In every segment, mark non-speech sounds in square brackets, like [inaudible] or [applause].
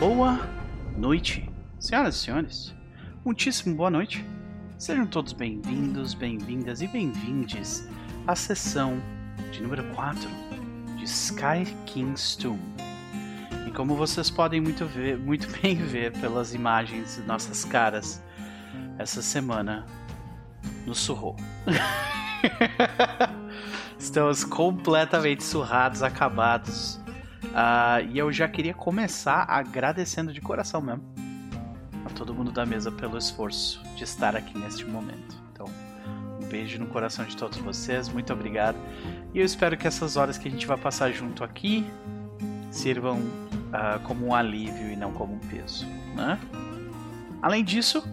Boa noite, senhoras e senhores. Muitíssimo boa noite. Sejam todos bem-vindos, bem-vindas e bem-vindes à sessão de número 4 de Sky King's Tomb. E como vocês podem muito, ver, muito [laughs] bem ver pelas imagens de nossas caras, essa semana nos surrou. [laughs] Estamos completamente surrados, acabados. Uh, e eu já queria começar agradecendo de coração mesmo a todo mundo da mesa pelo esforço de estar aqui neste momento. Então, um beijo no coração de todos vocês, muito obrigado. E eu espero que essas horas que a gente vai passar junto aqui sirvam uh, como um alívio e não como um peso, né? Além disso,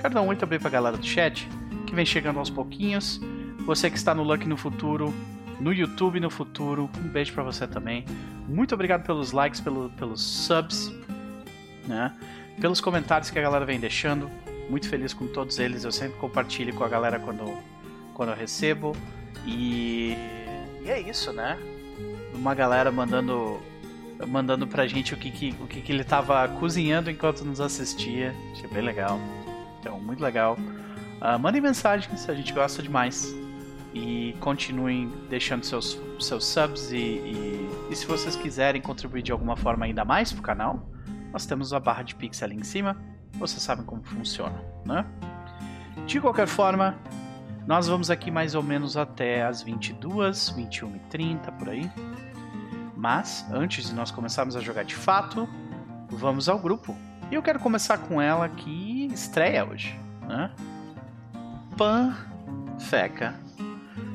quero dar um muito bem pra galera do chat, que vem chegando aos pouquinhos. Você que está no Luck no futuro, no YouTube no futuro, um beijo para você também. Muito obrigado pelos likes, pelo, pelos subs, né? pelos comentários que a galera vem deixando. Muito feliz com todos eles. Eu sempre compartilho com a galera quando, quando eu recebo. E, e é isso, né? Uma galera mandando mandando pra gente o que, que, o que, que ele tava cozinhando enquanto nos assistia. Achei bem legal. Então, muito legal. Uh, mandem mensagens, a gente gosta demais. E continuem deixando seus, seus subs e, e, e se vocês quiserem contribuir de alguma forma ainda mais pro canal, nós temos a barra de pixel ali em cima. Vocês sabem como funciona, né? De qualquer forma, nós vamos aqui mais ou menos até as 22, 21 e 30 por aí. Mas, antes de nós começarmos a jogar de fato, vamos ao grupo. E eu quero começar com ela que estreia hoje, né? Pan Feca.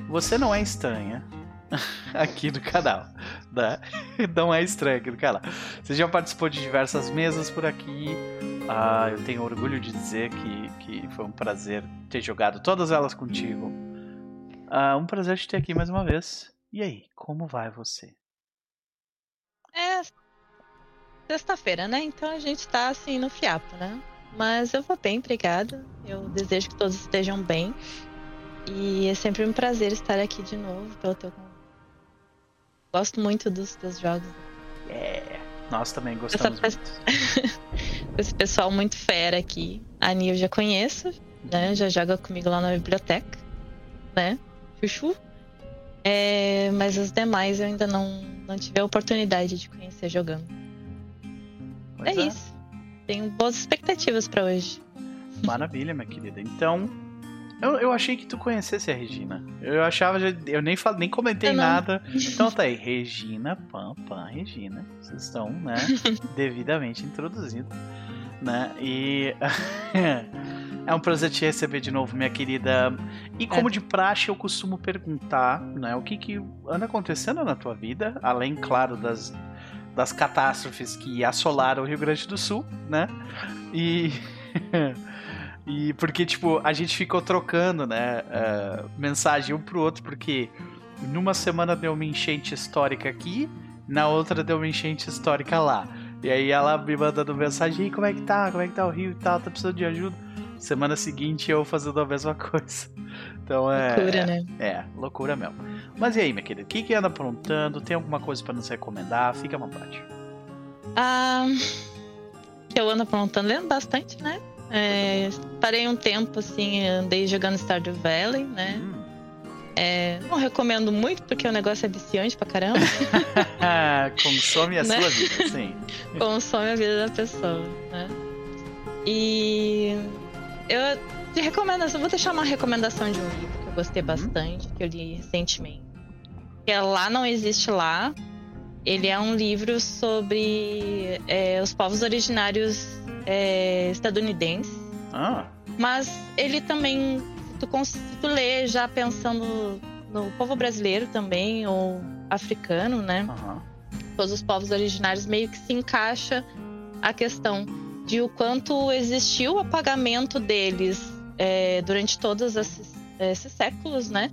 Você não é estranha [laughs] aqui do canal, né? [laughs] Não é estranha aqui do canal. Você já participou de diversas mesas por aqui. Ah, eu tenho orgulho de dizer que, que foi um prazer ter jogado todas elas contigo. Ah, um prazer te ter aqui mais uma vez. E aí, como vai você? É sexta-feira, né? Então a gente tá assim no fiapo, né? Mas eu vou bem, obrigada. Eu desejo que todos estejam bem. E é sempre um prazer estar aqui de novo pelo teu Gosto muito dos teus jogos. É, nós também gostamos Essa, muito. [laughs] Esse pessoal muito fera aqui. A eu já conheço, né? Já joga comigo lá na biblioteca, né? Chuchu. É, mas os demais eu ainda não, não tive a oportunidade de conhecer jogando. É, é, isso. Tenho boas expectativas para hoje. Maravilha, minha querida. Então, eu, eu achei que tu conhecesse a Regina. Eu achava, eu nem, falei, nem comentei nada. [laughs] Então tá aí, Regina, Pam, Pam, Regina. Vocês estão, né, [laughs] devidamente introduzidos. Né? E [laughs] é um prazer te receber de novo, minha querida. E como é. de praxe, eu costumo perguntar, né, o que que anda acontecendo na tua vida, além, claro, das, das catástrofes que assolaram o Rio Grande do Sul, né? E E porque, tipo, a gente ficou trocando, né, uh, mensagem um pro outro, porque numa semana deu uma enchente histórica aqui, na outra deu uma enchente histórica lá. E aí ela me mandando mensagem, como é que tá? Como é que tá o Rio e tal? Tá precisando de ajuda? Semana seguinte eu fazendo a mesma [laughs] coisa. Então é. Loucura, né? É, loucura mesmo. Mas e aí, minha querida? O que, que anda aprontando? Tem alguma coisa para nos recomendar? Fica à vontade. Ah. Eu ando aprontando, lendo bastante, né? É, parei um tempo, assim, andei jogando Stardew Valley, né? Hum. É, não recomendo muito, porque o negócio é viciante pra caramba. [laughs] Consome a né? sua vida, sim. [laughs] Consome a vida da pessoa, né? E eu de recomendação, vou deixar uma recomendação de um livro que eu gostei uhum. bastante, que eu li recentemente. Que é Lá Não Existe Lá. Ele é um livro sobre é, os povos originários é, estadunidense. Ah. Mas ele também, tu, tu lê já pensando no povo brasileiro também, ou africano, né? Uhum. Todos os povos originários meio que se encaixa a questão de o quanto existiu o apagamento deles é, durante todos esses, esses, séculos, né?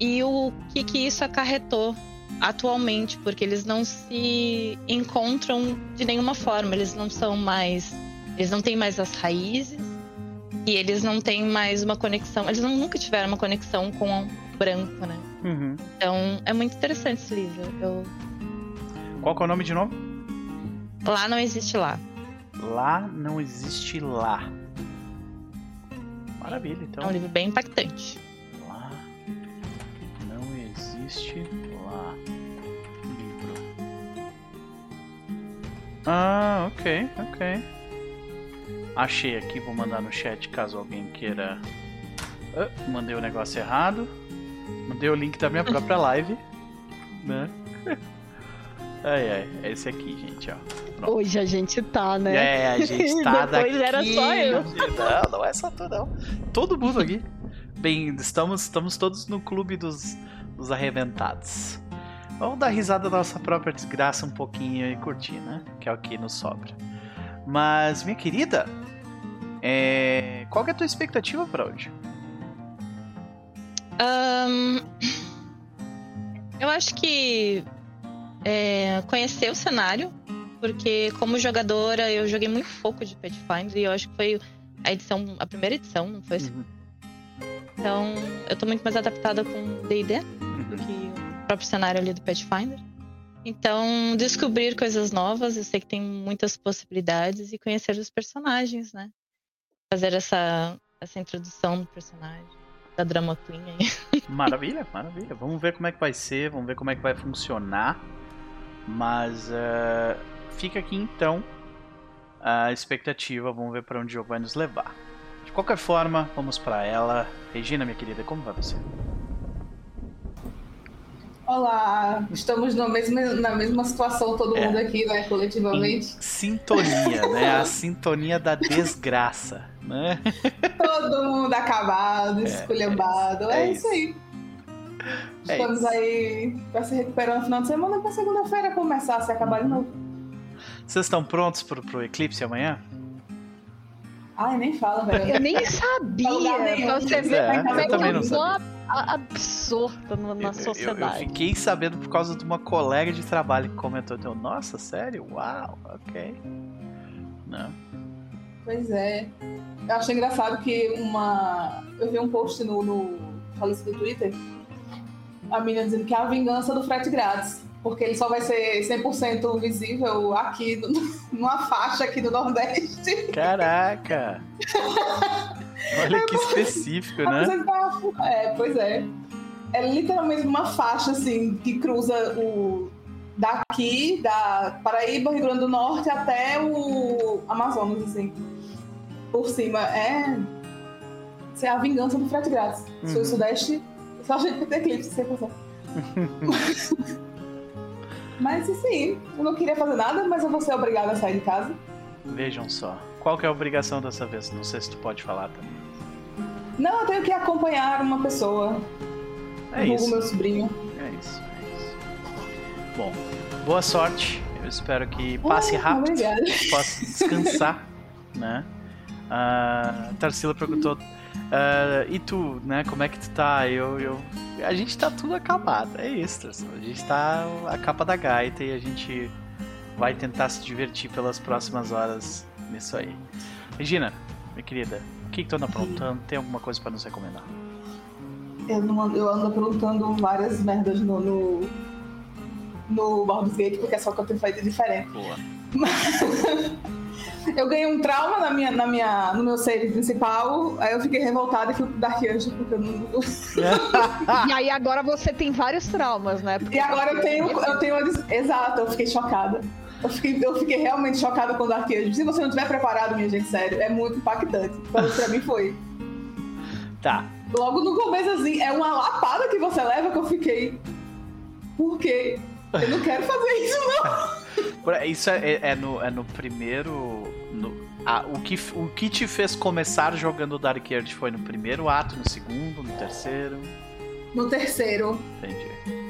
E o que, que isso acarretou atualmente, porque eles não se encontram de nenhuma forma, eles não são mais. Eles não têm mais as raízes e eles não têm mais uma conexão. Eles não, nunca tiveram uma conexão com o branco, né? Uhum. Então é muito interessante esse livro. Eu... Qual é o nome de novo? Lá não existe lá. Lá não existe lá. Maravilha, então. É um livro bem impactante. Lá não existe Ah, ok, ok. Achei aqui, vou mandar no chat caso alguém queira. Ah, mandei o negócio errado. Mandei o link da minha própria [laughs] live. Né? [laughs] Ai, ai, é esse aqui, gente, ó. Pronto. Hoje a gente tá, né? É, a gente tá [laughs] Depois daqui. era só eu. Não, não é só tu, não. Todo mundo aqui. Bem, estamos, estamos todos no clube dos, dos arrebentados. Vamos dar risada da nossa própria desgraça um pouquinho e curtir, né? Que é o que nos sobra. Mas, minha querida, é... qual que é a tua expectativa para hoje? Um, eu acho que é, conhecer o cenário, porque como jogadora eu joguei muito pouco de Pathfinder e eu acho que foi a edição, a primeira edição, não foi? Uhum. Então eu tô muito mais adaptada com D&D uhum. do que próprio cenário ali do Pathfinder. Então descobrir coisas novas, eu sei que tem muitas possibilidades e conhecer os personagens, né? Fazer essa essa introdução do personagem da drama queen aí. [laughs] Maravilha, maravilha. Vamos ver como é que vai ser, vamos ver como é que vai funcionar. Mas uh, fica aqui então a expectativa, vamos ver para onde o jogo vai nos levar. De qualquer forma, vamos para ela. Regina, minha querida, como vai você? Olá, estamos na mesma, na mesma situação, todo é. mundo aqui, né, coletivamente. Em sintonia, né? A sintonia da desgraça, né? Todo mundo acabado, é, esculhambado, é, é, isso aí. É Estamos isso. aí para se recuperar no final de semana para segunda-feira começar a se acabar de novo. Vocês estão prontos pro, pro eclipse amanhã? Ai, nem fala, velho. Eu nem sabia. Você vê é, como é que eu sou absorta na sociedade. Eu, eu, fiquei sabendo por causa de uma colega de trabalho que comentou. Então, Nossa, sério? Uau, ok. Não. Pois é. Eu achei engraçado que uma. Eu vi um post no, no falecido Twitter a menina dizendo que é a vingança do frete grátis. Porque ele só vai ser 100% visível aqui, [laughs] numa faixa aqui do Nordeste. Caraca! [laughs] Olha que específico, né? É, pois é. É literalmente uma faixa, assim, que cruza o daqui, da Paraíba, Rio Grande do Norte, até o Amazonas, assim. Por cima. É... Isso é a vingança do frete grátis. Uhum. Sul e Sudeste só a gente ter eclipse, 100%. [laughs] mas assim, eu não queria fazer nada, mas eu vou ser obrigada a sair de casa. Vejam só. Qual que é a obrigação dessa vez? Não sei se tu pode falar também. Não, eu tenho que acompanhar uma pessoa. É isso. meu sobrinho. É isso, é isso. Bom, boa sorte. Eu espero que passe uh, rápido. Obrigada. Possa [laughs] descansar, né? A Tarsila perguntou Uh, e tu, né? Como é que tu tá? Eu, eu, a gente tá tudo acabado, é isso. A gente tá a capa da gaita e a gente vai tentar se divertir pelas próximas horas nisso aí. Regina, minha querida, o que, que tu anda aprontando? Tem alguma coisa para nos recomendar? Eu, não, eu ando aprontando várias merdas no, no, no Baldur's Gate, porque é só que eu tenho feito diferente. Boa. [laughs] Eu ganhei um trauma na minha, na minha, no meu save principal, aí eu fiquei revoltada e fui pro Dark Angel porque eu não. [laughs] [laughs] e aí agora você tem vários traumas, né? Porque e agora eu tenho. Eu tenho Exato, eu fiquei chocada. Eu fiquei, eu fiquei realmente chocada com o Dark Angel. Se você não tiver preparado, minha gente, sério, é muito impactante. Então, pra mim foi. Tá. Logo no começo, assim, é uma lapada que você leva que eu fiquei. Por quê? Eu não quero fazer isso, não. [laughs] Isso é, é, é, no, é no primeiro. No, ah, o, que, o que te fez começar jogando Dark Earth foi no primeiro ato, no segundo, no terceiro? No terceiro. Entendi.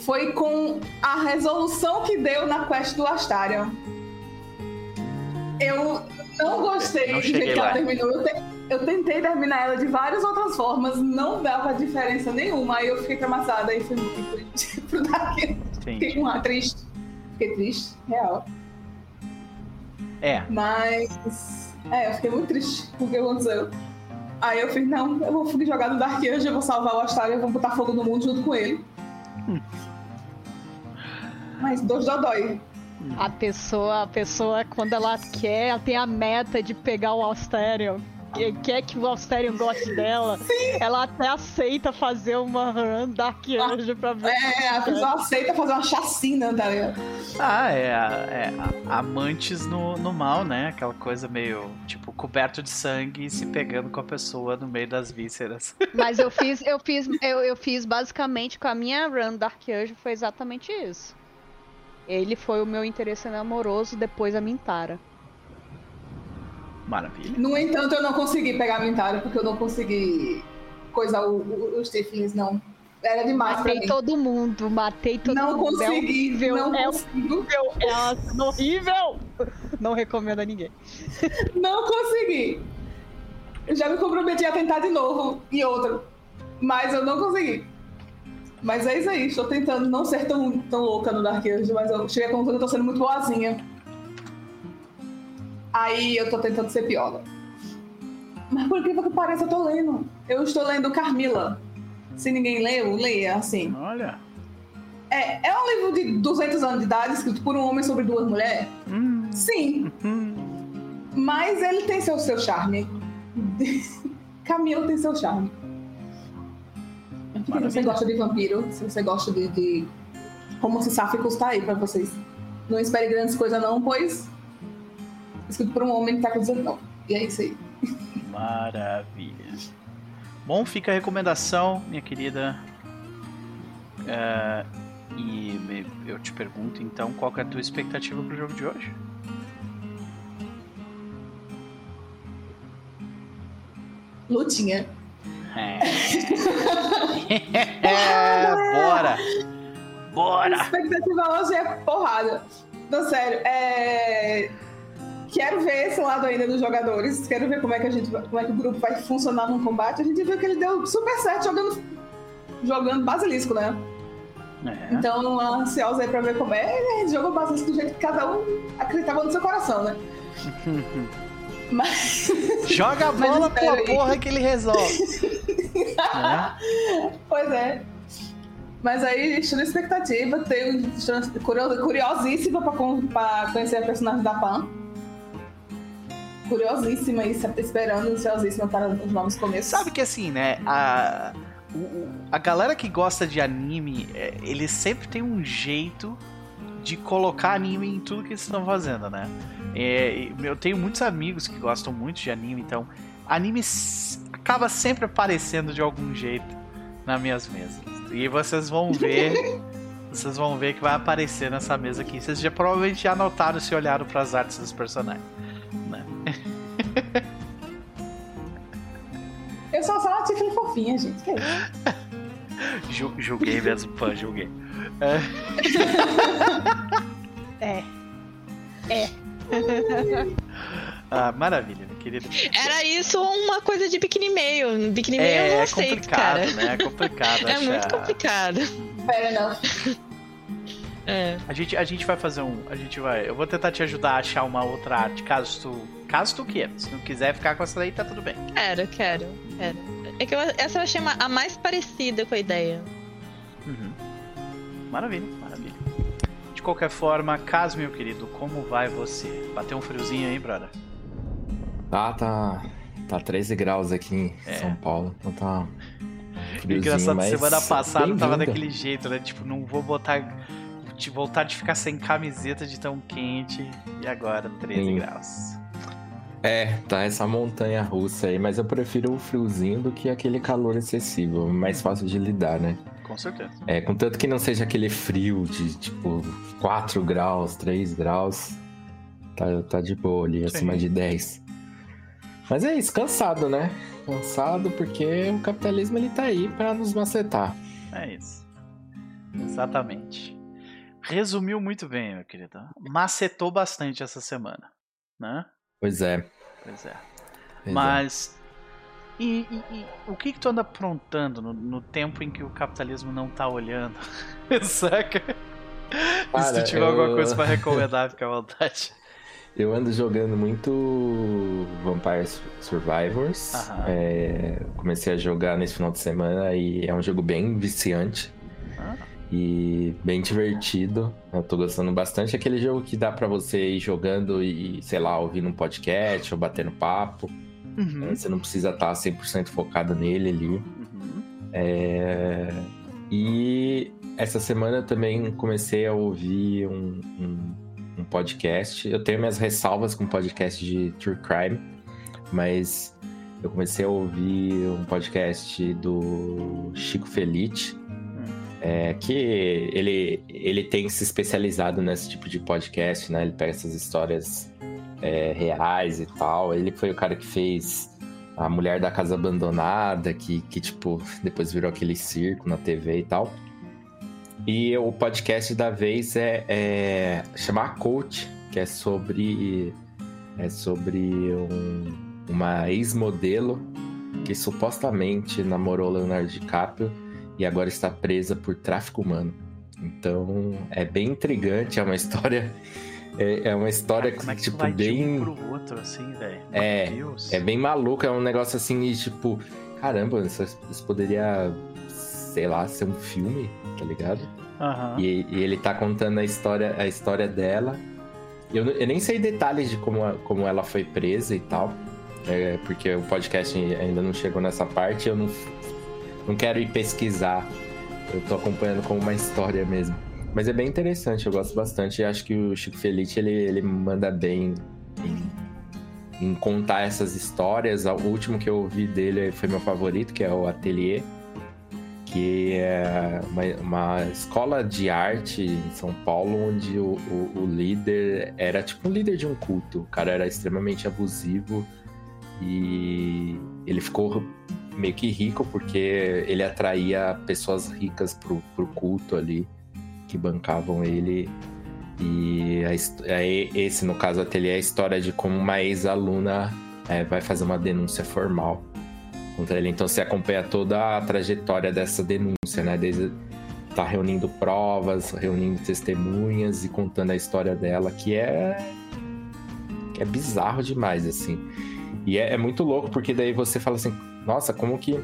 Foi com a resolução que deu na quest do Astarion. Eu não gostei não de que ela terminou. Eu, te, eu, tentei terminar ela de várias outras formas, não dava diferença nenhuma. Aí eu fiquei tramassada e fui, fui [laughs] pro Fiquei uma triste. Fiquei triste, real. É. Mas. É, eu fiquei muito triste com o que aconteceu. Aí eu fiz, não, eu vou jogar no Dark Angel, eu vou salvar o Astarion, eu vou botar fogo no mundo junto com ele. Hum. Mas dois dodói. A pessoa, a pessoa, quando ela quer, ela tem a meta de pegar o Austerion quer que o Austerion goste dela, Sim. ela até aceita fazer uma run Dark Anjo pra ver. É, a pessoa aceita fazer uma chacina, tá ligado? Ah, é, é amantes no, no mal, né? Aquela coisa meio, tipo, coberto de sangue e se pegando com a pessoa no meio das vísceras. [laughs] Mas eu fiz, eu fiz, eu, eu fiz basicamente com a minha run Dark Anjo foi exatamente isso. Ele foi o meu interesse amoroso depois a Mintara. Maravilha. No entanto, eu não consegui pegar a Mintara, porque eu não consegui coisar o, o, os Tieflings, não. Era demais matei pra mim. todo mundo, matei todo não mundo. É consegui, é horrível, não é consigo. horrível, é horrível. Não recomendo a ninguém. Não consegui. Eu já me comprometi a tentar de novo e outro, mas eu não consegui. Mas é isso aí, estou tentando não ser tão, tão louca no Dark Age, mas eu cheguei a conclusão que eu tô sendo muito boazinha. Aí eu tô tentando ser piola. Mas por que que parece eu tô lendo? Eu estou lendo Carmila. Se ninguém leu, leia, assim. Olha. É, é um livro de 200 anos de idade, escrito por um homem sobre duas mulheres? Hum. Sim. Hum. Mas ele tem seu, seu charme. [laughs] Camila tem seu charme. Se você gosta de vampiro, se você gosta de, de romance sáficos, tá aí pra vocês. Não espere grandes coisas não, pois escrito por um homem que tá com 19. E é isso aí. Maravilha. Bom, fica a recomendação, minha querida. Uh, e eu te pergunto então, qual é a tua expectativa pro jogo de hoje? Lutinha. É. [laughs] é, bora! Bora! A expectativa hoje é porrada. Não, sério, é Quero ver esse lado ainda dos jogadores. Quero ver como é que a gente, como é que o grupo vai funcionar no combate. A gente viu que ele deu super certo jogando, jogando basilisco, né? É. Então, ansiosa aí pra ver como é. A gente jogou basilisco do jeito que cada um acreditava no seu coração, né? [laughs] Mas... Joga a bola pra porra que ele resolve. é. [laughs] Pois é. Mas aí, estou na expectativa, tenho curiosíssima pra, pra conhecer a personagem da Pan curiosíssima e esperando, ansiosíssima para os novos começos. Sabe que assim, né? A, a galera que gosta de anime, é, eles sempre tem um jeito de colocar anime em tudo que eles estão fazendo, né? É, eu tenho muitos amigos que gostam muito de anime, então anime acaba sempre aparecendo de algum jeito nas minhas mesas. E vocês vão [laughs] ver. vocês vão ver que vai aparecer nessa mesa aqui. Vocês já provavelmente já notaram se olharam para as artes dos personagens. [laughs] Eu sou só uma Tiffany fofinha, gente. Que é isso? [laughs] julguei mesmo, pã, julguei. É. É. é. [laughs] ah, maravilha, querido. Era isso uma coisa de biquíni meio. Biquíni meio é, eu não aceito, cara. Né? É complicado, [laughs] É muito complicado. Pera, não. É. A gente, a gente vai fazer um. A gente vai. Eu vou tentar te ajudar a achar uma outra arte, caso tu. Caso tu queira. Se não quiser ficar com essa daí, tá tudo bem. Quero, quero, quero. É que eu, essa eu achei a mais parecida com a ideia. Maravilha, maravilha. De qualquer forma, caso, meu querido, como vai você? Bateu um friozinho aí, brother? Ah, tá. Tá 13 graus aqui em é. São Paulo. Então tá. Friozinho, Engraçado, semana passada tava daquele jeito, né? Tipo, não vou botar de voltar de ficar sem camiseta de tão quente e agora 13 Sim. graus. É, tá essa montanha russa aí, mas eu prefiro o friozinho do que aquele calor excessivo, mais fácil de lidar, né? Com certeza. É, contanto que não seja aquele frio de tipo 4 graus, 3 graus, tá, tá de boa ali, Sim. acima de 10. Mas é isso, cansado, né? Cansado porque o capitalismo ele tá aí para nos macetar. É isso. Exatamente. Resumiu muito bem, meu querido. Macetou bastante essa semana, né? Pois é. Pois é. Pois Mas. É. E, e, e, o que, que tu anda aprontando no, no, tempo em que o capitalismo não tá olhando? [laughs] Saca? Cara, Se tu tiver eu... alguma coisa pra [laughs] recomendar, fica à vontade. Eu ando jogando muito Vampire Survivors. É, comecei a jogar nesse final de semana e é um jogo bem viciante. E bem divertido. Eu tô gostando bastante. Aquele jogo que dá para você ir jogando e, sei lá, ouvindo um podcast ou batendo papo. Uhum. É, você não precisa estar 100% focado nele ali. Uhum. É... E essa semana eu também comecei a ouvir um, um, um podcast. Eu tenho minhas ressalvas com podcast de True Crime, mas eu comecei a ouvir um podcast do Chico Felice, é, que ele, ele tem se especializado nesse tipo de podcast, né? Ele pega essas histórias é, reais e tal. Ele foi o cara que fez a Mulher da Casa Abandonada, que, que tipo, depois virou aquele circo na TV e tal. E o podcast da vez é, é chamar Coach, que é sobre é sobre um, uma ex-modelo que supostamente namorou Leonardo DiCaprio e agora está presa por tráfico humano. Então é bem intrigante, é uma [laughs] história. É, é uma história Cara, que, tipo, bem. De um pro outro, assim, velho. É, é bem maluco, é um negócio assim, e, tipo, caramba, isso, isso poderia, sei lá, ser um filme, tá ligado? Uhum. E, e, ele tá contando a história, a história dela. Eu, eu nem sei detalhes de como, como ela foi presa e tal. É, porque o podcast ainda não chegou nessa parte, eu não não quero ir pesquisar. Eu tô acompanhando como uma história mesmo. Mas é bem interessante, eu gosto bastante. E acho que o Chico Felice, ele, ele manda bem em, em, contar essas histórias. O último que eu ouvi dele foi meu favorito, que é o Atelier. Que é uma, uma escola de arte em São Paulo, onde o, o, o líder era tipo um líder de um culto. O cara era extremamente abusivo e ele ficou meio que rico porque ele atraía pessoas ricas pro, pro culto ali que bancavam ele. E a, a, esse, no caso, ateliê é a história de como uma ex-aluna é, vai fazer uma denúncia formal contra ele. Então você acompanha toda a trajetória dessa denúncia, né? Desde tá reunindo provas, reunindo testemunhas e contando a história dela, que é que é bizarro demais, assim. E é, é muito louco, porque daí você fala assim, nossa, como que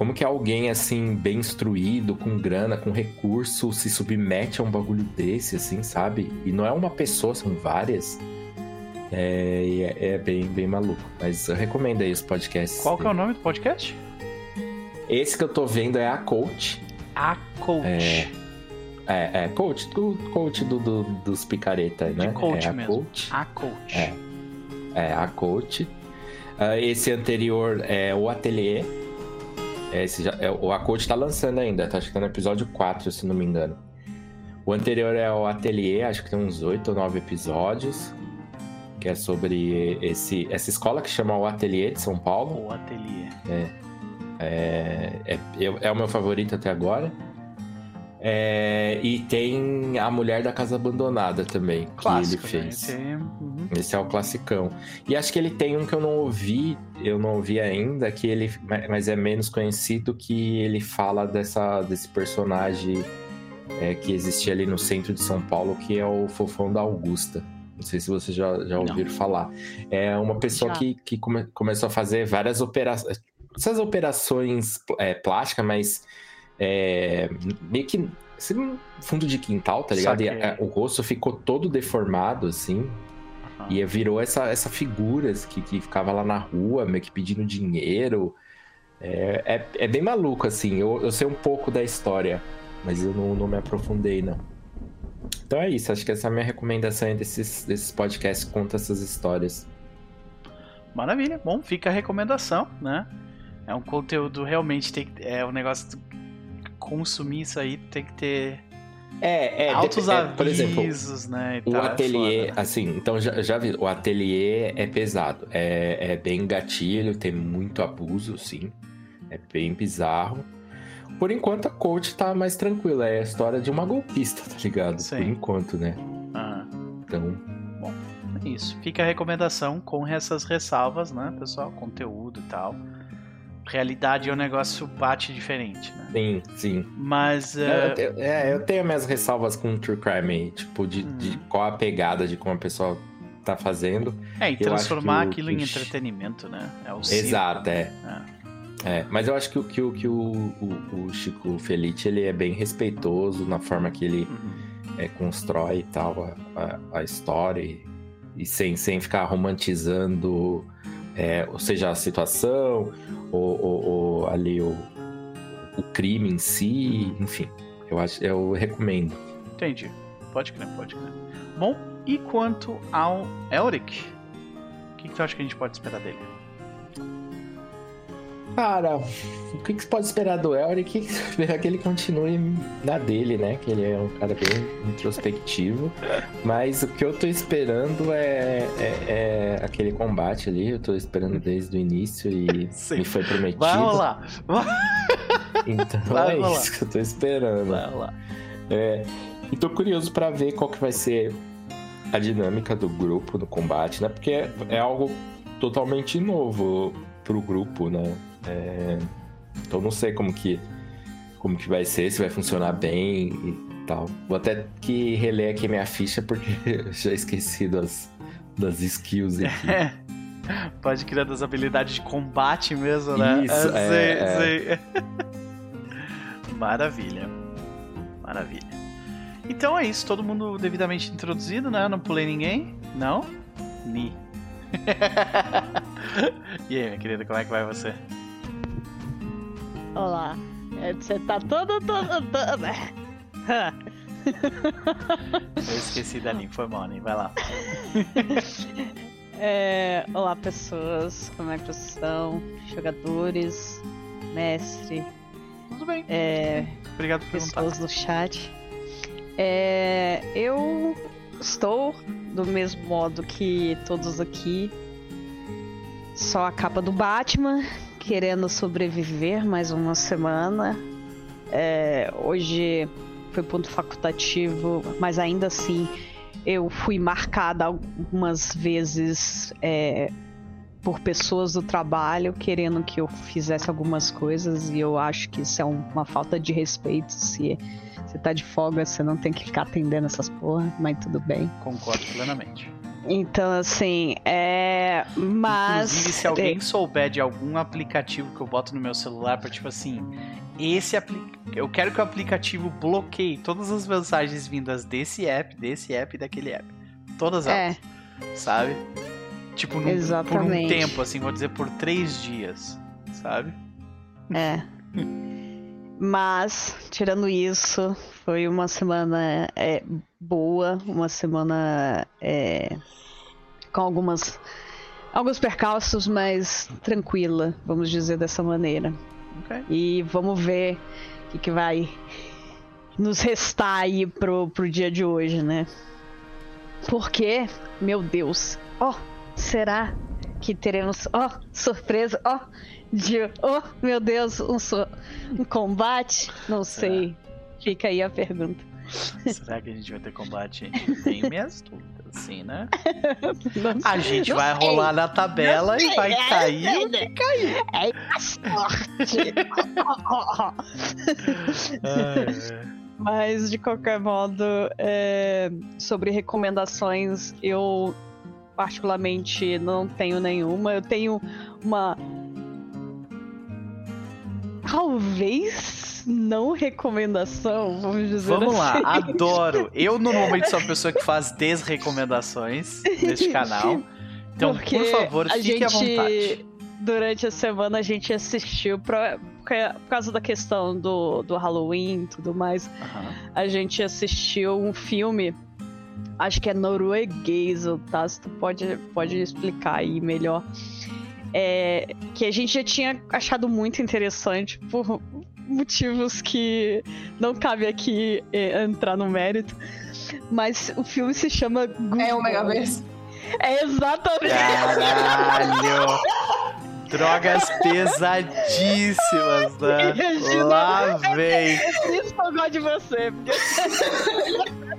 como que alguém assim bem instruído, com grana, com recurso, se submete a um bagulho desse, assim, sabe? E não é uma pessoa, são várias. É, é, é bem, bem maluco. Mas eu recomendo aí os podcasts. Qual que é o nome do podcast? Esse que eu tô vendo é a Coach. A Coach. É, é, é coach, do, coach do, do dos picareta, né? De coach é a mesmo. Coach. A Coach. É, é a Coach. Uh, esse anterior é o Atelier. Esse já, é, o Acode tá lançando ainda, tá? acho que tá no episódio 4, se não me engano. O anterior é o Atelier, acho que tem uns 8 ou 9 episódios. Que é sobre esse, essa escola que chama o Atelier de São Paulo. O Atelier. É, é, é, é o meu favorito até agora. É, e tem A Mulher da Casa Abandonada também, que ele fez. Né? Uhum. Esse é o classicão. E acho que ele tem um que eu não ouvi, eu não ouvi ainda, que ele, mas é menos conhecido, que ele fala dessa, desse personagem é, que existia ali no centro de São Paulo, que é o Fofão da Augusta. Não sei se vocês já, já ouviram não. falar. É uma pessoa já. que, que come, começou a fazer várias operações. Essas operações é, plásticas, mas é, meio que assim, fundo de quintal, tá ligado? E a, o rosto ficou todo deformado, assim. Uhum. E virou essa, essa figura que, que ficava lá na rua, meio que pedindo dinheiro. É, é, é bem maluco, assim. Eu, eu sei um pouco da história, mas eu não, não me aprofundei, não. Então é isso, acho que essa é a minha recomendação desses, desses podcasts que contam essas histórias. Maravilha, bom, fica a recomendação, né? É um conteúdo realmente tem é um negócio consumir isso aí tem que ter é, é, altos é, avisos, por exemplo, né? o tal, ateliê, é assim, então já, já vi, o ateliê é pesado, é, é bem gatilho, tem muito abuso, sim, é bem bizarro. Por enquanto a coach tá mais tranquila, é a história de uma golpista, tá ligado? Sim. Por enquanto, né? Ah. Então, bom, é isso. Fica a recomendação com essas ressalvas, né, pessoal? Conteúdo e tal realidade é um negócio bate diferente, né? Sim, sim. Mas. Uh... Eu, tenho, é, eu tenho minhas ressalvas com o True Crime, tipo, de, hum. de qual a pegada de como a pessoa tá fazendo. É, e transformar aquilo em entretenimento, né? É o Exato, é. é. É, mas eu acho que, que, que o, o, o Chico Felice ele é bem respeitoso na forma que ele uhum. é, constrói e tal a, a, a história e, e, sem, sem ficar romantizando, é, ou seja, a situação ou, ou, ou, ali o, o crime em si, enfim. Eu, acho, eu recomendo. Entendi. Pode crer, pode crer. Bom, e quanto ao Elric? O que, que tu acha que a gente pode esperar dele? Cara, o que, que você pode esperar do Elric? Esperar [laughs] que ele continue na dele, né? Que ele é um cara bem introspectivo. Mas o que eu tô esperando é, é, é aquele combate ali. Eu tô esperando desde o início e [laughs] Sim. me foi prometido. Vai rolar! Então vai é rolar. isso que eu tô esperando. Vai rolar. É, e tô curioso para ver qual que vai ser a dinâmica do grupo no combate, né? Porque é, é algo totalmente novo pro grupo, né? É... Então não sei como que como que vai ser, se vai funcionar bem e tal. Vou até que reler aqui minha ficha porque [laughs] eu já esqueci das, das skills aqui. É. [laughs] Pode criar das habilidades de combate mesmo, né? Isso, é, sei, é. sei. [laughs] Maravilha. Maravilha. Então é isso, todo mundo devidamente introduzido, né? Não pulei ninguém? Não? Ni. e aí, minha querida, como é que vai você? Olá. É, você tá todo, todo, todo... Eu esqueci da Lin, foi mal, Vai lá. É, olá, pessoas. Como é que vocês estão? Jogadores, mestre. Tudo bem. É, Obrigado por pessoas perguntar. no chat. É, eu estou do mesmo modo que todos aqui. Só a capa do Batman, querendo sobreviver mais uma semana. É, hoje foi ponto facultativo, mas ainda assim eu fui marcada algumas vezes é, por pessoas do trabalho querendo que eu fizesse algumas coisas e eu acho que isso é uma falta de respeito se você tá de folga, você não tem que ficar atendendo essas porra, mas tudo bem. Concordo plenamente. Então, assim, é. Mas. Inclusive, se alguém souber de algum aplicativo que eu boto no meu celular pra, tipo assim, esse aplicativo. Eu quero que o aplicativo bloqueie todas as mensagens vindas desse app, desse app e daquele app. Todas elas. É. Sabe? Tipo, num, por um tempo, assim, vou dizer por três dias. Sabe? É. Mas, tirando isso, foi uma semana é, boa, uma semana é, com algumas alguns percalços, mas tranquila, vamos dizer dessa maneira. Okay. E vamos ver o que, que, vai nos restar aí pro, pro dia de hoje, né? Porque, meu Deus, ó, oh, será que teremos, ó, oh, surpresa, ó, oh, de, oh meu Deus, um, so, um combate? Não sei. Fica aí a pergunta. Será que a gente vai ter combate? Tenho minhas dúvidas, assim, né? [laughs] a gente vai rolar na tabela e vai é, cair é, que cair. É a sorte. [laughs] Mas, de qualquer modo, é... sobre recomendações, eu particularmente não tenho nenhuma. Eu tenho uma talvez não recomendação, vamos dizer Vamos assim. lá, adoro. Eu normalmente sou a [laughs] pessoa que faz desrecomendações neste canal. Então, Porque por favor, fique gente, à vontade. Durante a semana a gente assistiu pra, por causa da questão do, do Halloween e tudo mais. Uhum. A gente assistiu um filme acho que é norueguês, o Tasso pode, pode explicar aí melhor é, que a gente já tinha achado muito interessante por motivos que não cabe aqui é, entrar no mérito. Mas o filme se chama Google. É o Megaverse. É exatamente. Caralho! Drogas pesadíssimas, né? [laughs] Lá vem. Isso eu gosto de você. Porque... [laughs]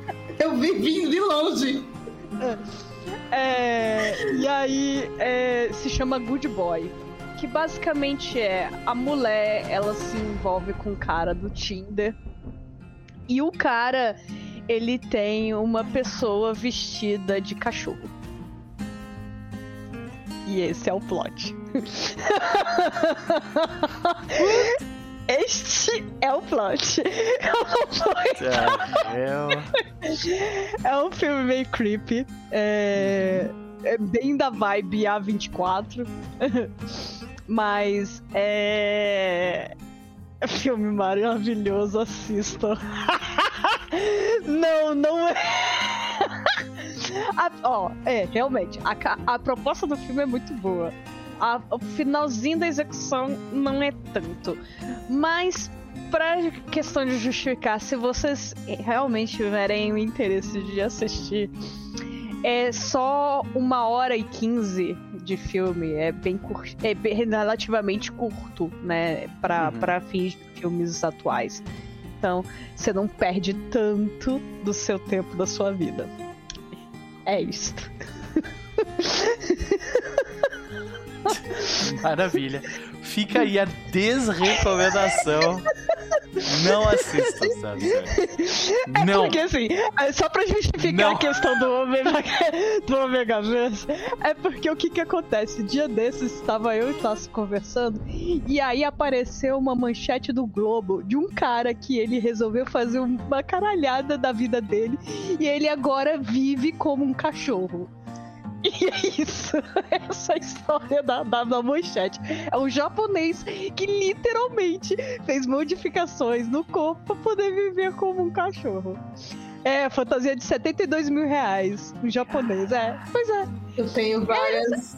eu vi vindo de longe. É. É, e aí é, se chama Good Boy. Que basicamente é a mulher, ela se envolve com o cara do Tinder. E o cara, ele tem uma pessoa vestida de cachorro. E esse é o plot. [laughs] Este é o plot. [laughs] é um filme meio creepy. É, é bem da vibe A24. [laughs] Mas é. Filme maravilhoso, assistam. [laughs] não, não é. a, ó, é, realmente, a, a proposta do filme é muito boa. A, o finalzinho da execução não é tanto. Mas, pra questão de justificar, se vocês realmente tiverem o interesse de assistir, é só uma hora e quinze de filme. É bem curto, é bem, relativamente curto, né? Pra, uhum. Pra fins de filmes atuais. Então, você não perde tanto do seu tempo da sua vida. É isso. [laughs] [laughs] Maravilha. Fica aí a desrecomendação. Não assista, sabe? É não. porque assim, é só pra justificar não. a questão do Omega, [laughs] do Omega Verse, é porque o que que acontece? Dia desses estava eu e Tassi conversando e aí apareceu uma manchete do Globo de um cara que ele resolveu fazer uma caralhada da vida dele e ele agora vive como um cachorro. E é isso. [laughs] Essa é história da, da, da, manchete. É um japonês que literalmente fez modificações no corpo para poder viver como um cachorro. É, fantasia de 72 mil reais. Um japonês, é. Pois é. Eu tenho várias.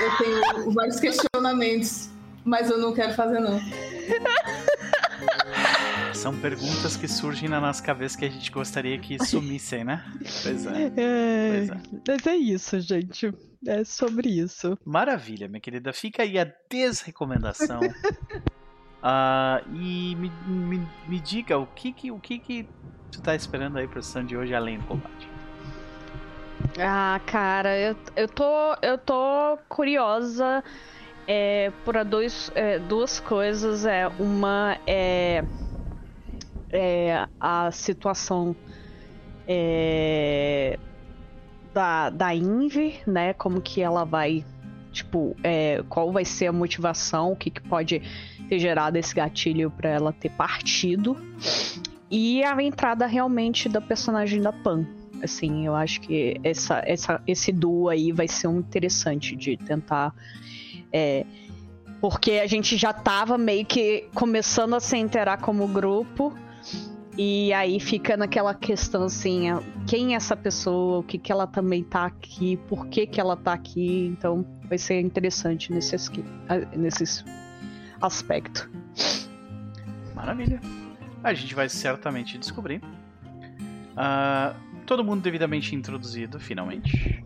Eu tenho vários questionamentos, mas eu não quero fazer, não. [laughs] São perguntas que surgem na nossa cabeça que a gente gostaria que sumissem, né? Pois é. é. Pois é. Mas é isso, gente. É sobre isso. Maravilha, minha querida. Fica aí a desrecomendação. uh, [laughs] e me, me, me, diga o que que, o que que tu tá esperando aí pra sessão de hoje além do combate. Ah, cara, eu, eu, tô, eu tô curiosa é, por dois, é, duas coisas. É, uma é é, a situação é, da, da Inve, né? Como que ela vai, tipo, é, qual vai ser a motivação, o que, que pode ter gerado esse gatilho para ela ter partido. E a entrada realmente da personagem da Pan. Assim, eu acho que essa, essa, esse duo aí vai ser um interessante de tentar. É, porque a gente já tava meio que começando a se interar como grupo. E aí fica naquela questão assim, quem é essa pessoa, o que que ela também tá aqui, por que que ela tá aqui, então vai ser interessante nesse, nesse aspecto. Maravilha. A gente vai certamente descobrir. Uh, todo mundo devidamente introduzido, finalmente.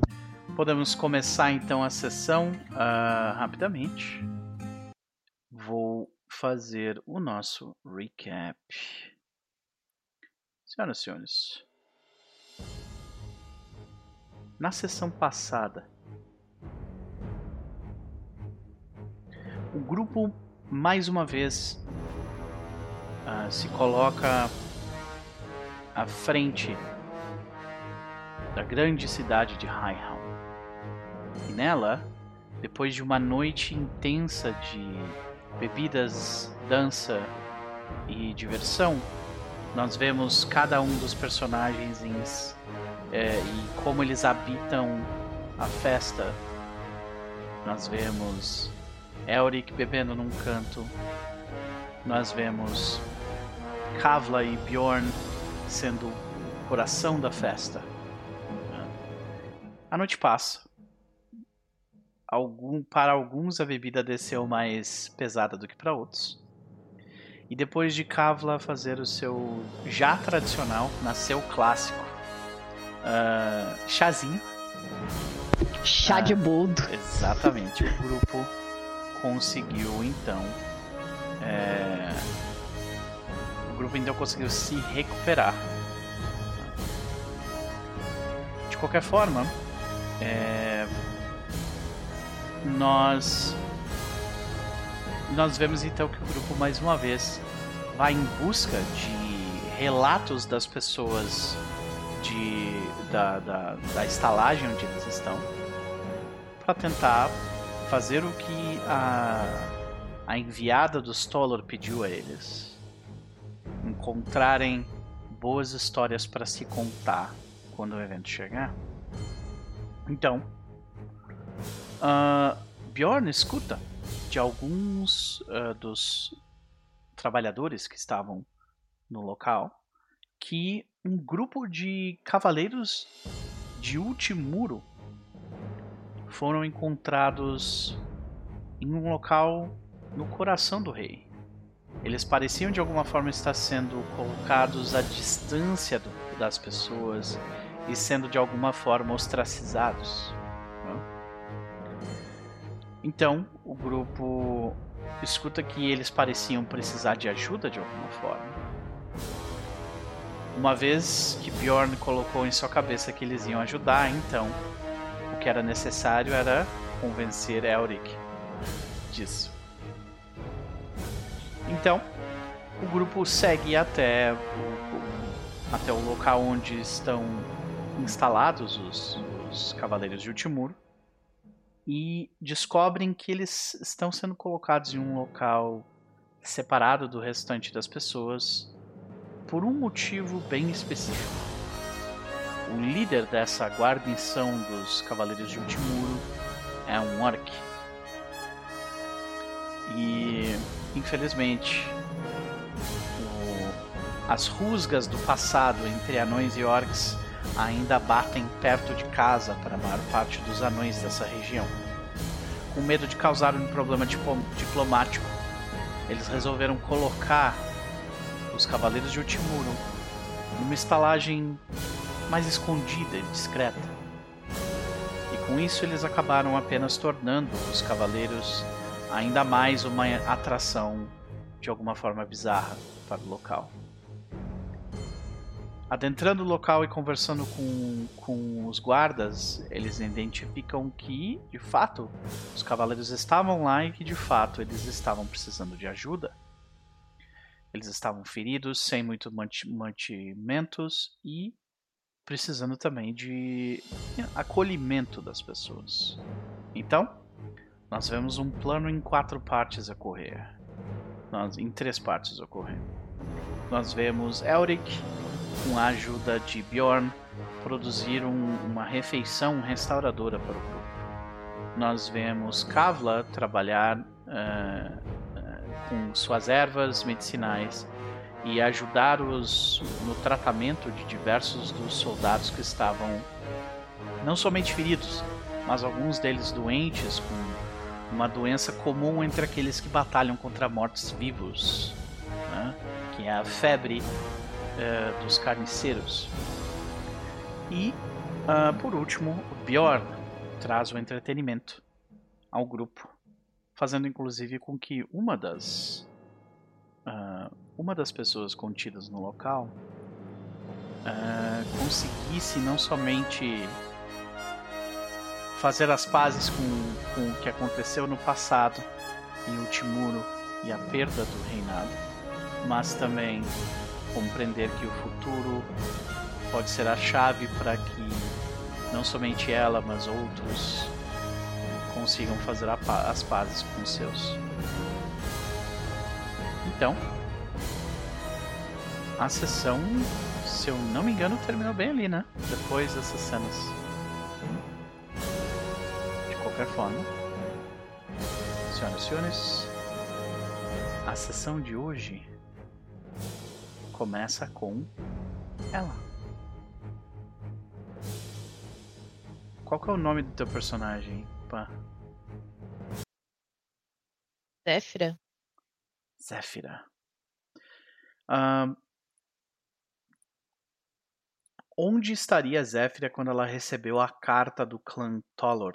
Podemos começar então a sessão uh, rapidamente. Vou fazer o nosso recap. Senhoras e senhores, na sessão passada, o grupo mais uma vez uh, se coloca à frente da grande cidade de Highhound. E nela, depois de uma noite intensa de bebidas, dança e diversão, nós vemos cada um dos personagens é, e como eles habitam a festa. Nós vemos Elric bebendo num canto. Nós vemos Kavla e Bjorn sendo o coração da festa. A noite passa. Algum, para alguns a bebida desceu mais pesada do que para outros. E depois de Kavla fazer o seu já tradicional, nasceu clássico, uh, chazinho. Chá de boldo. Exatamente. o grupo conseguiu então. É, o grupo então conseguiu se recuperar. De qualquer forma, é, nós nós vemos então que o grupo mais uma vez vai em busca de relatos das pessoas de, da, da, da estalagem onde eles estão para tentar fazer o que a, a enviada do Stoller pediu a eles. Encontrarem boas histórias para se contar quando o evento chegar. Então, uh, Bjorn escuta de alguns uh, dos trabalhadores que estavam no local que um grupo de cavaleiros de Ultimuro foram encontrados em um local no coração do rei. Eles pareciam de alguma forma estar sendo colocados à distância do, das pessoas e sendo de alguma forma ostracizados. Então, o grupo escuta que eles pareciam precisar de ajuda de alguma forma. Uma vez que Bjorn colocou em sua cabeça que eles iam ajudar, então o que era necessário era convencer Elric disso. Então, o grupo segue até o, até o local onde estão instalados os, os Cavaleiros de Ultimuro e descobrem que eles estão sendo colocados em um local separado do restante das pessoas por um motivo bem específico. O líder dessa guarnição dos Cavaleiros de Ultimuro é um orc. E, infelizmente, o... as rusgas do passado entre anões e orcs ainda batem perto de casa para a maior parte dos anões dessa região. Com medo de causar um problema diplomático, eles resolveram colocar os Cavaleiros de Ultimuro numa estalagem mais escondida e discreta. E com isso eles acabaram apenas tornando os Cavaleiros ainda mais uma atração de alguma forma bizarra para o local. Adentrando o local e conversando com, com os guardas, eles identificam que, de fato, os cavaleiros estavam lá e que, de fato, eles estavam precisando de ajuda. Eles estavam feridos, sem muito mantimentos e precisando também de acolhimento das pessoas. Então, nós vemos um plano em quatro partes a correr. Nós, em três partes a correr. Nós vemos Elric, com a ajuda de Bjorn, produzir um, uma refeição restauradora para o grupo. Nós vemos Kavla trabalhar uh, com suas ervas medicinais e ajudar-os no tratamento de diversos dos soldados que estavam não somente feridos, mas alguns deles doentes com uma doença comum entre aqueles que batalham contra mortos-vivos, né? que é a febre uh, dos carniceiros. E, uh, por último, o Bjorn traz o entretenimento ao grupo fazendo inclusive com que uma das uh, uma das pessoas contidas no local uh, conseguisse não somente fazer as pazes com, com o que aconteceu no passado em Ultimuro e a perda do reinado, mas também compreender que o futuro pode ser a chave para que não somente ela, mas outros consigam fazer as pazes com os seus. Então, a sessão, se eu não me engano, terminou bem ali, né? Depois dessas cenas. De qualquer forma, senhoras e senhores, a sessão de hoje começa com ela. Qual que é o nome do teu personagem? Pá. Zéfira? Zéfira. Uh, onde estaria Zéfira quando ela recebeu a carta do clã Tolor,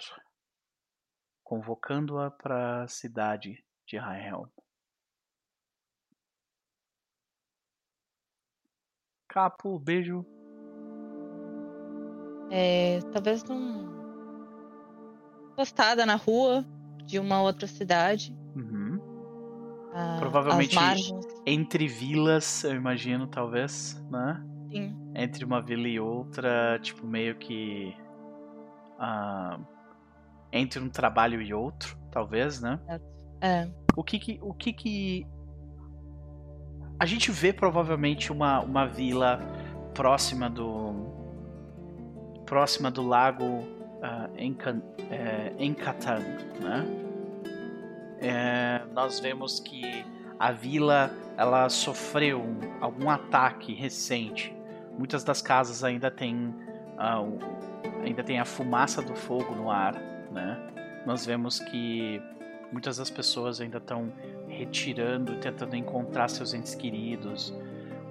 convocando-a para a cidade de Rael? Capo, beijo. É, talvez num postada na rua de uma outra cidade. Uhum. Ah, Provavelmente entre vilas, eu imagino, talvez, né? Sim. Entre uma vila e outra, tipo, meio que. Uh, entre um trabalho e outro, talvez, né? É. O que que, o que que a gente vê provavelmente uma, uma vila próxima do próxima do lago uh, Encan, é, Encatang, né? É, nós vemos que a vila ela sofreu algum ataque recente. Muitas das casas ainda têm uh, ainda tem a fumaça do fogo no ar, né? Nós vemos que muitas das pessoas ainda estão retirando, tentando encontrar seus entes queridos.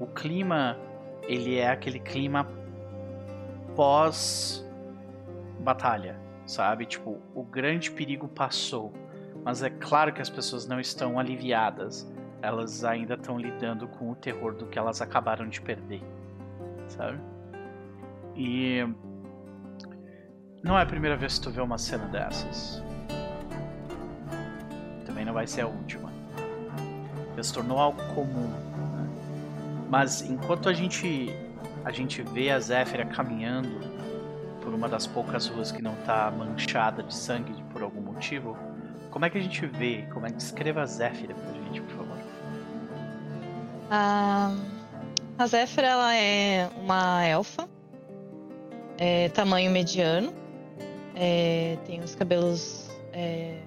O clima, ele é aquele clima pós batalha, sabe? Tipo, o grande perigo passou, mas é claro que as pessoas não estão aliviadas. Elas ainda estão lidando com o terror do que elas acabaram de perder, sabe? E não é a primeira vez que tu vê uma cena dessas. Também não vai ser a última. Já se tornou algo comum. Né? Mas enquanto a gente a gente vê a Zéfira caminhando por uma das poucas ruas que não está manchada de sangue por algum motivo, como é que a gente vê? Como é que descreva a Zéfira pra gente, por favor? A, a Zéfira ela é uma elfa, é, tamanho mediano, é, tem os cabelos é,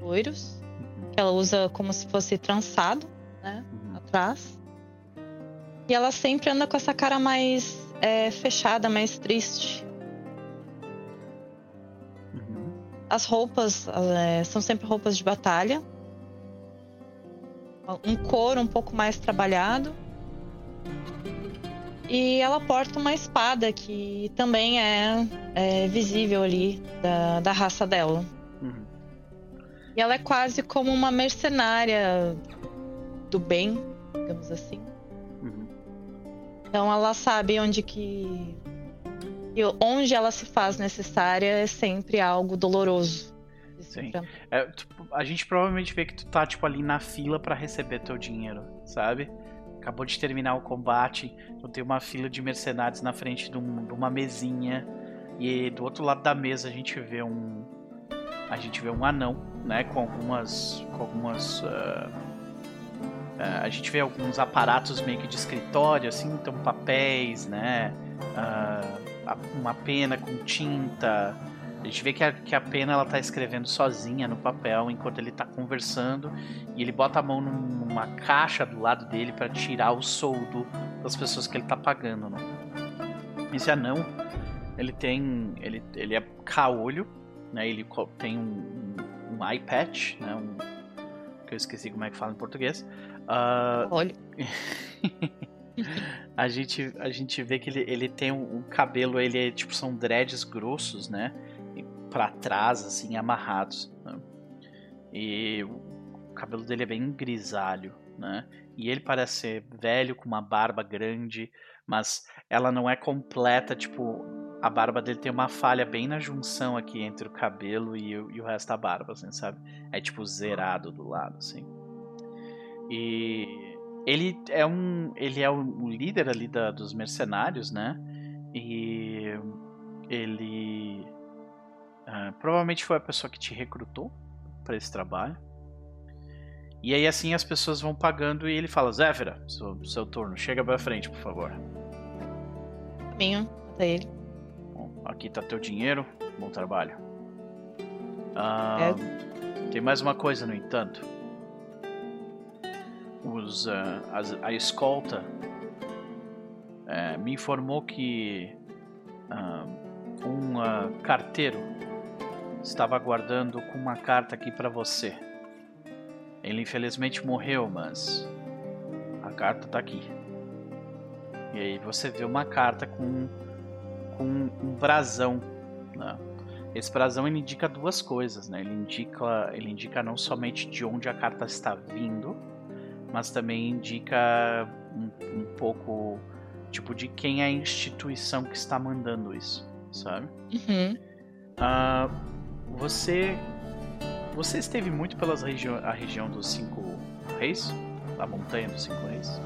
loiros, ela usa como se fosse trançado, né? Uhum. Atrás. E ela sempre anda com essa cara mais é, fechada, mais triste. Uhum. As roupas é, são sempre roupas de batalha. Um couro um pouco mais trabalhado. E ela porta uma espada que também é, é visível ali da, da raça dela. E ela é quase como uma mercenária do bem, digamos assim. Uhum. Então ela sabe onde que. Onde ela se faz necessária é sempre algo doloroso. Sim. É, tipo, a gente provavelmente vê que tu tá, tipo, ali na fila para receber teu dinheiro, sabe? acabou de terminar o combate, então tem uma fila de mercenários na frente de, um, de, uma mesinha e do outro lado da mesa a gente vê um a gente vê um anão, né, com algumas com algumas uh, uh, a gente vê alguns aparatos meio que de escritório, assim, então papéis, né, uh, uma pena com tinta, a gente vê que a, que a pena ela tá escrevendo sozinha no papel enquanto ele tá conversando e ele bota a mão numa caixa do lado dele para tirar o soldo das pessoas que ele tá pagando, né? Esse anão, ele tem, ele, ele é caolho, né? Ele tem um, um, um patch, né? Um, que eu esqueci como é que fala em português. Uh... Olha. [laughs] a gente a gente vê que ele, ele tem um, um cabelo, ele é, tipo são dreads grossos, né? para trás, assim, amarrados. Né? E o cabelo dele é bem grisalho, né? E ele parece ser velho, com uma barba grande, mas ela não é completa, tipo, a barba dele tem uma falha bem na junção aqui entre o cabelo e o, e o resto da barba, assim, sabe? É tipo zerado do lado, assim. E ele é um, ele é o líder ali da, dos mercenários, né? E ele Uh, provavelmente foi a pessoa que te recrutou para esse trabalho. E aí assim as pessoas vão pagando e ele fala: Zéfira, seu, seu turno, chega pra frente, por favor. Caminho até ele. Aqui tá teu dinheiro, bom trabalho. Uh, é. Tem mais uma coisa, no entanto. Os, uh, a, a, escolta uh, me informou que um carteiro Estava aguardando com uma carta aqui para você. Ele infelizmente morreu, mas a carta tá aqui. E aí você vê uma carta com, com um brasão. Né? Esse brasão ele indica duas coisas, né? Ele indica, ele indica não somente de onde a carta está vindo, mas também indica um, um pouco tipo de quem é a instituição que está mandando isso, sabe? Uhum. Uh, você. Você esteve muito pelas regi a região dos Cinco Reis? A montanha dos Cinco Reis?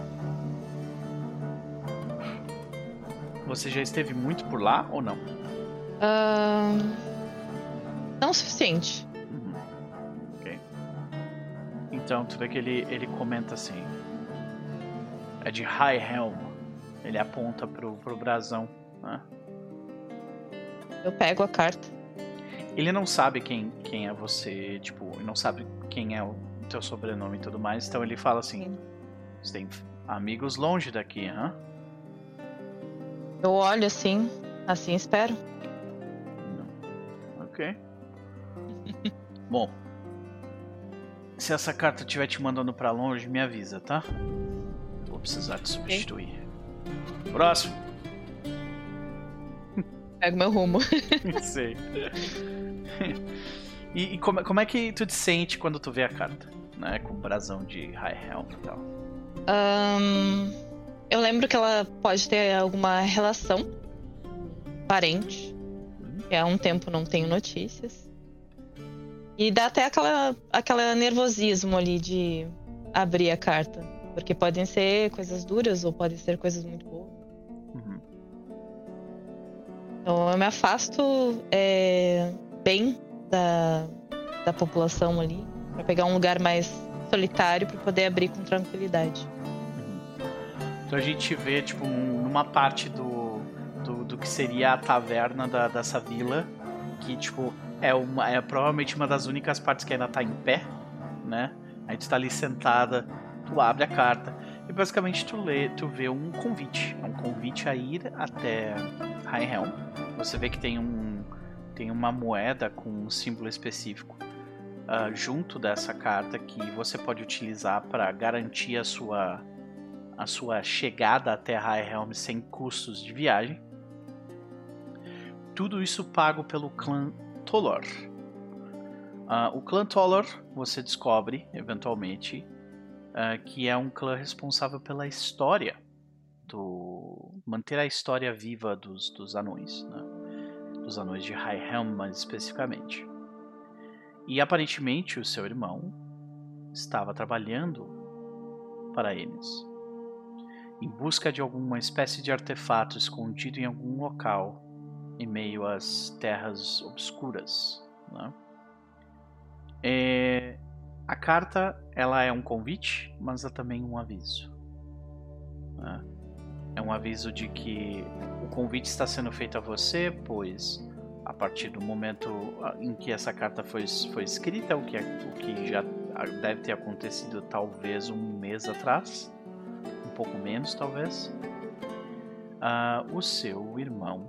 Você já esteve muito por lá ou não? Uh... Não o suficiente. Uhum. Ok. Então, tu vê que ele, ele comenta assim. É de High Helm. Ele aponta pro, pro brasão. Né? Eu pego a carta. Ele não sabe quem, quem é você, tipo, não sabe quem é o teu sobrenome e tudo mais, então ele fala assim: Sim. Você tem amigos longe daqui, hã? Eu olho assim, assim espero. Ok. [laughs] Bom, se essa carta estiver te mandando para longe, me avisa, tá? Vou precisar te substituir. Okay. Próximo. Pego meu rumo. [laughs] Sei. [laughs] E, e como, como, é que tu te sente quando tu vê a carta? Né? Com o brasão de High Helm e tal. Um, eu lembro que ela pode ter alguma relação parente. Que há um tempo não tenho notícias. E dá até aquela, aquela nervosismo ali de abrir a carta. Porque podem ser coisas duras ou podem ser coisas muito boas. Uhum. Então eu me afasto é, bem da, da população ali. para pegar um lugar mais solitário para poder abrir com tranquilidade. Então a gente vê, tipo, numa parte do, do, do que seria a taverna da, dessa vila, que, tipo, é, uma, é provavelmente uma das únicas partes que ainda tá em pé, né? A gente tá ali sentada, tu abre a carta e basicamente tu lê, tu vê um convite. É um convite a ir até High Helm. Você vê que tem um tem uma moeda com um símbolo específico uh, junto dessa carta que você pode utilizar para garantir a sua, a sua chegada até High sem custos de viagem. Tudo isso pago pelo clã Tolor. Uh, o clã Tolor você descobre, eventualmente, uh, que é um clã responsável pela história, do manter a história viva dos, dos anões, né? dos anões de High Helm mais especificamente. E aparentemente o seu irmão estava trabalhando para eles, em busca de alguma espécie de artefato escondido em algum local em meio às terras obscuras. Né? É... A carta ela é um convite, mas é também um aviso. Né? É um aviso de que o convite está sendo feito a você, pois a partir do momento ah, em que essa carta foi, foi escrita, o que, é, o que já deve ter acontecido talvez um mês atrás, pouco menos talvez, uh, o seu irmão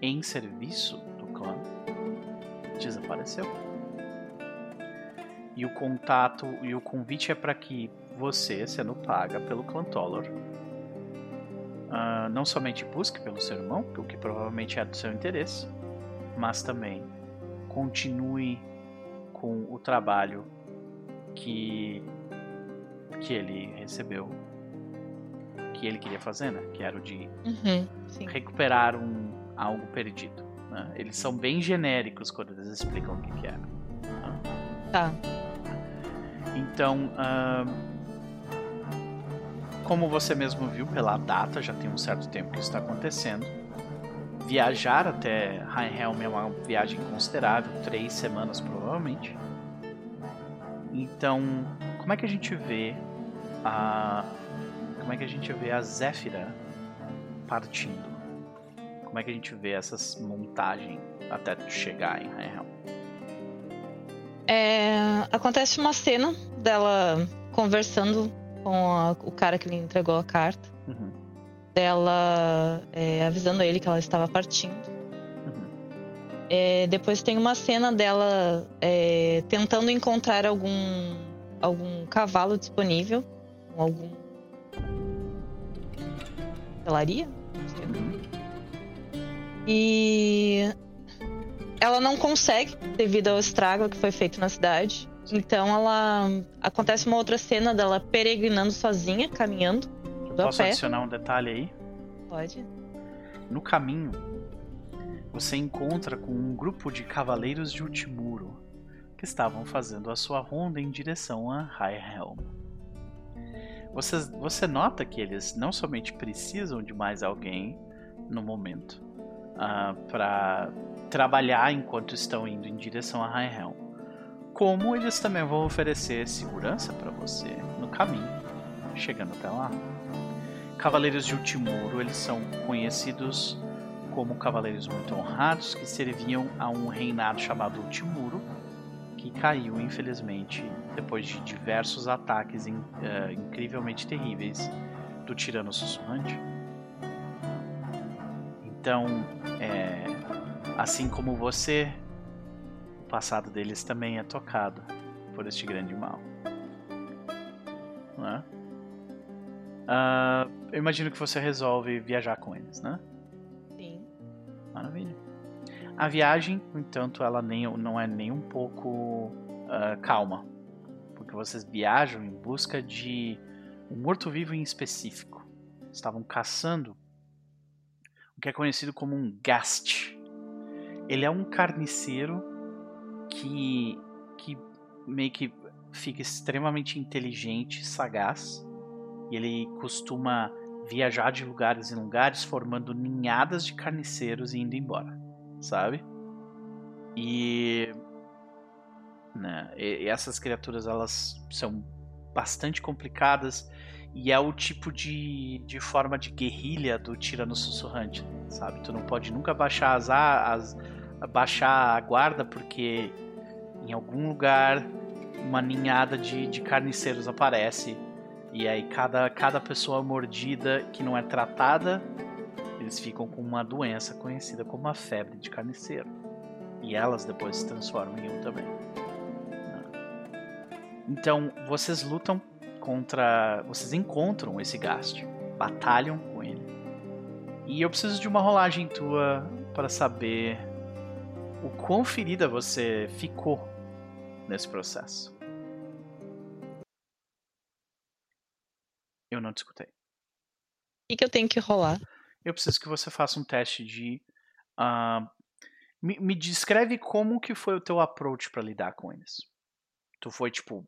em serviço do clã desapareceu. E o contato e o convite é para que você, sendo paga pelo clã Tollor, uh, não somente busque pelo seu irmão, o que provavelmente é do seu interesse, mas também continue com o trabalho que que ele recebeu, que ele queria fazer, né? Que era o de uhum, recuperar um algo perdido. Né? Eles são bem genéricos quando eles explicam o que, que era. Né? Tá. Então, uh, como você mesmo viu pela data, já tem um certo tempo que isso está acontecendo viajar até Helm é uma viagem considerável, três semanas provavelmente. Então, como é que a gente vê a como é que a gente vê a Zéfira partindo? Como é que a gente vê essas montagens até chegar em Helm? É, acontece uma cena dela conversando com a, o cara que lhe entregou a carta. Uhum dela é, avisando ele que ela estava partindo. Uhum. É, depois tem uma cena dela é, tentando encontrar algum algum cavalo disponível, algum pelaria. Uhum. E ela não consegue devido ao estrago que foi feito na cidade. Então ela acontece uma outra cena dela peregrinando sozinha, caminhando Posso adicionar um detalhe aí? Pode. No caminho, você encontra com um grupo de cavaleiros de Ultimuro que estavam fazendo a sua ronda em direção a High Helm. Você, você nota que eles não somente precisam de mais alguém no momento uh, ah, para trabalhar enquanto estão indo em direção a High Helm. Como eles também vão oferecer segurança para você no caminho, chegando até lá. Cavaleiros de Ultimuro, eles são conhecidos como cavaleiros muito honrados que serviam a um reinado chamado Ultimuro, que caiu, infelizmente, depois de diversos ataques in, uh, incrivelmente terríveis do Tirano Sussurrante. Então, é, assim como você, o passado deles também é tocado por este grande mal. Uh, eu imagino que você resolve viajar com eles, né? Sim. Maravilha. A viagem, no entanto, ela nem, não é nem um pouco uh, calma. Porque vocês viajam em busca de um morto-vivo em específico. Estavam caçando o que é conhecido como um gast. Ele é um carniceiro que, que meio que fica extremamente inteligente, sagaz e ele costuma viajar de lugares em lugares, formando ninhadas de carniceiros e indo embora, sabe? E, né, e essas criaturas elas são bastante complicadas e é o tipo de, de forma de guerrilha do tirano sussurrante, sabe? Tu não pode nunca baixar as, as baixar a guarda porque em algum lugar uma ninhada de, de carniceiros aparece e aí cada, cada pessoa mordida que não é tratada, eles ficam com uma doença conhecida como a febre de carniceiro. E elas depois se transformam em um também. Então, vocês lutam contra. Vocês encontram esse gasto, batalham com ele. E eu preciso de uma rolagem tua para saber o quão ferida você ficou nesse processo. Eu não te escutei. O que, que eu tenho que rolar? Eu preciso que você faça um teste de. Uh, me, me, descreve como que foi o teu approach para lidar com eles. Tu foi tipo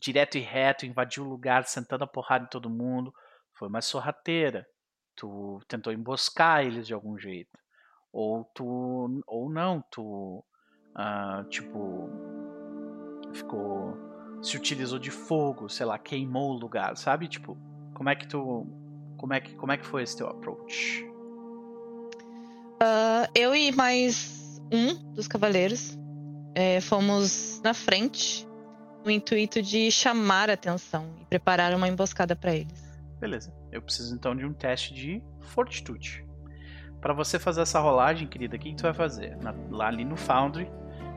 direto e reto, invadiu o lugar, sentando a porrada em todo mundo. Foi mais sorrateira. Tu tentou emboscar eles de algum jeito. Ou tu. Ou não, tu. Uh, tipo. Ficou se utilizou de fogo, sei lá, queimou o lugar, sabe? Tipo, como é que tu. Como é que, como é que foi esse teu approach? Uh, eu e mais um dos cavaleiros é, fomos na frente no intuito de chamar a atenção e preparar uma emboscada para eles. Beleza. Eu preciso então de um teste de fortitude. Para você fazer essa rolagem, querida, o que, que tu vai fazer? Na, lá ali no Foundry,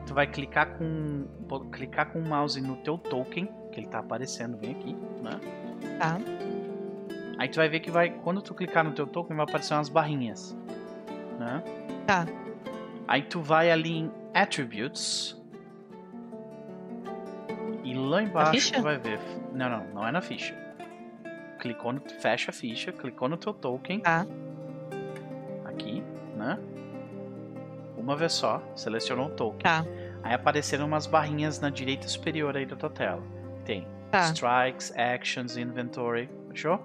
tu vai clicar com clicar com o mouse no teu token, que ele tá aparecendo bem aqui, né? Tá. Aí tu vai ver que vai quando tu clicar no teu token vai aparecer umas barrinhas, né? Tá. Aí tu vai ali em attributes e lá embaixo tu vai ver. Não, não, não é na ficha. Clicou no fecha a ficha, clicou no teu token. Tá. Aqui, né? Uma vez só, selecionou o token. Tá. Aí apareceram umas barrinhas na direita superior aí da tua tela. Tem tá. Strikes, Actions, Inventory. Fechou?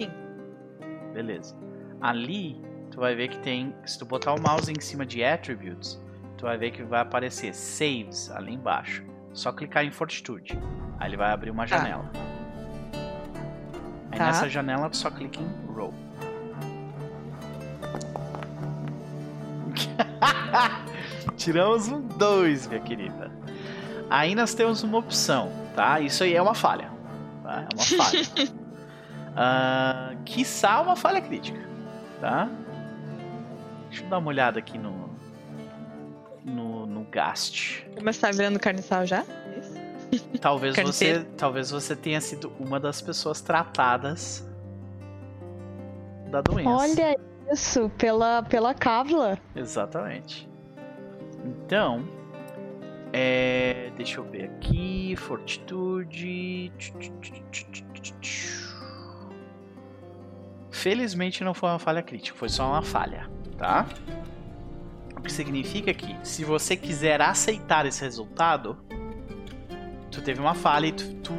Sim. Beleza. Ali, tu vai ver que tem. Se tu botar o mouse em cima de Attributes, tu vai ver que vai aparecer Saves ali embaixo. Só clicar em Fortitude. Aí ele vai abrir uma tá. janela. Aí tá. nessa janela tu só clica em Roll. [laughs] Tiramos um 2, minha querida. Aí nós temos uma opção, tá? Isso aí é uma falha. Tá? É uma falha. uh, [laughs] quiçá uma falha crítica, tá? Deixa eu dar uma olhada aqui no. No, no Gast. Começar virando carniçal já? Talvez você, talvez você tenha sido uma das pessoas tratadas da doença. Olha isso, pela, pela Kavla. Exatamente. Então, é, deixa eu ver aqui, fortitude. Felizmente não foi uma falha crítica, foi só uma falha, tá? O que significa que se você quiser aceitar esse resultado, tu teve uma falha e tu, tu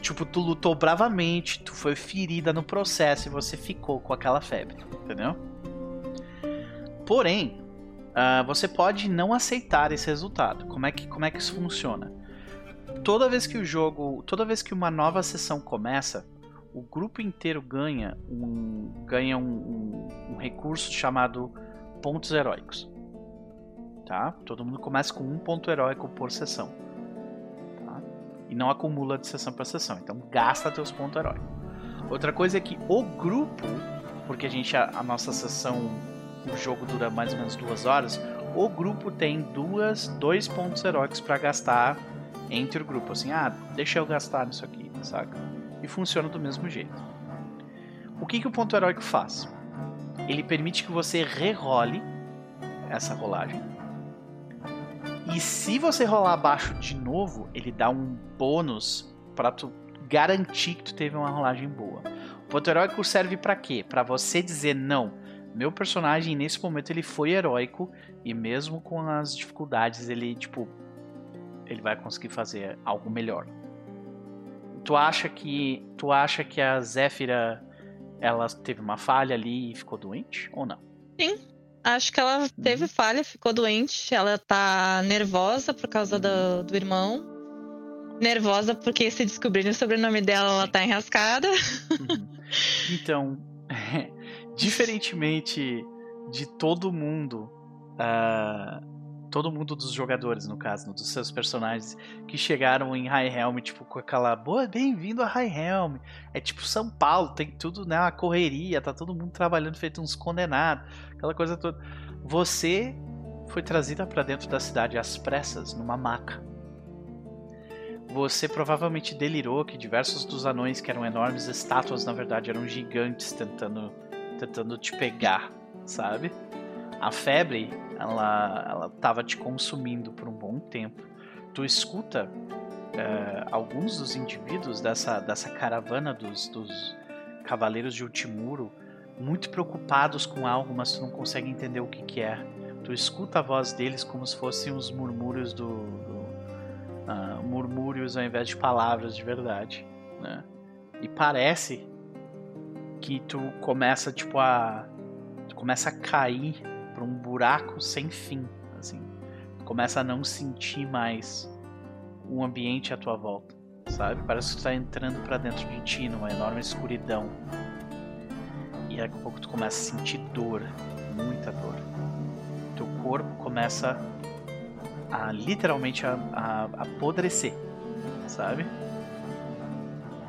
tipo, tu lutou bravamente, tu foi ferida no processo e você ficou com aquela febre, entendeu? Porém, Uh, você pode não aceitar esse resultado. Como é que, como é que isso funciona? Toda vez que o jogo, toda vez que uma nova sessão começa, o grupo inteiro ganha um, ganha um, um, um recurso chamado pontos heróicos. Tá? Todo mundo começa com um ponto heróico por sessão. Tá? E não acumula de sessão para sessão. Então gasta teus pontos heróicos. Outra coisa é que o grupo, porque a gente a, a nossa sessão o jogo dura mais ou menos duas horas, o grupo tem duas, dois pontos heróicos para gastar entre o grupo. Assim, ah, deixa eu gastar nisso aqui, saca? E funciona do mesmo jeito. O que, que o ponto heróico faz? Ele permite que você rerole essa rolagem. E se você rolar abaixo de novo, ele dá um bônus para tu garantir que tu teve uma rolagem boa. O ponto heróico serve para quê? Para você dizer não meu personagem nesse momento ele foi heróico e mesmo com as dificuldades ele tipo ele vai conseguir fazer algo melhor. Tu acha que tu acha que a Zéfira ela teve uma falha ali e ficou doente ou não? Sim. Acho que ela teve uhum. falha, ficou doente. Ela tá nervosa por causa do, do irmão. Nervosa porque se descobrirem o sobrenome dela, ela tá enrascada. Uhum. Então, [laughs] diferentemente de todo mundo, uh, todo mundo dos jogadores, no caso, dos seus personagens, que chegaram em High Helm, tipo, com aquela boa, bem-vindo a High Helm. É tipo São Paulo, tem tudo, né? Uma correria, tá todo mundo trabalhando feito uns condenados, aquela coisa toda. Você foi trazida para dentro da cidade às pressas, numa maca. Você provavelmente delirou que diversos dos anões, que eram enormes estátuas, na verdade eram gigantes tentando tentando te pegar, sabe? A febre, ela, ela tava te consumindo por um bom tempo. Tu escuta é, alguns dos indivíduos dessa, dessa caravana dos, dos cavaleiros de Ultimuro muito preocupados com algo, mas tu não consegue entender o que, que é. Tu escuta a voz deles como se fossem os murmúrios do, do uh, murmúrios ao invés de palavras de verdade, né? E parece que tu começa tipo a tu começa a cair para um buraco sem fim, assim. Começa a não sentir mais o ambiente à tua volta, sabe? Parece que tu tá entrando para dentro de ti numa enorme escuridão. E daqui a pouco tu começa a sentir dor, muita dor. Teu corpo começa a literalmente a, a apodrecer, sabe?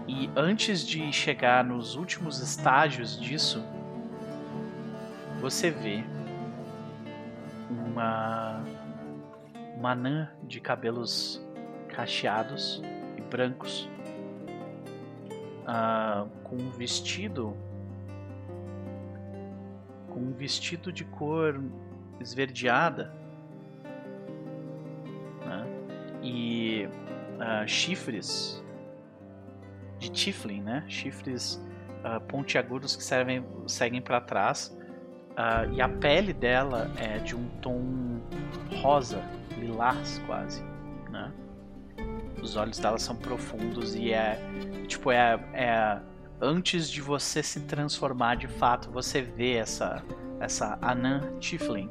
E antes de chegar nos últimos estágios disso, você vê uma uma anã de cabelos cacheados e brancos uh, com um vestido com um vestido de cor esverdeada né? e uh, chifres de Tiflin, né? Chifres uh, pontiagudos que servem, seguem para trás. Uh, e a pele dela é de um tom rosa, lilás quase, né? Os olhos dela são profundos e é tipo é, é antes de você se transformar de fato, você vê essa essa Anan Tiflin.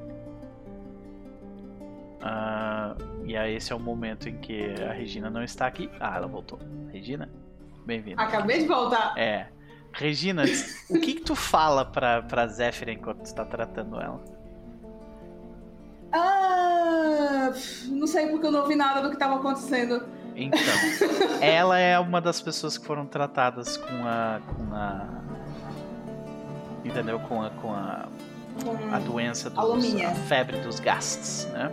Uh, e aí esse é o momento em que a Regina não está aqui. Ah, ela voltou. Regina? Bem-vindo. Acabei de voltar. É. Regina, o que, que tu fala pra, pra Zéfira enquanto tu tá tratando ela? Ah, não sei porque eu não ouvi nada do que tava acontecendo. Então, ela é uma das pessoas que foram tratadas com a. com a. Entendeu? Com a. com a, com a doença dos. A febre dos gastos, né?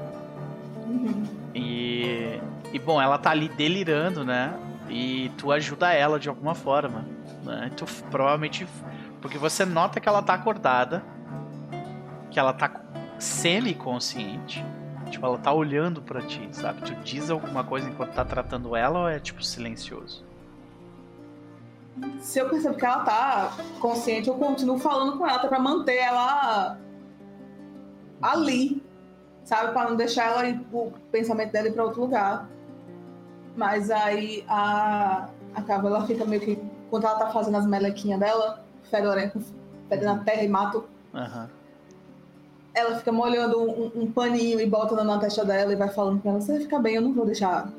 Uhum. E. E bom, ela tá ali delirando, né? e tu ajuda ela de alguma forma. Né? Tu provavelmente. Porque você nota que ela tá acordada, que ela tá semi-consciente. Tipo, ela tá olhando para ti, sabe? Tu diz alguma coisa enquanto tá tratando ela ou é tipo silencioso? Se eu percebo que ela tá consciente, eu continuo falando com ela até pra manter ela ali, sabe? Pra não deixar ela ir, o pensamento dela ir pra outro lugar. Mas aí a, a Cava, ela fica meio que. Quando ela tá fazendo as melequinhas dela, fedorenta, fede na terra e mato. Uhum. ela fica molhando um, um, paninho e botando na testa dela e vai falando pra ela, você vai ficar bem, eu não vou deixar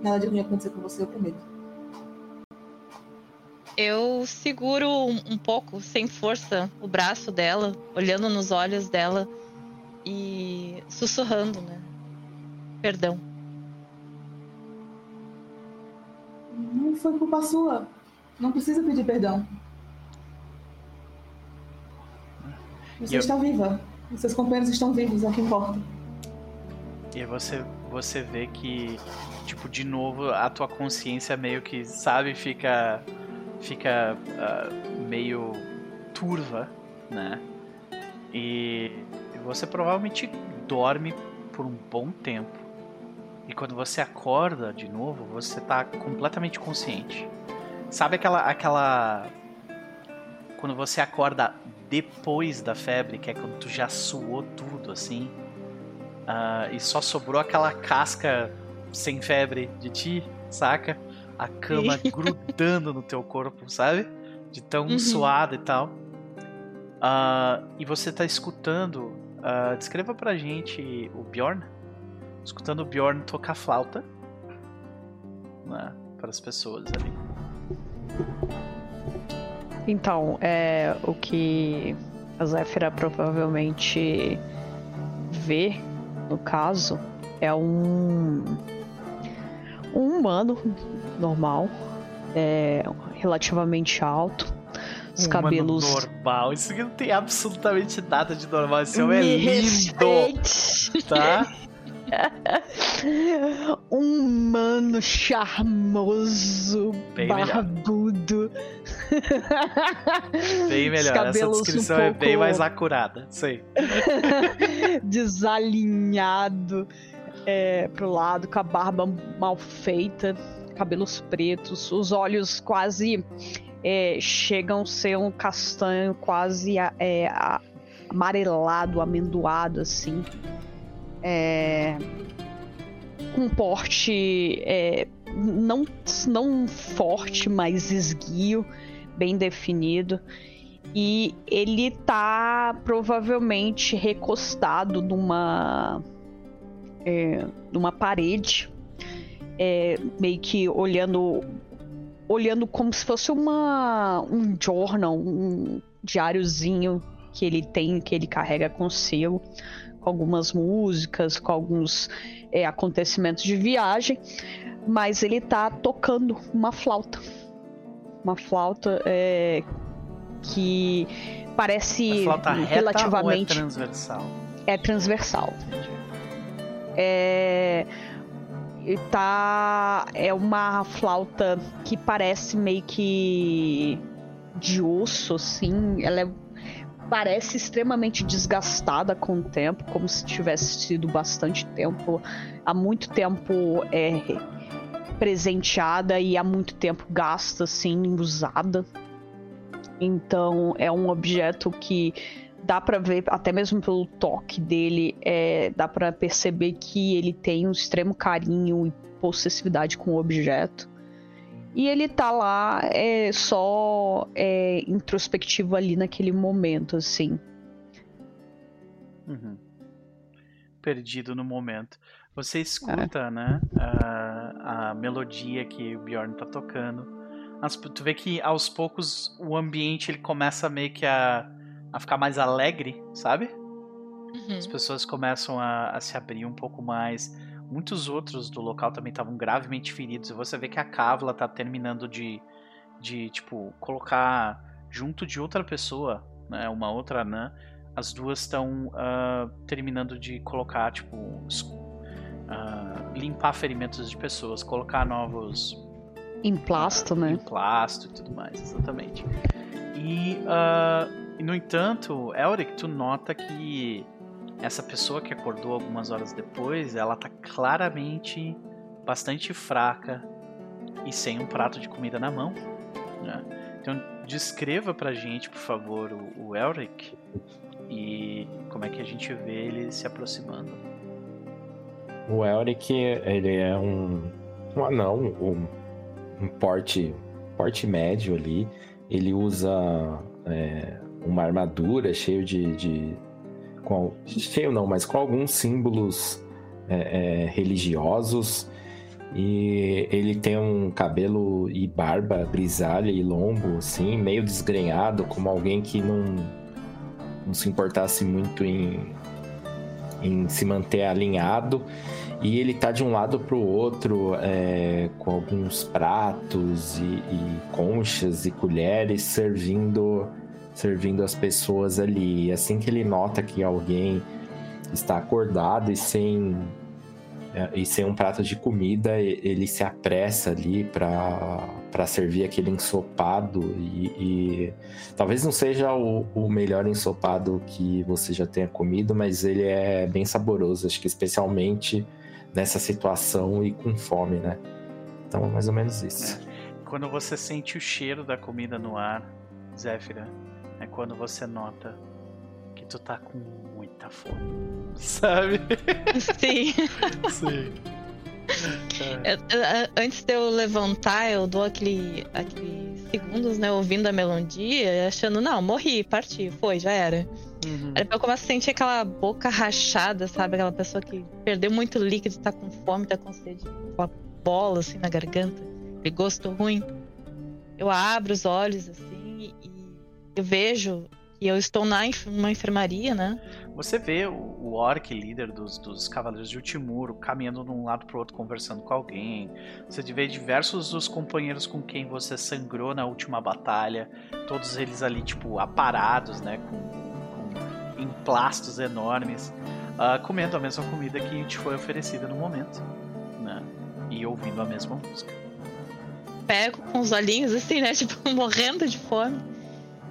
nada de ruim acontecer com você, eu prometo. Eu seguro um, um pouco, sem força, o braço dela, olhando nos olhos dela e sussurrando, né? Perdão. Não foi culpa sua. Não precisa pedir perdão. Você eu... está viva. Os seus companheiros estão vivos, é o que importa. E você, você vê que, tipo, de novo, a tua consciência meio que, sabe, fica. fica uh, meio turva, né? E você provavelmente dorme por um bom tempo. E quando você acorda de novo, você tá completamente consciente. Sabe aquela aquela quando você acorda depois da febre, que é quando tu já suou tudo assim, uh, e só sobrou aquela casca sem febre de ti, saca? A cama [laughs] grudando no teu corpo, sabe? De tão uhum. suada e tal. Uh, e você tá escutando. Uh, descreva pra gente o Bjorn. Escutando o Bjorn tocar flauta. Né, para as pessoas ali. Então, é, o que a Zéfira provavelmente vê, no caso, é um, um humano normal, é, relativamente alto. Os um cabelos. normal. Isso aqui não tem absolutamente nada de normal. Esse homem é lindo. Tá? [laughs] [laughs] um mano charmoso, bem barbudo. Melhor. [laughs] Bem melhor. Essa descrição um é bem mais acurada. Sei. [laughs] Desalinhado é, pro lado, com a barba mal feita, cabelos pretos, os olhos quase é, chegam a ser um castanho quase é, amarelado, amendoado assim é, com porte é, não, não forte, mas esguio, bem definido. E ele tá provavelmente recostado numa, é, numa parede, é, meio que olhando olhando como se fosse uma um journal, um diáriozinho que ele tem, que ele carrega consigo com algumas músicas, com alguns é, acontecimentos de viagem, mas ele tá tocando uma flauta. Uma flauta é, que parece a flauta reta relativamente. Ou é transversal? É transversal. É. Tá. É uma flauta que parece meio que de osso, assim. Ela é parece extremamente desgastada com o tempo, como se tivesse sido bastante tempo, há muito tempo é, presenteada e há muito tempo gasta, assim, usada. Então é um objeto que dá para ver, até mesmo pelo toque dele, é, dá para perceber que ele tem um extremo carinho e possessividade com o objeto. E ele tá lá é, só é, introspectivo ali naquele momento, assim. Uhum. Perdido no momento. Você escuta, é. né, a, a, melodia que o Bjorn tá tocando. Mas tu vê que aos poucos o ambiente ele começa meio que a, a ficar mais alegre, sabe? Uhum. As pessoas começam a, a se abrir um pouco mais Muitos outros do local também estavam gravemente feridos. E você vê que a Kavla tá terminando de, de tipo, colocar junto de outra pessoa, né, uma outra anã. As duas estão uh, terminando de colocar, tipo, uh, limpar ferimentos de pessoas, colocar novos. Emplasto, uh, né? Emplasto e tudo mais, exatamente. E, no entanto, Elric, tu nota que essa pessoa que acordou algumas horas depois, ela tá claramente bastante fraca e sem um prato de comida na mão. Né? Então descreva pra gente, por favor, o, o Elric e como é que a gente vê ele se aproximando. O Elric, ele é um, um anão, um, um porte, porte médio ali. Ele usa é, uma armadura cheia de, de com cheio não, mas com alguns símbolos é, é, religiosos e ele tem um cabelo e barba grisalha e longo, assim, meio desgrenhado, como alguém que não, não se importasse muito em, em se manter alinhado. E ele tá de um lado para o outro é, com alguns pratos e, e, conchas e colheres servindo servindo as pessoas ali. E assim que ele nota que alguém está acordado e sem é, e sem um prato de comida, ele se apressa ali para servir aquele ensopado. E, e talvez não seja o, o, melhor ensopado que você já tenha comido, mas ele é bem saboroso, acho que especialmente nessa situação e com fome, né? Então, mais ou menos isso. É. Quando você sente o cheiro da comida no ar, Zéfira, é quando você nota que tu tá com muita fome. Sabe? Sim. [laughs] Sim. É. Eu, eu, antes de eu levantar, eu dou aquele, aquele segundos, né, ouvindo a melodia, achando, não, morri, parti, foi, já era. Uhum. Aí eu começo a sentir aquela boca rachada, sabe? Aquela pessoa que perdeu muito líquido, tá com fome, tá com sede, uma bola assim na garganta, aquele gosto ruim. Eu abro os olhos assim e eu vejo que eu estou na uma enfermaria, né? Você vê o, o orc líder dos, dos Cavaleiros de Ultimuro caminhando de um lado para o outro conversando com alguém. Você vê diversos dos companheiros com quem você sangrou na última batalha, todos eles ali tipo aparados, né, com, com emplastos enormes, uh, comendo a mesma comida que te foi oferecida no momento, né, e ouvindo a mesma música. Pego com os olhinhos assim, né, [laughs] tipo morrendo de fome.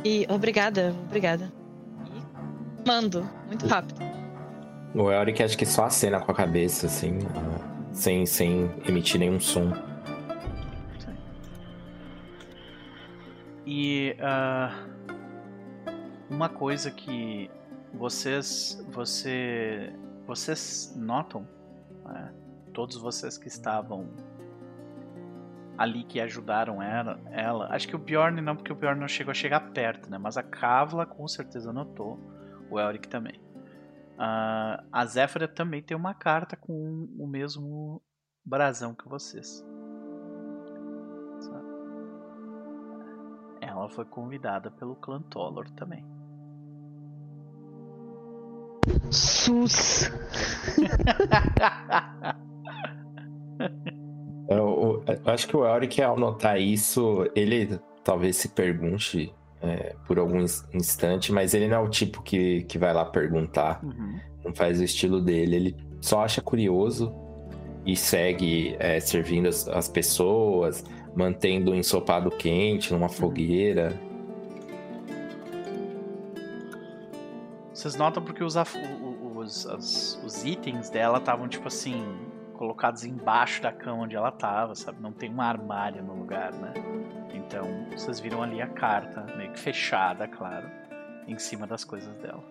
E obrigada, obrigada. E mando, muito rápido. O Elric acho que só acena com a cabeça, assim, sem, sem emitir nenhum som. E uh, uma coisa que vocês, você, vocês notam, né? todos vocês que estavam ali que ajudaram ela, ela. Acho que o Bjorn não, porque o Bjorn não chegou a chegar perto, né? Mas a Kavla com certeza notou. O Elric também. Uh, a Zéfira também tem uma carta com o mesmo brasão que vocês. Ela foi convidada pelo clã Tolor também. Sus. [laughs] Eu, eu, acho que o Elric, ao notar isso, ele talvez se pergunte é, por algum instante, mas ele não é o tipo que, que vai lá perguntar, uhum. não faz o estilo dele, ele só acha curioso e segue é, servindo as, as, pessoas, mantendo o ensopado quente numa uhum. fogueira. Vocês notam porque os, os, os, os itens dela estavam tipo assim colocados embaixo da cama onde ela tava, sabe? Não tem um armário no lugar, né? Então, vocês viram ali a carta, meio que fechada, claro, em cima das coisas dela.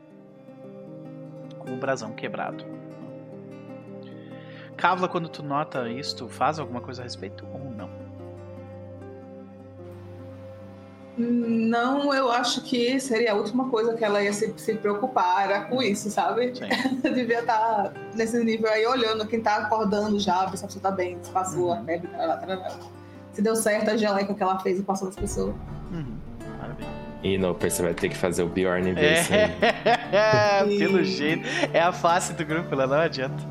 Com o brasão quebrado. Kavla, quando tu nota isso, tu faz alguma coisa a respeito não? Não, eu acho que seria a última coisa que ela ia se, se preocupar, era com isso, sabe? [laughs] Devia estar tá nesse nível aí, olhando quem tá acordando já, ver se a pessoa tá bem, se passou uhum. a febre, se deu certo a geleca que ela fez e passou das pessoas. Uhum. E no você vai ter que fazer o Bjorn ver isso é, [laughs] Pelo jeito. É a face do grupo, lá não adianta.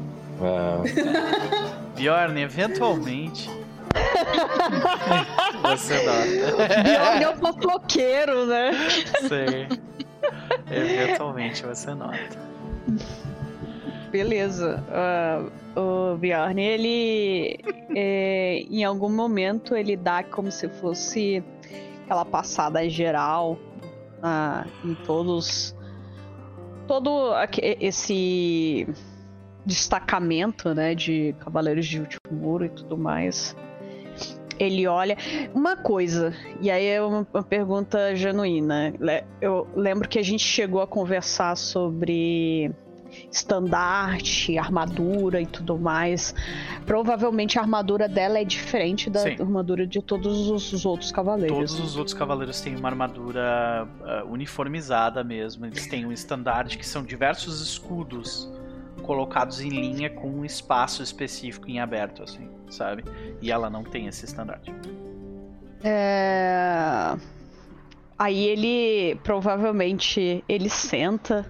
Uau. Bjorn, eventualmente você nota. Bjorn é o fofoqueiro, né? Sim. Eventualmente você nota. Beleza. Uh, o Bjorn, ele. É, em algum momento, ele dá como se fosse aquela passada geral uh, em todos. Todo esse destacamento, né, de Cavaleiros de Último Muro e tudo mais ele olha. Uma coisa, e aí é uma, uma pergunta genuína. Eu lembro que a gente chegou a conversar sobre estandarte, armadura e tudo mais. Provavelmente a armadura dela é diferente da Sim. armadura de todos os outros cavaleiros. Todos os outros cavaleiros têm uma armadura uh, uniformizada mesmo. Eles têm um estandarte que são diversos escudos colocados em linha com um espaço específico em aberto, assim, sabe? E ela não tem esse estandarte. É... Aí ele provavelmente ele senta,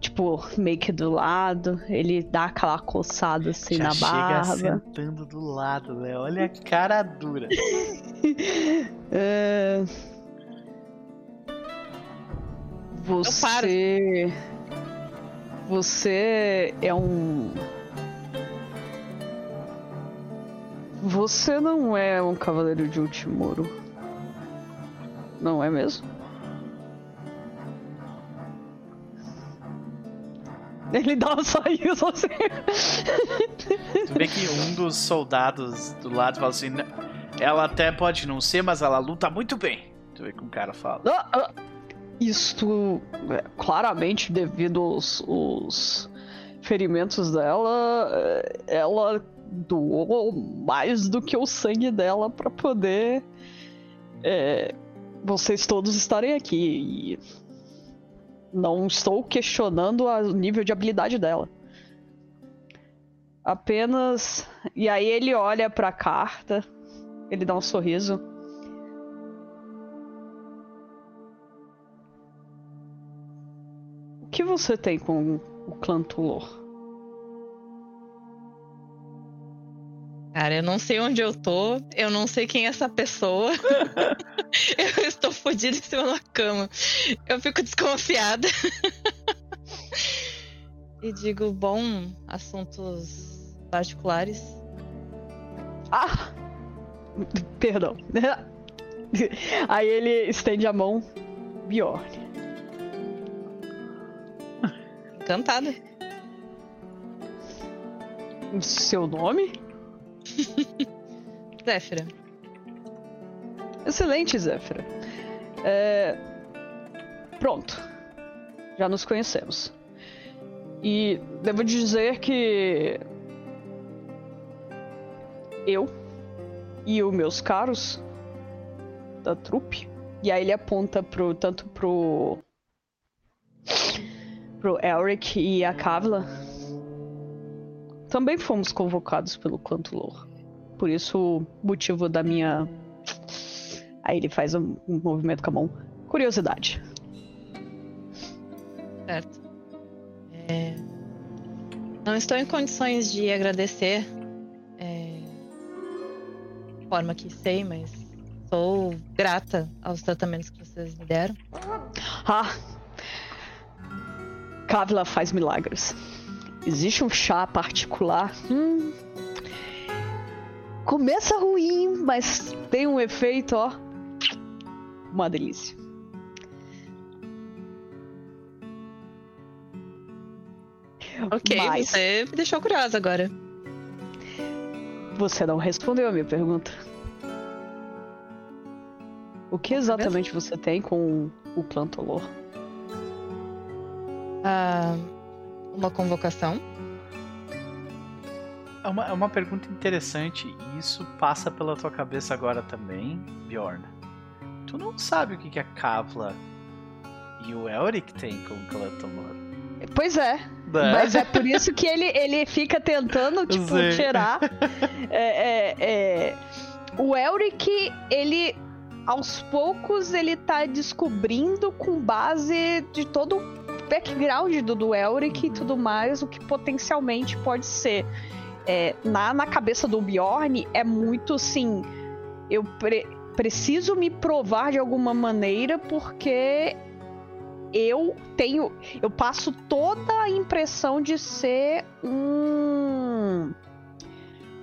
tipo, meio que do lado, ele dá aquela coçada assim Já na barba. Chega sentando do lado, né? Olha a cara dura. [laughs] é... Você. Você é um. Você não é um cavaleiro de Ultimoro. Não é mesmo? Ele dá um sorriso assim. Tu vê que um dos soldados do lado fala assim: Ela até pode não ser, mas ela luta muito bem. Tu vê que um cara fala. Ah, ah, isto, é, claramente, devido aos, aos ferimentos dela, é, ela doou mais do que o sangue dela para poder é, vocês todos estarem aqui. E não estou questionando o nível de habilidade dela. Apenas. E aí ele olha para a carta, ele dá um sorriso. O que você tem com o clã Tulor? Cara, eu não sei onde eu tô, eu não sei quem é essa pessoa. [laughs] eu estou fodida em cima da cama. Eu fico desconfiada. e digo, bom, assuntos particulares. Ah! Perdão. Aí ele estende a mão. Bjorn. Encantada. Seu nome? [laughs] Zéfira. Excelente, Zéfira. É... Pronto. Já nos conhecemos. E devo dizer que. Eu e os meus caros da trupe. E aí ele aponta pro, tanto pro. pro Elric e a Kavla também fomos convocados pelo Cantulor. Por isso, o motivo da minha. Aí ele faz um, um movimento com a mão. Curiosidade. Certo. É... Não estou em condições de agradecer. É... De forma que sei, mas sou grata aos tratamentos que vocês me deram. Ah! Kavla faz milagres. Existe um chá particular. Hum. Começa ruim, mas tem um efeito, ó. Uma delícia. Ok, mas... você me deixou curiosa agora. Você não respondeu a minha pergunta. O que exatamente você tem com o Plantolor? Ah uma convocação? É uma, é uma pergunta interessante e isso passa pela tua cabeça agora também, Bjorn. Tu não sabe o que, que a Kavla e o Elric têm com o Clantomor. Pois é. Né? Mas é por isso que ele, ele fica tentando, [laughs] tipo, tirar. É, é, é... O Elric, ele. Aos poucos, ele tá descobrindo com base de todo background do, do Elric e tudo mais, o que potencialmente pode ser. É, na, na cabeça do Bjorn é muito assim. Eu pre preciso me provar de alguma maneira porque eu tenho. Eu passo toda a impressão de ser um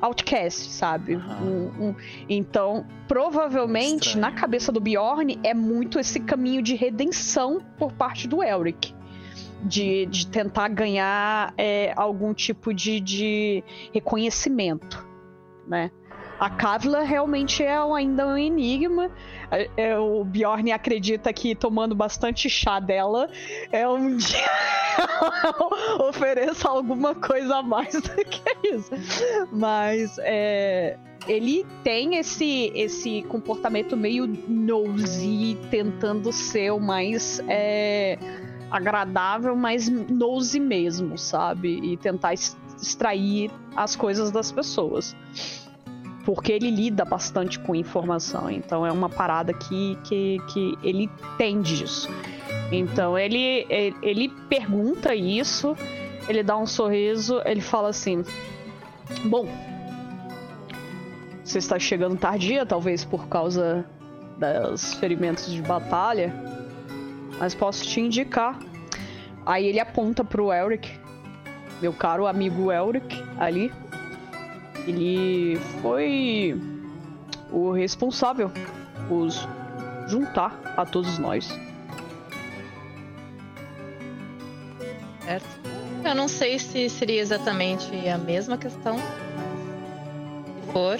outcast, sabe? Uhum. Um, um, então, provavelmente, Estranho. na cabeça do Bjorn, é muito esse caminho de redenção por parte do Elric de, de tentar ganhar é, algum tipo de, de reconhecimento, né? A Kavla realmente é ainda um enigma. É, é, o Bjorn acredita que tomando bastante chá dela é um dia [laughs] ofereça alguma coisa a mais do que isso. Mas é, ele tem esse, esse comportamento meio nosy, tentando ser o mais é, agradável, mas nosy mesmo, sabe? E tentar extrair as coisas das pessoas. Porque ele lida bastante com informação, então é uma parada que, que, que ele tem disso. Então ele, ele, ele pergunta isso, ele dá um sorriso, ele fala assim: Bom, você está chegando tardia, talvez por causa dos ferimentos de batalha, mas posso te indicar. Aí ele aponta pro Elric, meu caro amigo Elric, ali. Ele foi o responsável por juntar a todos nós. Certo. Eu não sei se seria exatamente a mesma questão. Se for.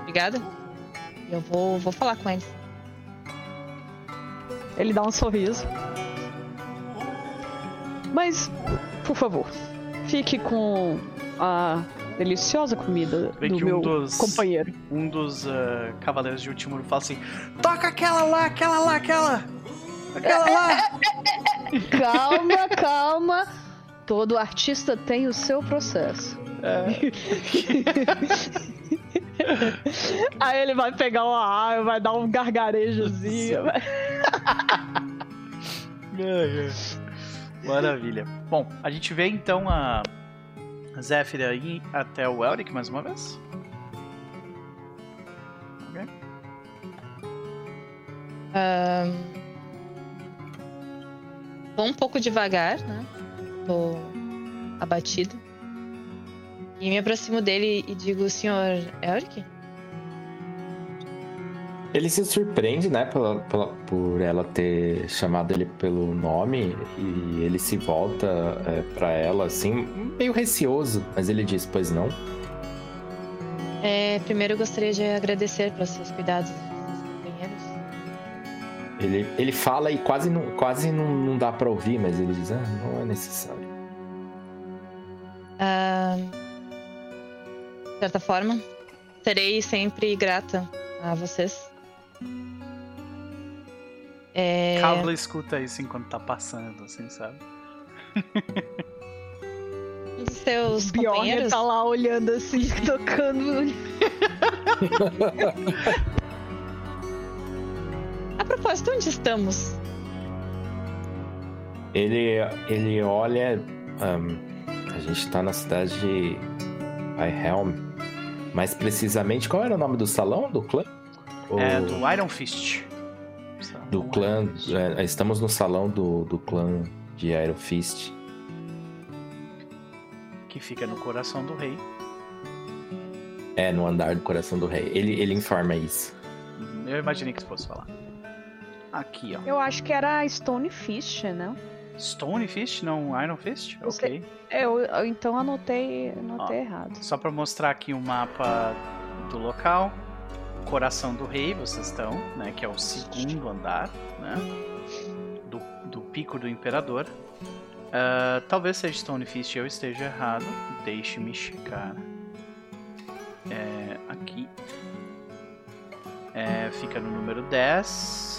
Obrigada. Eu vou, vou falar com eles. Ele dá um sorriso. Mas, por favor, fique com a deliciosa comida do meu dos, companheiro. Um dos uh, cavaleiros de Ultimuro fala assim: Toca aquela lá, aquela lá, aquela! Aquela lá! [laughs] calma, calma. Todo artista tem o seu processo. É. [laughs] Aí ele vai pegar uma água, vai dar um gargarejozinho. [laughs] Maravilha. Bom, a gente vê então a Zéfira ir até o Elric mais uma vez. Ok. Um... Vou um pouco devagar, né? Tô abatido. E me aproximo dele e digo, senhor Elric? Ele se surpreende, né, pela, pela, por ela ter chamado ele pelo nome e ele se volta é, para ela, assim, meio receoso, mas ele diz: Pois não. É, primeiro eu gostaria de agradecer pelos seus cuidados companheiros. Ele, ele fala e quase não, quase não, não dá para ouvir, mas ele diz: Ah, não é necessário. Ah, certa forma, serei sempre grata a vocês é... Cabla escuta isso enquanto tá passando, assim, sabe? [laughs] Os seus o companheiros... tá lá olhando assim, [laughs] tocando. [laughs] a propósito, onde estamos? Ele, ele olha. Um, a gente tá na cidade de Helm. Mais precisamente, qual era o nome do salão do clã? É, do Iron Fist do clã. É, estamos no salão do, do clã de Iron Fist. Que fica no coração do rei. É, no andar do coração do rei. Ele, ele informa isso. Eu imaginei que você fosse falar. Aqui, ó. Eu acho que era Stone Fist, não? Stone Fist, não Iron Fist? Você... Ok. Eu, eu, então anotei, anotei ó, errado. Só para mostrar aqui o um mapa do local coração do rei vocês estão, né? Que é o segundo andar, né? Do, do pico do imperador. Uh, talvez seja Stonefist eu esteja errado. Deixe-me checar. É, aqui. É, fica no número 10.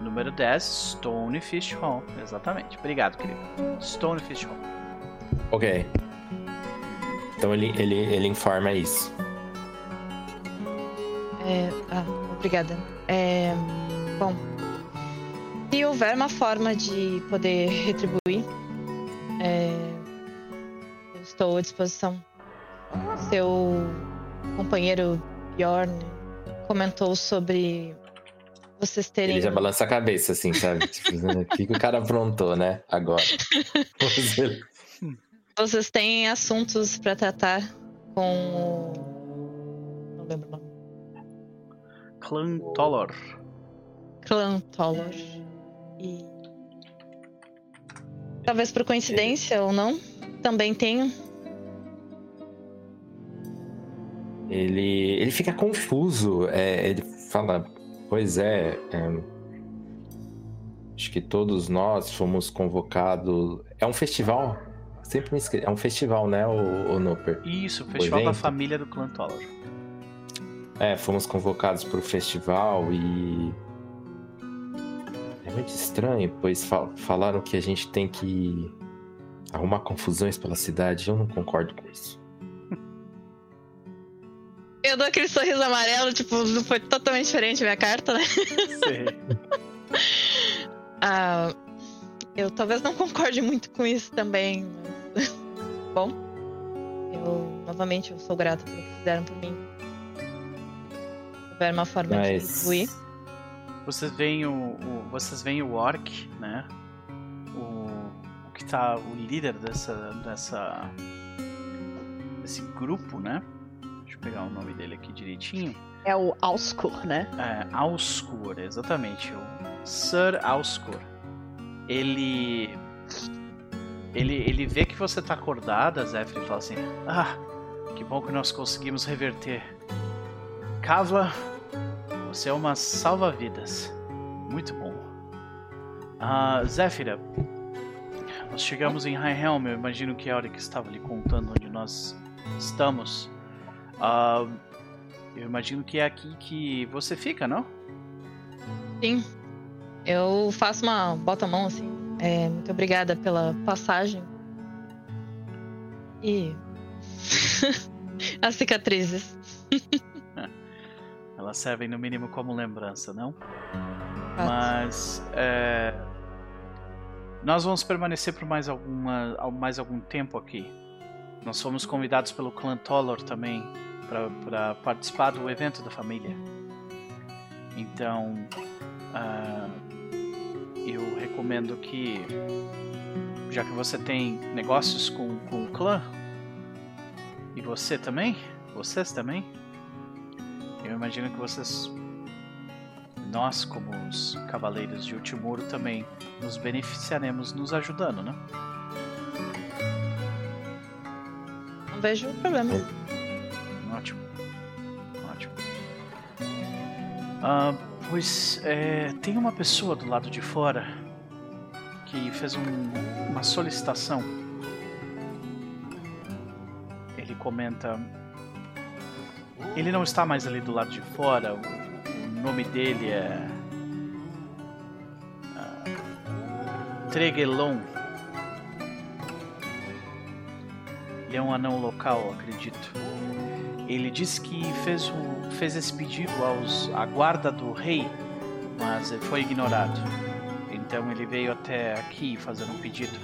Número 10, Stonefish Hall. Exatamente. Obrigado, querido. Stonefish Hall. Ok. Então ele, ele, ele informa isso. É, ah, obrigada. É, bom, se houver uma forma de poder retribuir, é, eu estou à disposição. Seu companheiro Bjorn comentou sobre vocês terem. Ele já balança a cabeça, assim, sabe? [laughs] tipo, o que, que o cara aprontou, né? Agora. [laughs] vocês têm assuntos para tratar com. Não lembro o nome. Clã Tolor. Clã Tolor. E. Talvez por coincidência ou não, também tenho. ele, ele fica confuso. É, ele fala, pois é, é, acho que todos nós fomos convocados. É um festival? Sempre me esqueço. É um festival, né, o, o Noper? Isso, o Festival o da Família do Toller. É, fomos convocados para o festival e. É muito estranho, pois fal falaram que a gente tem que arrumar confusões pela cidade. Eu não concordo com isso. Eu dou aquele sorriso amarelo, tipo, foi totalmente diferente a minha carta, né? Sim. [laughs] ah, eu talvez não concorde muito com isso também. Mas... [laughs] Bom, eu novamente eu sou grata pelo que fizeram por mim. Houver uma forma mas... de retribuir. Vocês veem o, o, vocês veem o orc, né? O, o que tá o líder dessa dessa desse grupo, né? Pegar o nome dele aqui direitinho. É o Auskur, né? É, Auskur, exatamente. O Sir Auskur. Ele. Ele, ele vê que você tá acordada, Zephyr, e fala assim: Ah, que bom que nós conseguimos reverter. Kavla, você é uma salva-vidas. Muito bom. Ah, Zéfira, nós chegamos em High Helm. Eu imagino que é a hora que estava lhe contando onde nós estamos. Uh, eu imagino que é aqui que você fica, não? Sim. Eu faço uma bota a mão assim. É, muito obrigada pela passagem. E. [laughs] As cicatrizes. [laughs] Elas servem no mínimo como lembrança, não? Mas. É... Nós vamos permanecer por mais, alguma, mais algum tempo aqui. Nós fomos convidados pelo clã Tollor também para participar do evento da família. Então, uh, eu recomendo que, já que você tem negócios com, com o clã, e você também, vocês também, eu imagino que vocês, nós como os cavaleiros de Ultimuro também nos beneficiaremos nos ajudando, né? Não vejo problema. Ótimo. Ótimo. Ah, pois é, tem uma pessoa do lado de fora que fez um, uma solicitação. Ele comenta. Ele não está mais ali do lado de fora. O, o nome dele é. Uh, Tregelon. Ele é um anão local, acredito. Ele disse que fez, fez esse pedido aos, à guarda do rei, mas foi ignorado. Então ele veio até aqui fazer um pedido.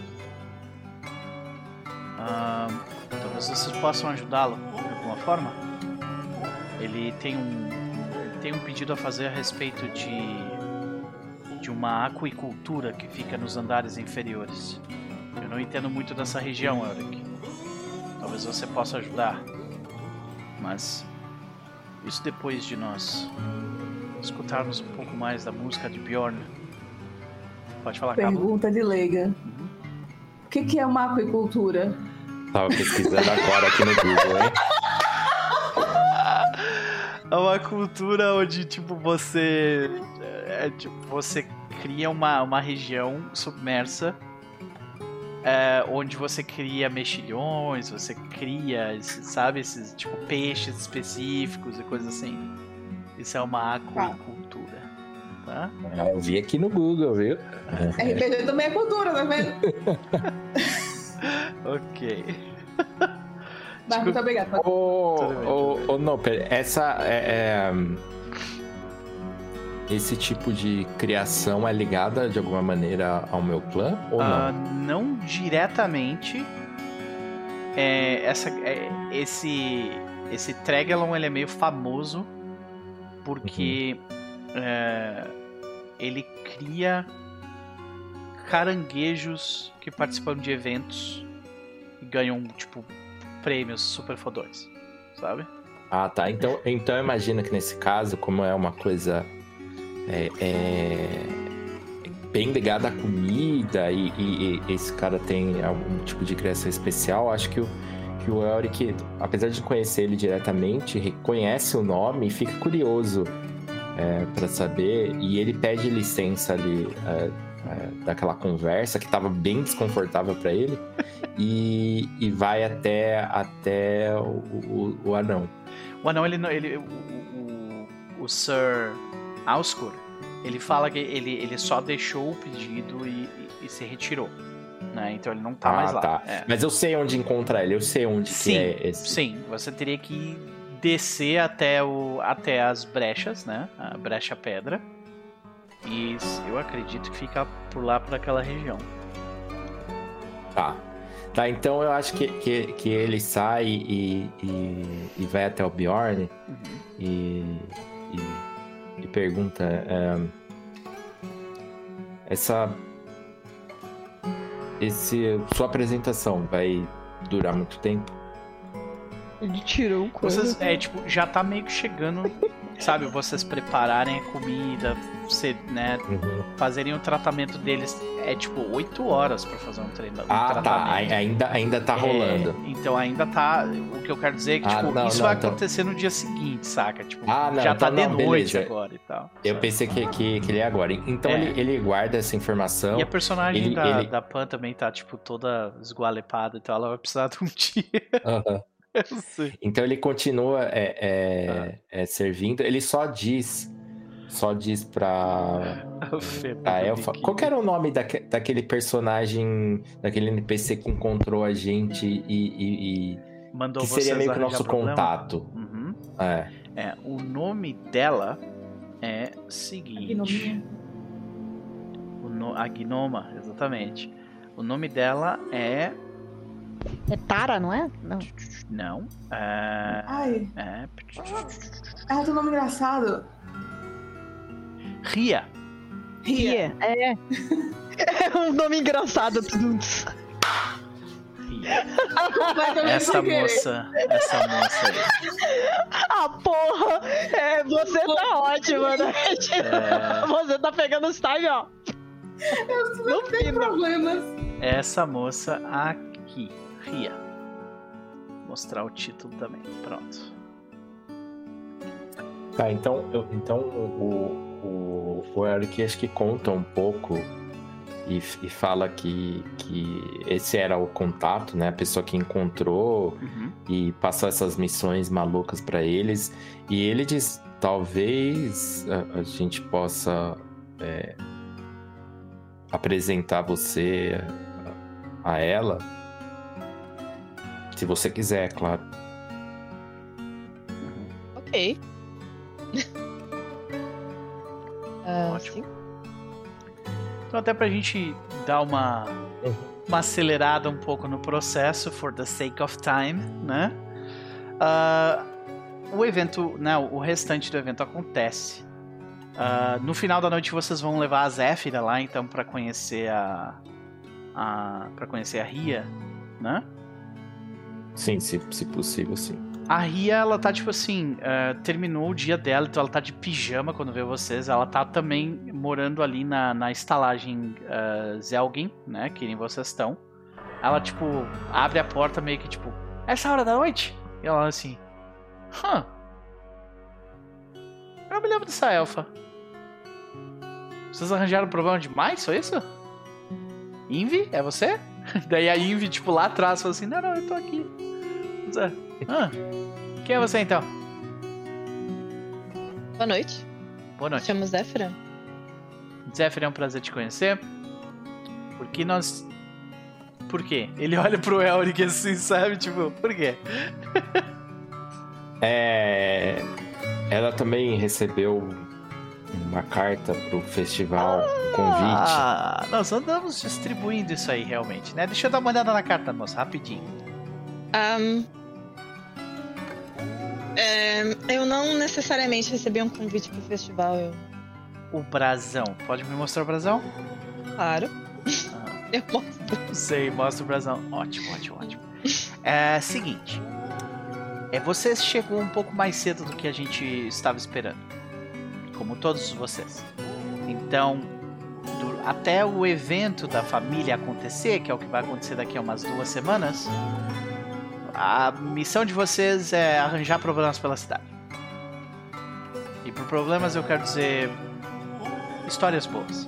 Ah, talvez vocês possam ajudá-lo de alguma forma. Ele tem um, tem um pedido a fazer a respeito de, de uma aquicultura que fica nos andares inferiores. Eu não entendo muito dessa região, Eric. Talvez você possa ajudar. Mas isso depois de nós escutarmos um pouco mais da música de Bjorn. Pode falar, Pergunta de leiga. Uhum. O que, que é uma aquicultura? Tava pesquisando agora aqui no Google, hein? [laughs] É uma cultura onde, tipo, você. É, tipo, você cria uma, uma região submersa é, onde você cria mexilhões, você cria, sabe, esses tipo peixes específicos e coisas assim. Isso é uma aquicultura. Tá? Ah, eu vi aqui no Google, viu? RPG também é cultura, tá vendo? [laughs] ok. Mas muito obrigado. Ô, ô, ô, não, essa é, é esse tipo de criação é ligada de alguma maneira ao meu clã ou não? Uh, não diretamente. É, essa, é, esse esse Tregelon ele é meio famoso porque uhum. é, ele cria caranguejos que participam de eventos e ganham tipo prêmios super fodões, sabe? Ah, tá. Então, então imagina que nesse caso, como é uma coisa é, é bem ligada à comida e, e, e, esse cara tem algum tipo de criação especial, acho que o, que o Elric, apesar de conhecer ele diretamente, reconhece o nome e fica curioso é, para saber. E ele pede licença ali é, é, daquela conversa que estava bem desconfortável para ele [laughs] e, e vai até, até o, o, o anão. O anão, ele, ele o, o, o Sir Auscor, ele fala que ele, ele só deixou o pedido e, e, e se retirou. Né? Então ele não tá ah, mais lá. Tá. É. Mas eu sei onde encontrar ele, eu sei onde sim, é esse. Sim, você teria que descer até, o, até as brechas, né? A brecha pedra. E eu acredito que fica por lá, por aquela região. Tá. Tá, então eu acho que, que, que ele sai e, e, e vai até o Bjorn uhum. e, e, e, pergunta: é, essa esse, sua apresentação vai durar muito tempo? Ele tirou o Vocês, é, tipo, já tá meio que chegando, sabe? Vocês prepararem a comida, você, né? Uhum. Fazerem o tratamento deles. É tipo 8 horas para fazer um treino. Ah, tá. tratamento. tá. Ainda, ainda tá rolando. É, então ainda tá. O que eu quero dizer é que, ah, tipo, não, isso não, vai então... acontecer no dia seguinte, saca? Tipo, ah, não, já tá então, de noite beleza. agora e tal. Eu pensei que, que, que ele é agora. Então é. ele, ele guarda essa informação. E a personagem ele, da, ele... da Pan também tá, tipo, toda esgualepada, então ela vai precisar [laughs] de um dia. Aham. [laughs] Então ele continua é, é, ah. é, servindo. Ele só diz. Só diz pra. [laughs] a Elfa. Qual era o nome daque, daquele personagem. Daquele NPC que encontrou a gente e. e, e Mandou que seria meio que o nosso contato. Uhum. É. é. O nome dela é seguinte. O no, a Gnoma, exatamente. O nome dela é é Tara, não é? Não. Não. É... Ai. É... Ah, tem um nome engraçado. Ria. Ria. É. É um nome engraçado. Ria. essa moça, essa moça aí. Ah, porra! É, você tá ótima, né? É... Você tá pegando os time, ó. Eu não tem problemas. Essa moça aqui. Ria. Vou mostrar o título também. Pronto. Tá, então, eu, então o, o, o Eric acho que conta um pouco e, e, fala que, que esse era o contato, né? A pessoa que encontrou uhum. e passou essas missões malucas para eles. E ele diz: talvez a, a gente possa é, apresentar você a, a ela se você quiser, é claro. Ok. uh, [laughs] Ótimo. Sim. Então, até pra gente dar uma, uma acelerada um pouco no processo, for the sake of time, né? Uh, o evento, né, o restante do evento acontece. Uh, no final da noite vocês vão levar a Zéfira lá, então, para conhecer a, a para conhecer a Ria, né? Sim, se, se possível, sim. A Ria, ela tá tipo assim, uh, terminou o dia dela, então ela tá de pijama quando vê vocês. Ela tá também morando ali na, na estalagem uh, Zelgin, né? Que nem vocês estão. Ela, tipo, abre a porta meio que tipo, essa hora da noite? E ela assim, hã? Eu me lembro dessa elfa. Vocês arranjaram problema demais, foi isso? Invi, é você? [laughs] Daí a Ivy, tipo, lá atrás, falou assim: Não, não, eu tô aqui. Ah, quem é você então? Boa noite. Boa noite. Me chamo Zéfira. Zéfira, é um prazer te conhecer. Porque nós. Por quê? Ele olha pro Elric assim, sabe? Tipo, por quê? é. Ela também recebeu uma carta pro festival, ah, convite. Ah, nós andamos distribuindo isso aí realmente, né? Deixa eu dar uma olhada na carta, moça, rapidinho. Um, é, eu não necessariamente recebi um convite pro festival. Eu... O brasão. Pode me mostrar o brasão? Claro. Ah. Eu mostro. Sei, mostra o brasão. Ótimo, ótimo, ótimo. É seguinte. É, você chegou um pouco mais cedo do que a gente estava esperando como todos vocês. Então, do, até o evento da família acontecer, que é o que vai acontecer daqui a umas duas semanas, a missão de vocês é arranjar problemas pela cidade. E por problemas eu quero dizer histórias boas.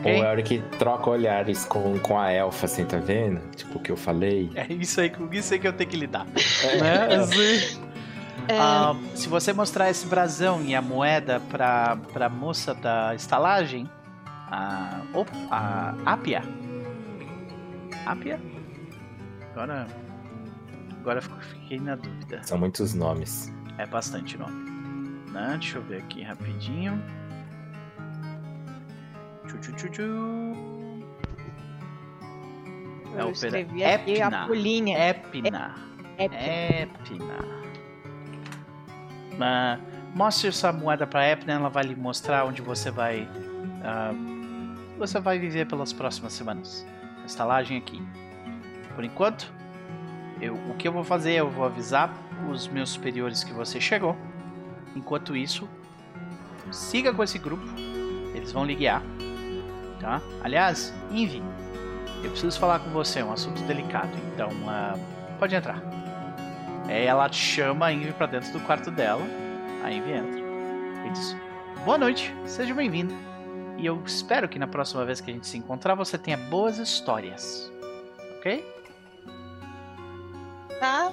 Okay? O Eric troca olhares com, com a elfa, assim, tá vendo? Tipo o que eu falei. É isso aí, isso aí que eu tenho que lidar. É. [laughs] Né? Assim. É... Ah, se você mostrar esse brasão e a moeda pra, pra moça da estalagem, a, a Apia. Apia? Agora. Agora fiquei na dúvida. São muitos nomes. É bastante nome. Né? Deixa eu ver aqui rapidinho. Tchu, tchu, tchu, tchu. É eu escrevi aqui Epna. a pulinha. Epna. Epna. Epna. Uh, mostre sua moeda para Epna, ela vai lhe mostrar onde você vai. Uh, você vai viver pelas próximas semanas. A estalagem aqui. Por enquanto, eu, o que eu vou fazer? Eu vou avisar os meus superiores que você chegou. Enquanto isso, siga com esse grupo. Eles vão lhe guiar tá? Aliás, Invi, eu preciso falar com você, é um assunto delicado, então uh, pode entrar. Aí ela chama a Invi pra dentro do quarto dela, a Invi entra e diz: Boa noite, seja bem-vindo. E eu espero que na próxima vez que a gente se encontrar você tenha boas histórias, ok? Tá,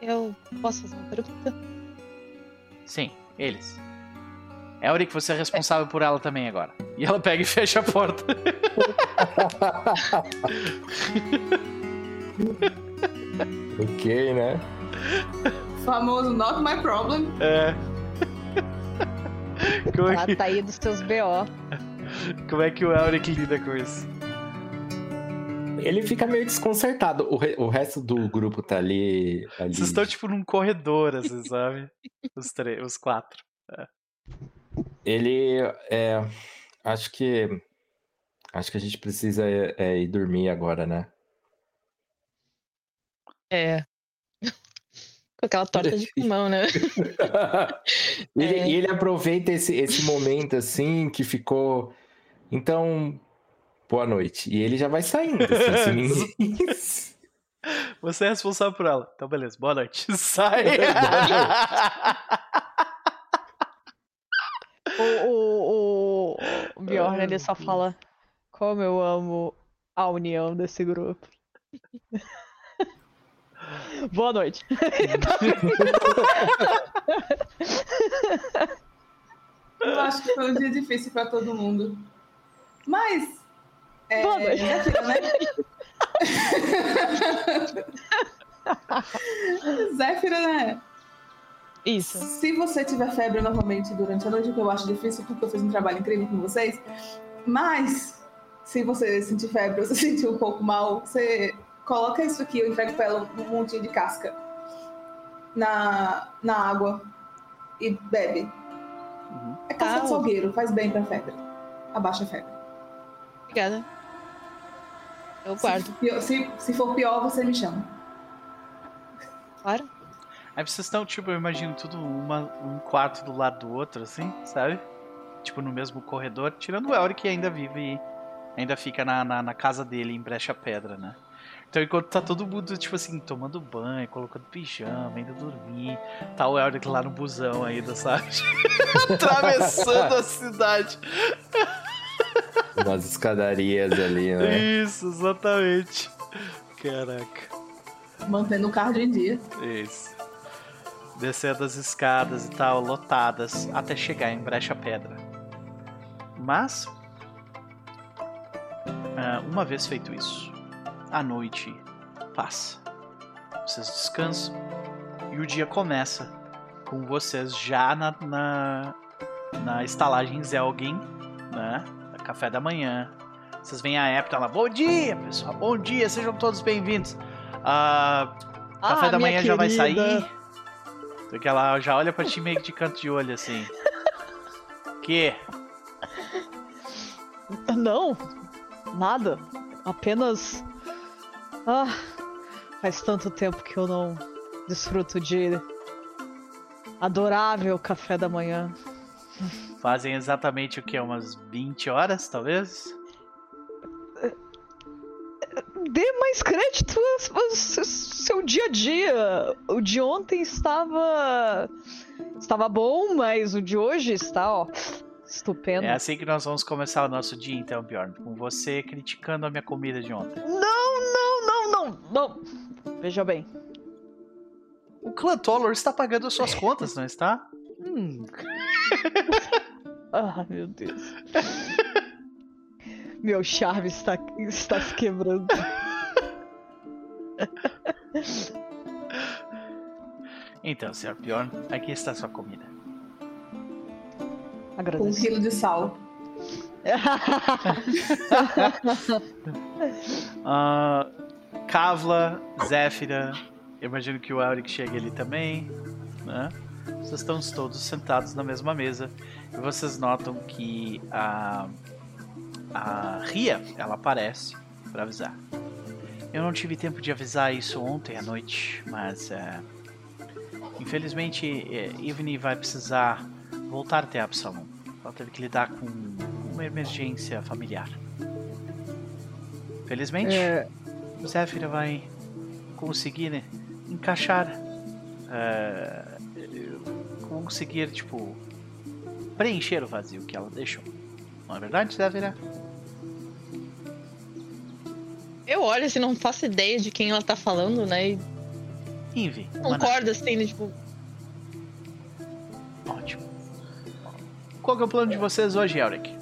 eu posso fazer uma pergunta? Sim, eles. Elric, você é responsável por ela também agora. E ela pega e [laughs] fecha a porta. [laughs] ok, né? [laughs] Famoso not my problem. É. [laughs] Como é que... Tá aí dos seus BO. Como é que o Elric lida com isso? Ele fica meio desconcertado. O, re... o resto do grupo tá ali. ali... Vocês estão tipo num corredor, assim, sabe? [laughs] Os, três, os quatro. É. Ele é. Acho que. Acho que a gente precisa é, é, ir dormir agora, né? É. Com aquela torta de limão, né? [laughs] ele, é. ele aproveita esse, esse momento assim que ficou. Então, boa noite. E ele já vai saindo. Assim, [laughs] Você é responsável por ela. Então, beleza. Boa noite. [laughs] Sai. boa noite. O, o, o, o Bjorn, ele só fala como eu amo a união desse grupo. Boa noite. eu acho que foi um dia difícil para todo mundo. Mas. É, Boa noite. É aquilo, né? Zéfira, né? Isso. Se você tiver febre novamente durante a noite, o que eu acho difícil, porque eu fiz um trabalho incrível com vocês, mas se você sentir febre ou se sentir um pouco mal, você coloca isso aqui, eu entrego pra ela um montinho de casca na, na água e bebe. Uhum. É casca ah, de salgueiro, faz bem pra febre. Abaixa a febre. Obrigada. Eu guardo. Se, se, se for pior, você me chama. Claro. Aí vocês estão, tipo, eu imagino tudo uma, um quarto do lado do outro, assim, sabe? Tipo, no mesmo corredor, tirando o Elric que ainda vive e ainda fica na, na, na, casa dele em Brecha Pedra, né? Então enquanto tá todo mundo, tipo assim, tomando banho, colocando pijama, indo dormir, tá o Elric lá no busão ainda, sabe? [laughs] Atravessando a cidade. Umas escadarias ali, né? Isso, exatamente. Caraca. Mantendo o carro em dia. Isso descendo as escadas e tal, lotadas, até chegar em Brecha Pedra. Mas, ah, uma vez feito isso, a noite passa. Vocês descansam e o dia começa com vocês já na, na, na estalagem Zelgin, né? Café da manhã. Vocês veem a época lá, bom dia, pessoal, bom dia, sejam todos bem-vindos. Café ah, da manhã já vai sair. Porque ela já olha pra ti meio de canto de olho assim. [laughs] que? Não, nada. Apenas. Ah, faz tanto tempo que eu não desfruto de adorável café da manhã. Fazem exatamente o que? Umas 20 horas, talvez? dê mais crédito ao seu dia a dia. O de ontem estava. estava bom, mas o de hoje está, ó. Estupendo. É assim que nós vamos começar o nosso dia, então, Bjorn. Com você criticando a minha comida de ontem. Não, não. Veja bem. O clã Toller está pagando as suas contas, não está? Hum. [laughs] ah, meu Deus. Meu charme está, está se quebrando. [laughs] Então, Sr. Bjorn, aqui está a sua comida. Agradeço. Um quilo de sal. uh, [laughs] Kavla, Zéfira, imagino que o Elric chegue ali também, né? Vocês estão todos sentados na mesma mesa e vocês notam que a, a Ria, ela aparece para avisar. Eu não tive tempo de avisar isso ontem à noite, mas é, infelizmente é, Ivni vai precisar voltar até Absalom. Ela teve que lidar com uma emergência familiar. Felizmente, é... Zéfira vai conseguir né, encaixar, uh, conseguir tipo preencher o vazio que ela deixou. Não é verdade, Zéfira? Eu olho assim, não faço ideia de quem ela tá falando, né? E... Ivy. Concordo assim, né, tipo. Ótimo. Qual é o plano de vocês hoje, Elric?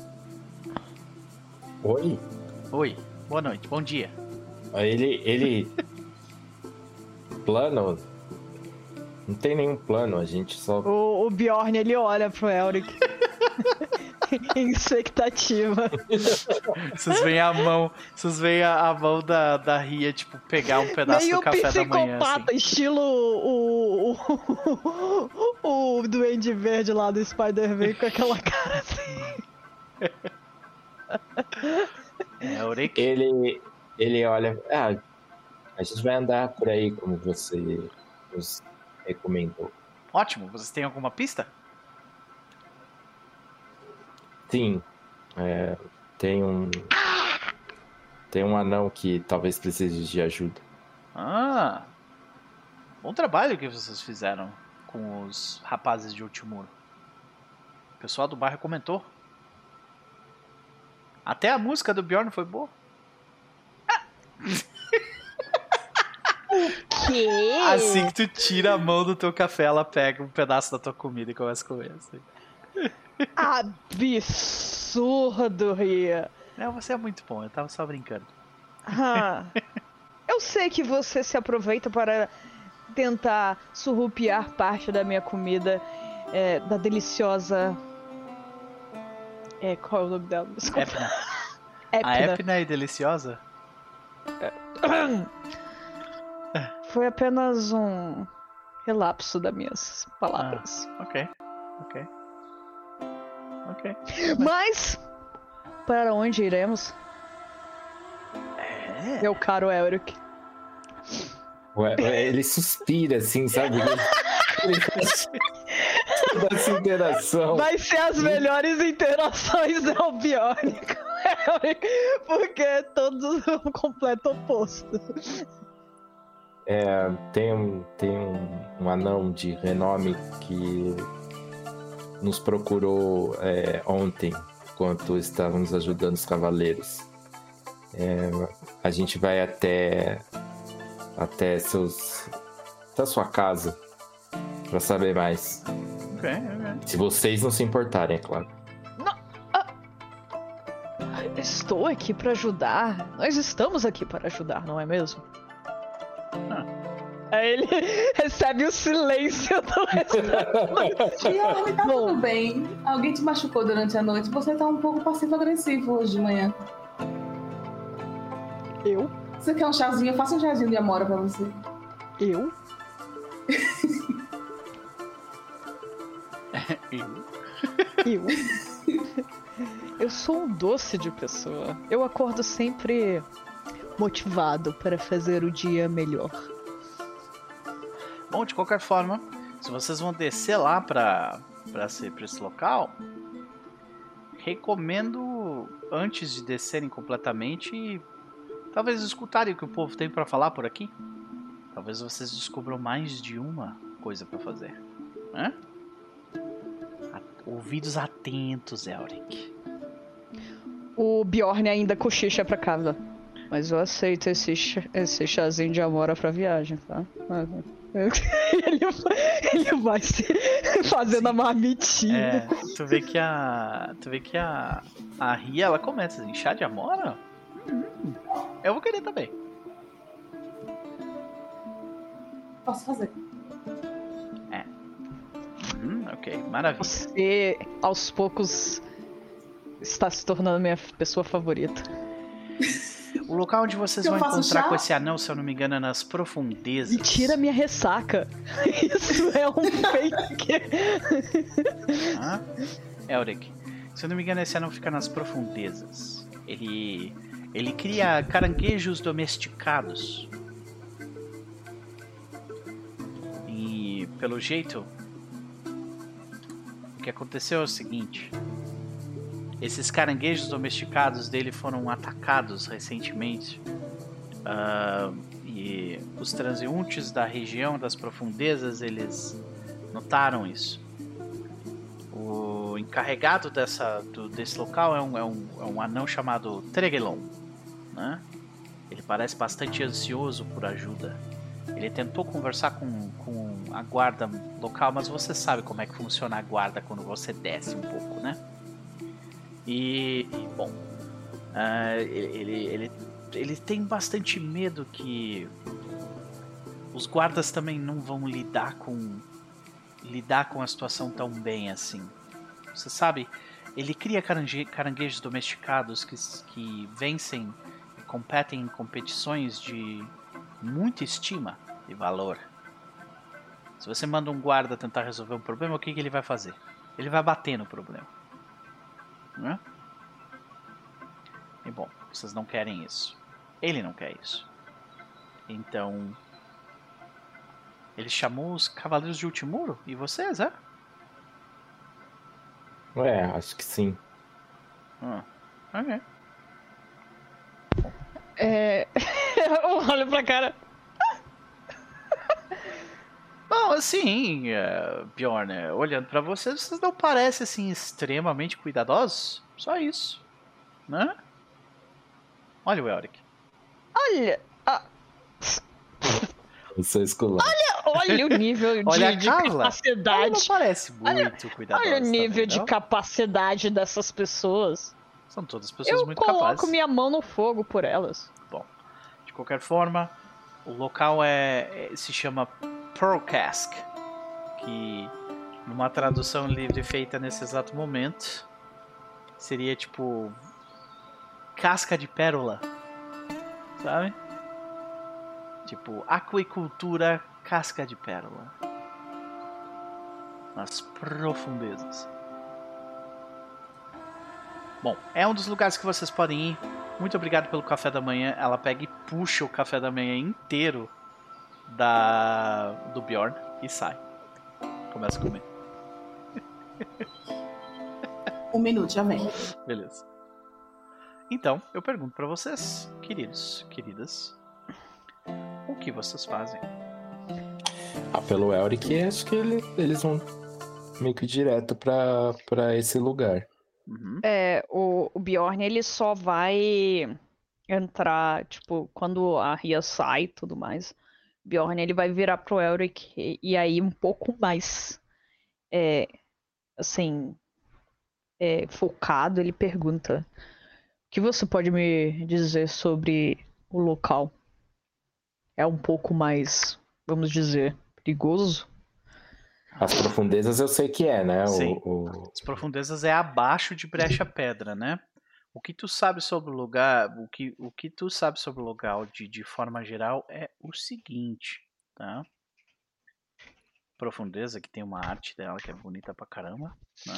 Oi. Oi. Boa noite. Bom dia. Ele. ele... plano. Não tem nenhum plano, a gente só. O, o Bjorn ele olha pro Elric. em [laughs] expectativa. Vocês veem a mão, vocês veem a, a, mão da, da Ria, tipo, pegar um pedaço Meio do café da manhã. Assim. estilo o, o, o Duende Verde lá do Spider-Man com aquela cara assim. [laughs] É, Uric. Ele, ele olha, ah, a gente vai andar por aí como você nos recomendou. Ótimo, vocês têm alguma pista? Sim. É, tem um. Tem um anão que talvez precise de ajuda. Ah! Bom trabalho que vocês fizeram com os rapazes de Ultimuro. O pessoal do bairro comentou. Até a música do Bjorn foi boa. O quê? Assim que tu tira a mão do teu café, ela pega um pedaço da tua comida e começa a comer. Assim. Absurdo, Ria. Não, você é muito bom, eu tava só brincando. Ah, eu sei que você se aproveita para tentar surrupiar parte da minha comida, é, da deliciosa. É, qual é o nome dela? Desculpa. A Epna é deliciosa? [coughs] Foi apenas um relapso das minhas palavras. Ah, ok, ok. Ok. [coughs] Mas, para onde iremos? É. Meu caro Elric. Ué, ele suspira assim, sabe? [laughs] Toda essa interação. Vai ser as melhores interações [laughs] do Biônico. [laughs] Porque é todos [laughs] o completo oposto. É, tem um, tem um, um anão de renome que nos procurou é, ontem, enquanto estávamos ajudando os cavaleiros. É, a gente vai até até seus até sua casa para saber mais. Okay, okay. Se vocês não se importarem, é claro. Estou aqui para ajudar. Nós estamos aqui para ajudar, não é mesmo? Ah. Aí ele [laughs] recebe o silêncio do restante. [laughs] E tá tudo bem. Alguém te machucou durante a noite. Você tá um pouco passivo-agressivo hoje de manhã. Eu? Você quer um chazinho? Eu faço um chazinho de amora pra você. Eu? [laughs] Eu? Eu? Eu sou um doce de pessoa. Eu acordo sempre motivado para fazer o dia melhor. Bom, de qualquer forma, se vocês vão descer lá ser, pra esse local, recomendo, antes de descerem completamente, talvez escutarem o que o povo tem para falar por aqui. Talvez vocês descubram mais de uma coisa para fazer. Hã? Ouvidos atentos, Elric. O Bjorn ainda cochicha pra Carla. Mas eu aceito esse, esse chazinho de amora pra viagem, tá? [laughs] ele, ele vai se [laughs] fazendo Sim. a marmitinha. É, tu vê que a. Tu vê que a. A Ria ela começa assim, chá de amora? Hum, eu vou querer também. Posso fazer. É. Hum, ok, maravilha. Você aos poucos está se tornando minha pessoa favorita. O local onde vocês vão encontrar chá? com esse anão, se eu não me engano, é nas profundezas. E tira minha ressaca. [laughs] Isso é um fake. ah, Elric, se eu não me engano, esse anão fica nas profundezas. Ele, ele cria caranguejos domesticados. E, pelo jeito, o que aconteceu é o seguinte. Esses caranguejos domesticados dele foram atacados recentemente. Uh, e os transeuntes da região das profundezas eles notaram isso. O encarregado dessa, do, desse local é um, é, um, é um anão chamado Tregelon. Né? Ele parece bastante ansioso por ajuda. Ele tentou conversar com, com a guarda local, mas você sabe como é que funciona a guarda quando você desce um pouco, né? E, e bom, uh, ele, ele, ele tem bastante medo que os guardas também não vão lidar com lidar com a situação tão bem assim. Você sabe, ele cria carangue, caranguejos domesticados que, que vencem e competem em competições de muita estima e valor. Se você manda um guarda tentar resolver um problema, o que, que ele vai fazer? Ele vai bater no problema né? E bom, vocês não querem isso. Ele não quer isso. Então, ele chamou os Cavaleiros de Ultimuro e vocês, é? É, acho que sim. Ah, ok. É. [laughs] Olha pra cara. Bom, assim, uh, Bjorn, né, olhando para vocês, vocês não parecem assim extremamente cuidadosos? Só isso, né? Olha o Elric. Olha, ah. [laughs] Você escolar. Olha, olha o nível [laughs] de, olha de capacidade. Ela não parece muito olha, cuidadosa. Olha o nível também, de capacidade dessas pessoas. São todas pessoas Eu muito capazes. Eu coloco minha mão no fogo por elas. Bom, de qualquer forma, o local é, é se chama Pearl Cask, que numa tradução livre feita nesse exato momento seria tipo casca de pérola, sabe? Tipo aquicultura casca de pérola nas profundezas. Bom, é um dos lugares que vocês podem ir. Muito obrigado pelo café da manhã. Ela pega e puxa o café da manhã inteiro da do Bjorn e sai. Começa a comer. [laughs] Um minuto, já vem. Beleza. Então, eu pergunto para vocês, queridos, queridas, o que vocês fazem? Ah, pelo Elric, acho que ele, eles vão meio que direto pra, pra esse lugar. Uhum. É, o, o Bjorn, ele só vai entrar, tipo, quando a Ria sai e tudo mais. Bjorn ele vai virar pro Elric e, e aí um pouco mais é, assim é, focado ele pergunta o que você pode me dizer sobre o local? É um pouco mais vamos dizer perigoso? As profundezas eu sei que é né? Sim. O, o... as profundezas é abaixo de brecha pedra né o que tu sabe sobre o lugar, o que, o que tu sabe sobre o lugar de, de forma geral é o seguinte, tá? Profundeza, que tem uma arte dela que é bonita pra caramba, né?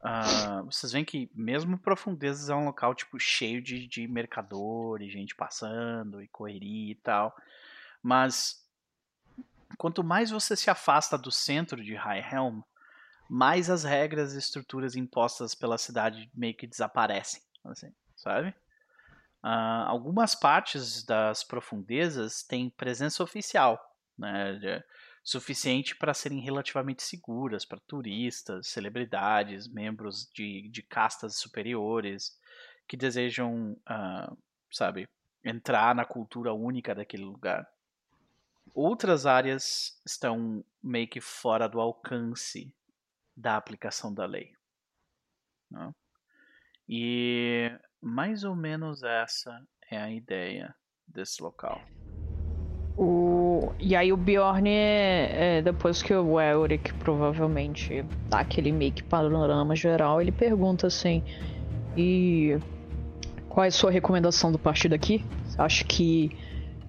Uh, [coughs] vocês veem que mesmo Profundezas é um local tipo cheio de, de mercador e gente passando e correria e tal, mas quanto mais você se afasta do centro de High Helm, mais as regras e estruturas impostas pela cidade meio que desaparecem. Assim, sabe? Uh, algumas partes das profundezas têm presença oficial, né, suficiente para serem relativamente seguras para turistas, celebridades, membros de, de castas superiores que desejam, uh, sabe, entrar na cultura única daquele lugar. Outras áreas estão meio que fora do alcance da aplicação da lei. Né? E mais ou menos essa é a ideia desse local. O... E aí o Bjorn, é, é, depois que o Elric provavelmente dá aquele meio que panorama geral, ele pergunta assim, e qual é a sua recomendação do partir daqui? Você acha que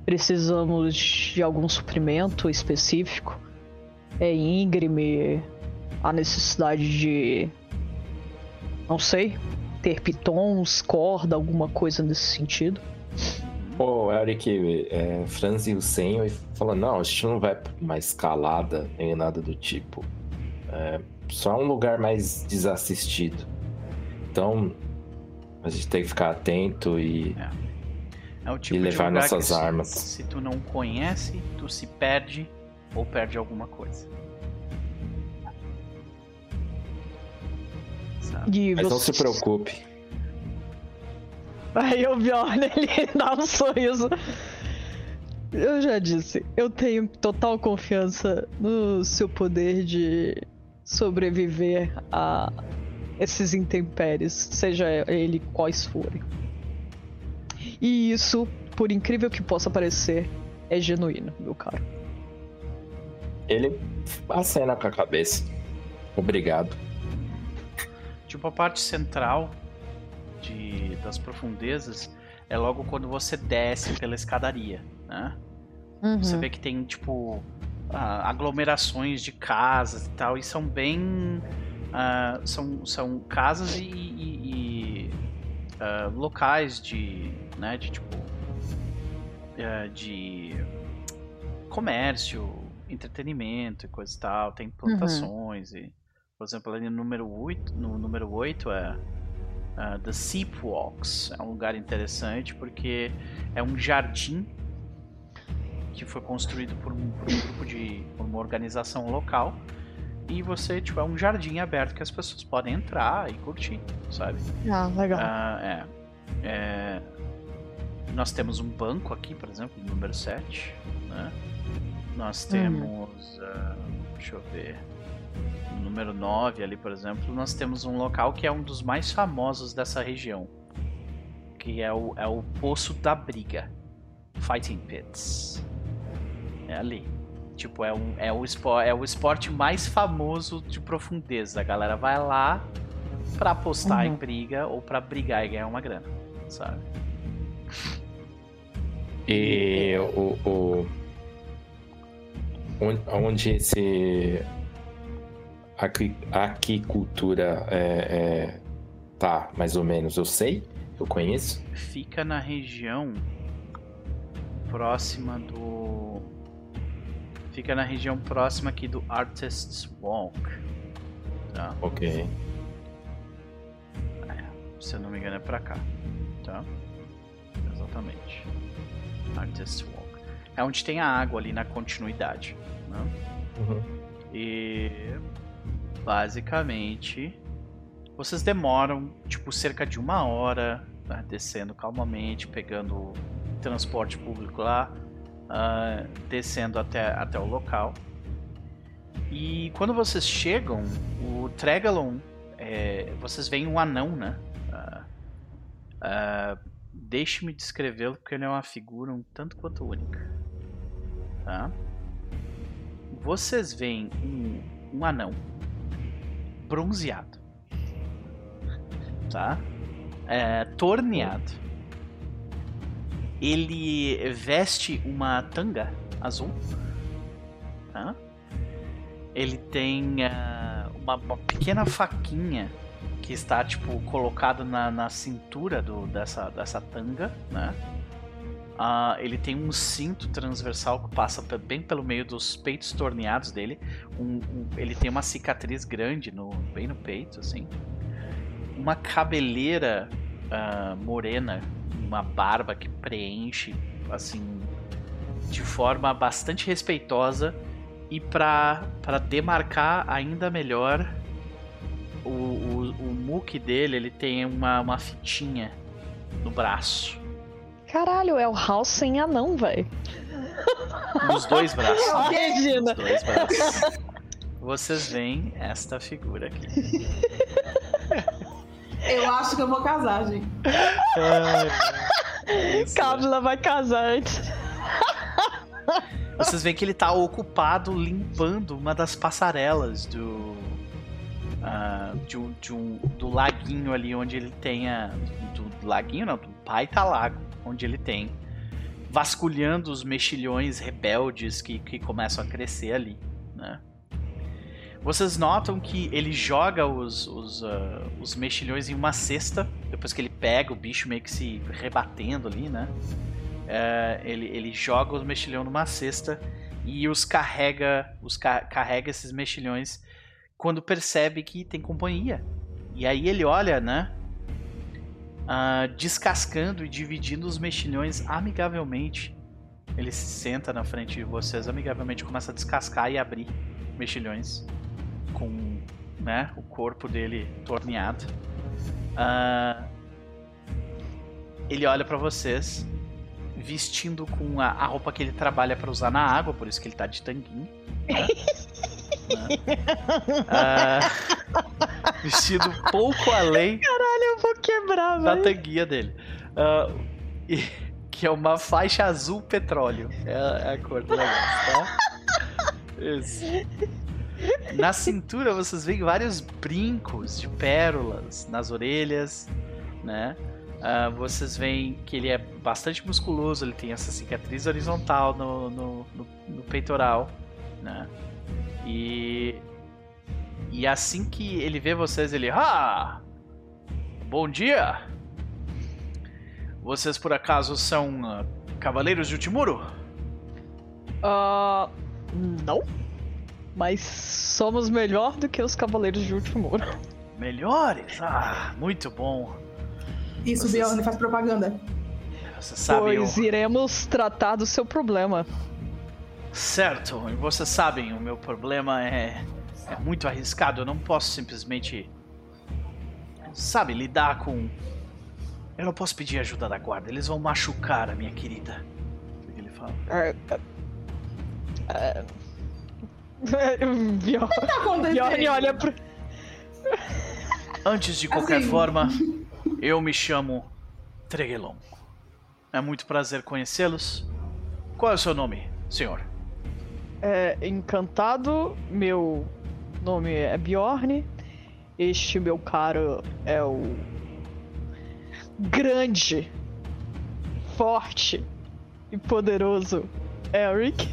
precisamos de algum suprimento específico? É íngreme? A necessidade de... não sei, ter pitons, corda, alguma coisa nesse sentido? Pô, o Eric é, franziu o senho e falou: Não, a gente não vai pra uma escalada nem nada do tipo. É só um lugar mais desassistido. Então, a gente tem que ficar atento e, é. É tipo e levar nossas armas. Se, se tu não conhece, tu se perde ou perde alguma coisa. Mas você... não se preocupe. Aí o Bjorn, [laughs] ele dá um sorriso. Eu já disse, eu tenho total confiança no seu poder de sobreviver a esses intempéries, seja ele quais forem. E isso, por incrível que possa parecer, é genuíno, meu caro. Ele acena com a cabeça. Obrigado tipo a parte central de, das profundezas é logo quando você desce pela escadaria, né? Uhum. Você vê que tem, tipo, aglomerações de casas e tal, e são bem... Uh, são, são casas e, e, e uh, locais de, né, de, tipo, uh, de comércio, entretenimento e coisa e tal, tem plantações uhum. e por exemplo, ali no número 8, no número 8 é uh, The Seep Walks. É um lugar interessante porque é um jardim que foi construído por um, por um grupo de. por uma organização local. E você, tipo, é um jardim aberto que as pessoas podem entrar e curtir, sabe? Ah, legal. Uh, é, é, nós temos um banco aqui, por exemplo, número 7. Né? Nós uhum. temos. Uh, deixa eu ver número 9 ali, por exemplo, nós temos um local que é um dos mais famosos dessa região. Que é o, é o Poço da Briga. Fighting Pits. É ali. Tipo, é, um, é, o esporte, é o esporte mais famoso de profundeza. A galera vai lá pra apostar uhum. em briga ou pra brigar e ganhar uma grana, sabe? E o, o onde esse aquicultura é, é, tá, mais ou menos? Eu sei? Eu conheço? Fica na região próxima do. Fica na região próxima aqui do Artist's Walk. Tá? Ok. É, se eu não me engano é pra cá. Tá? Exatamente. Artist's Walk. É onde tem a água ali na continuidade. Né? Uhum. E basicamente, vocês demoram tipo cerca de uma hora né, descendo calmamente, pegando transporte público lá, uh, descendo até, até o local. E quando vocês chegam, o Tregalon, é, vocês veem um anão, né? Uh, uh, Deixe-me descrevê-lo porque ele é uma figura um tanto quanto única. Tá? Vocês veem um, um anão bronzeado. Tá? É, torneado. Ele veste uma tanga azul. Tá? Ele tem uh, uma, uma, pequena faquinha que está tipo colocada na, na cintura do, dessa, dessa tanga, né? Uh, ele tem um cinto transversal que passa bem pelo meio dos peitos torneados dele. Um, um, ele tem uma cicatriz grande no, bem no peito, assim. Uma cabeleira uh, morena, uma barba que preenche assim de forma bastante respeitosa e para demarcar ainda melhor o, o, o muque dele, ele tem uma, uma fitinha no braço. Caralho, é o House sem anão, velho. Nos dois braços. [laughs] Nos dois braços. Vocês veem esta figura aqui. Eu acho que eu vou casar, gente. Cábula vai casar antes. Vocês veem que ele tá ocupado limpando uma das passarelas do. Uh, de um, de um, do laguinho ali onde ele tem a. Do laguinho não, do pai tá lago, onde ele tem. Vasculhando os mexilhões rebeldes que, que começam a crescer ali, né? Vocês notam que ele joga os, os, uh, os mexilhões em uma cesta, depois que ele pega o bicho meio que se rebatendo ali, né? Uh, ele, ele joga os mexilhões numa cesta e os carrega, os ca carrega esses mexilhões quando percebe que tem companhia. E aí ele olha, né? Uh, descascando e dividindo os mexilhões amigavelmente. Ele se senta na frente de vocês amigavelmente, começa a descascar e abrir mexilhões com né, o corpo dele torneado. Uh, ele olha para vocês vestindo com a, a, roupa que ele trabalha para usar na água, por isso que ele tá de tanguinho. Né? uh, [laughs] vestido pouco além. Caralho, eu vou quebrar, Da tanguinha dele. Uh, e, [laughs] que é uma faixa azul petróleo. É, é a cor do negócio, tá? Isso. Na cintura vocês veem vários brincos de pérolas nas orelhas, né? Uh, vocês veem que ele é bastante musculoso, ele tem essa cicatriz horizontal no, no, no, no peitoral, né? E e assim que ele vê vocês, ele ah, bom dia. Vocês por acaso são uh, cavaleiros de Ultimuro? Uh, não mas somos melhor do que os Cavaleiros de Último Muro. Melhores? Ah, muito bom. Isso, Vocês... Bjorn, faz propaganda. Você sabe pois iremos tratar do seu problema. Certo, e vocês sabem, o meu problema é, é muito arriscado. Eu não posso simplesmente, sabe, lidar com. Eu não posso pedir ajuda da guarda. Eles vão machucar a minha querida. O que ele fala? Uh, uh, uh, Bjorn, tá Bjorn olha pro. Antes de qualquer assim... forma, eu me chamo Tregelon. É muito prazer conhecê-los. Qual é o seu nome, senhor? É, encantado, meu nome é Bjorn. Este meu caro é o grande, forte e poderoso Eric.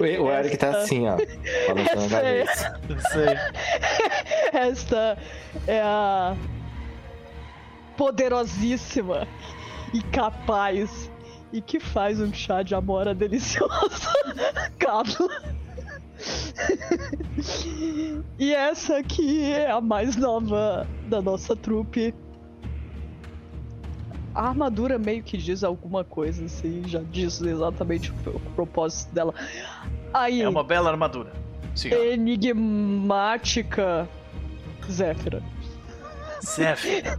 O, Eric tá assim, ó. Balançando a cabeça. [laughs] Esta é a poderosíssima e capaz e que faz um chá de amora delicioso. [laughs] Cabo. [laughs] e essa aqui é a mais nova da nossa trupe a armadura meio que diz alguma coisa, assim, já diz exatamente o, o propósito dela. Aí, é uma bela armadura. Senhora. Enigmática Zéfira. Zéfira.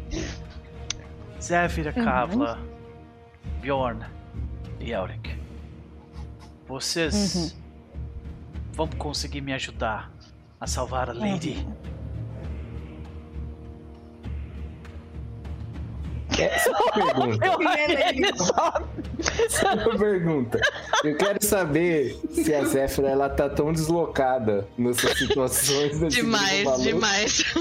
Zéfira, Kavla, uhum. Bjorn e Elric. Vocês uhum. Vão conseguir me ajudar a salvar a Lady. Essa é uma pergunta. Essa é uma pergunta. Eu quero saber se a Zéfira ela tá tão deslocada nessas situações. Demais, demais.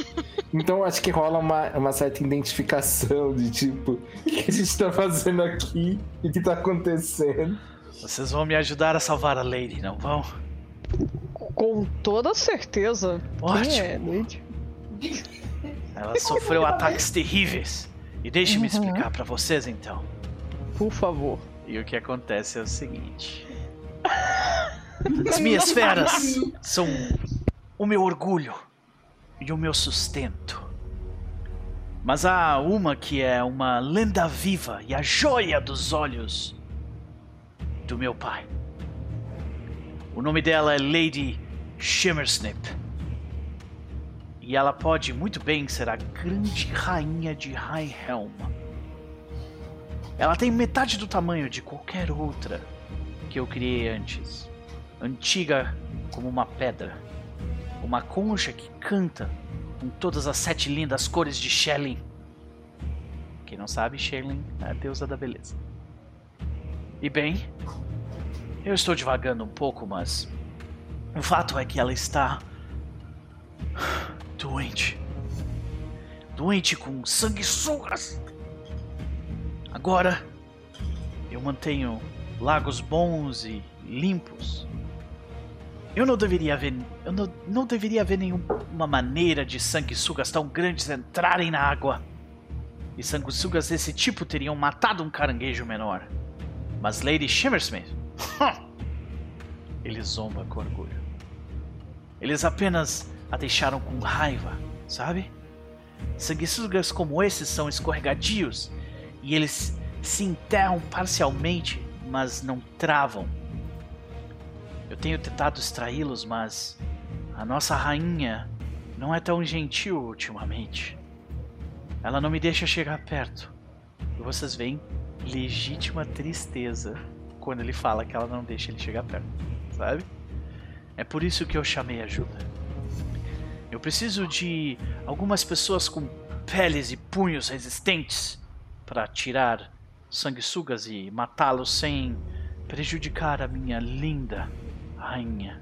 Então acho que rola uma, uma certa identificação de tipo, o que a gente tá fazendo aqui e o que tá acontecendo. Vocês vão me ajudar a salvar a Lady, não vão? Com toda certeza. Ótimo. É, Ela sofreu [laughs] ataques terríveis. E deixe-me uhum. explicar para vocês então. Por favor. E o que acontece é o seguinte: As minhas [laughs] feras são o meu orgulho e o meu sustento. Mas há uma que é uma lenda viva e a joia dos olhos do meu pai. O nome dela é Lady Shimmersnip. E ela pode muito bem ser a grande rainha de High Helm. Ela tem metade do tamanho de qualquer outra que eu criei antes. Antiga como uma pedra. Uma concha que canta com todas as sete lindas cores de Shelly. Quem não sabe, Shelly é a deusa da beleza. E bem, eu estou devagando um pouco, mas o fato é que ela está doente. Doente com sanguessugas. Agora eu mantenho lagos bons e limpos. Eu não deveria ver, eu não, não deveria haver nenhuma maneira de sanguessugas tão grandes entrarem na água. E sanguessugas desse tipo teriam matado um caranguejo menor. Mas Lady Shimmersmith, ele zomba com orgulho. Eles apenas a deixaram com raiva, sabe? Sanguessugas como esses são escorregadios e eles se enterram parcialmente, mas não travam. Eu tenho tentado extraí-los, mas a nossa rainha não é tão gentil ultimamente. Ela não me deixa chegar perto. E vocês veem legítima tristeza quando ele fala que ela não deixa ele chegar perto, sabe? É por isso que eu chamei ajuda. Eu preciso de algumas pessoas com peles e punhos resistentes para tirar sanguessugas e matá-los sem prejudicar a minha linda rainha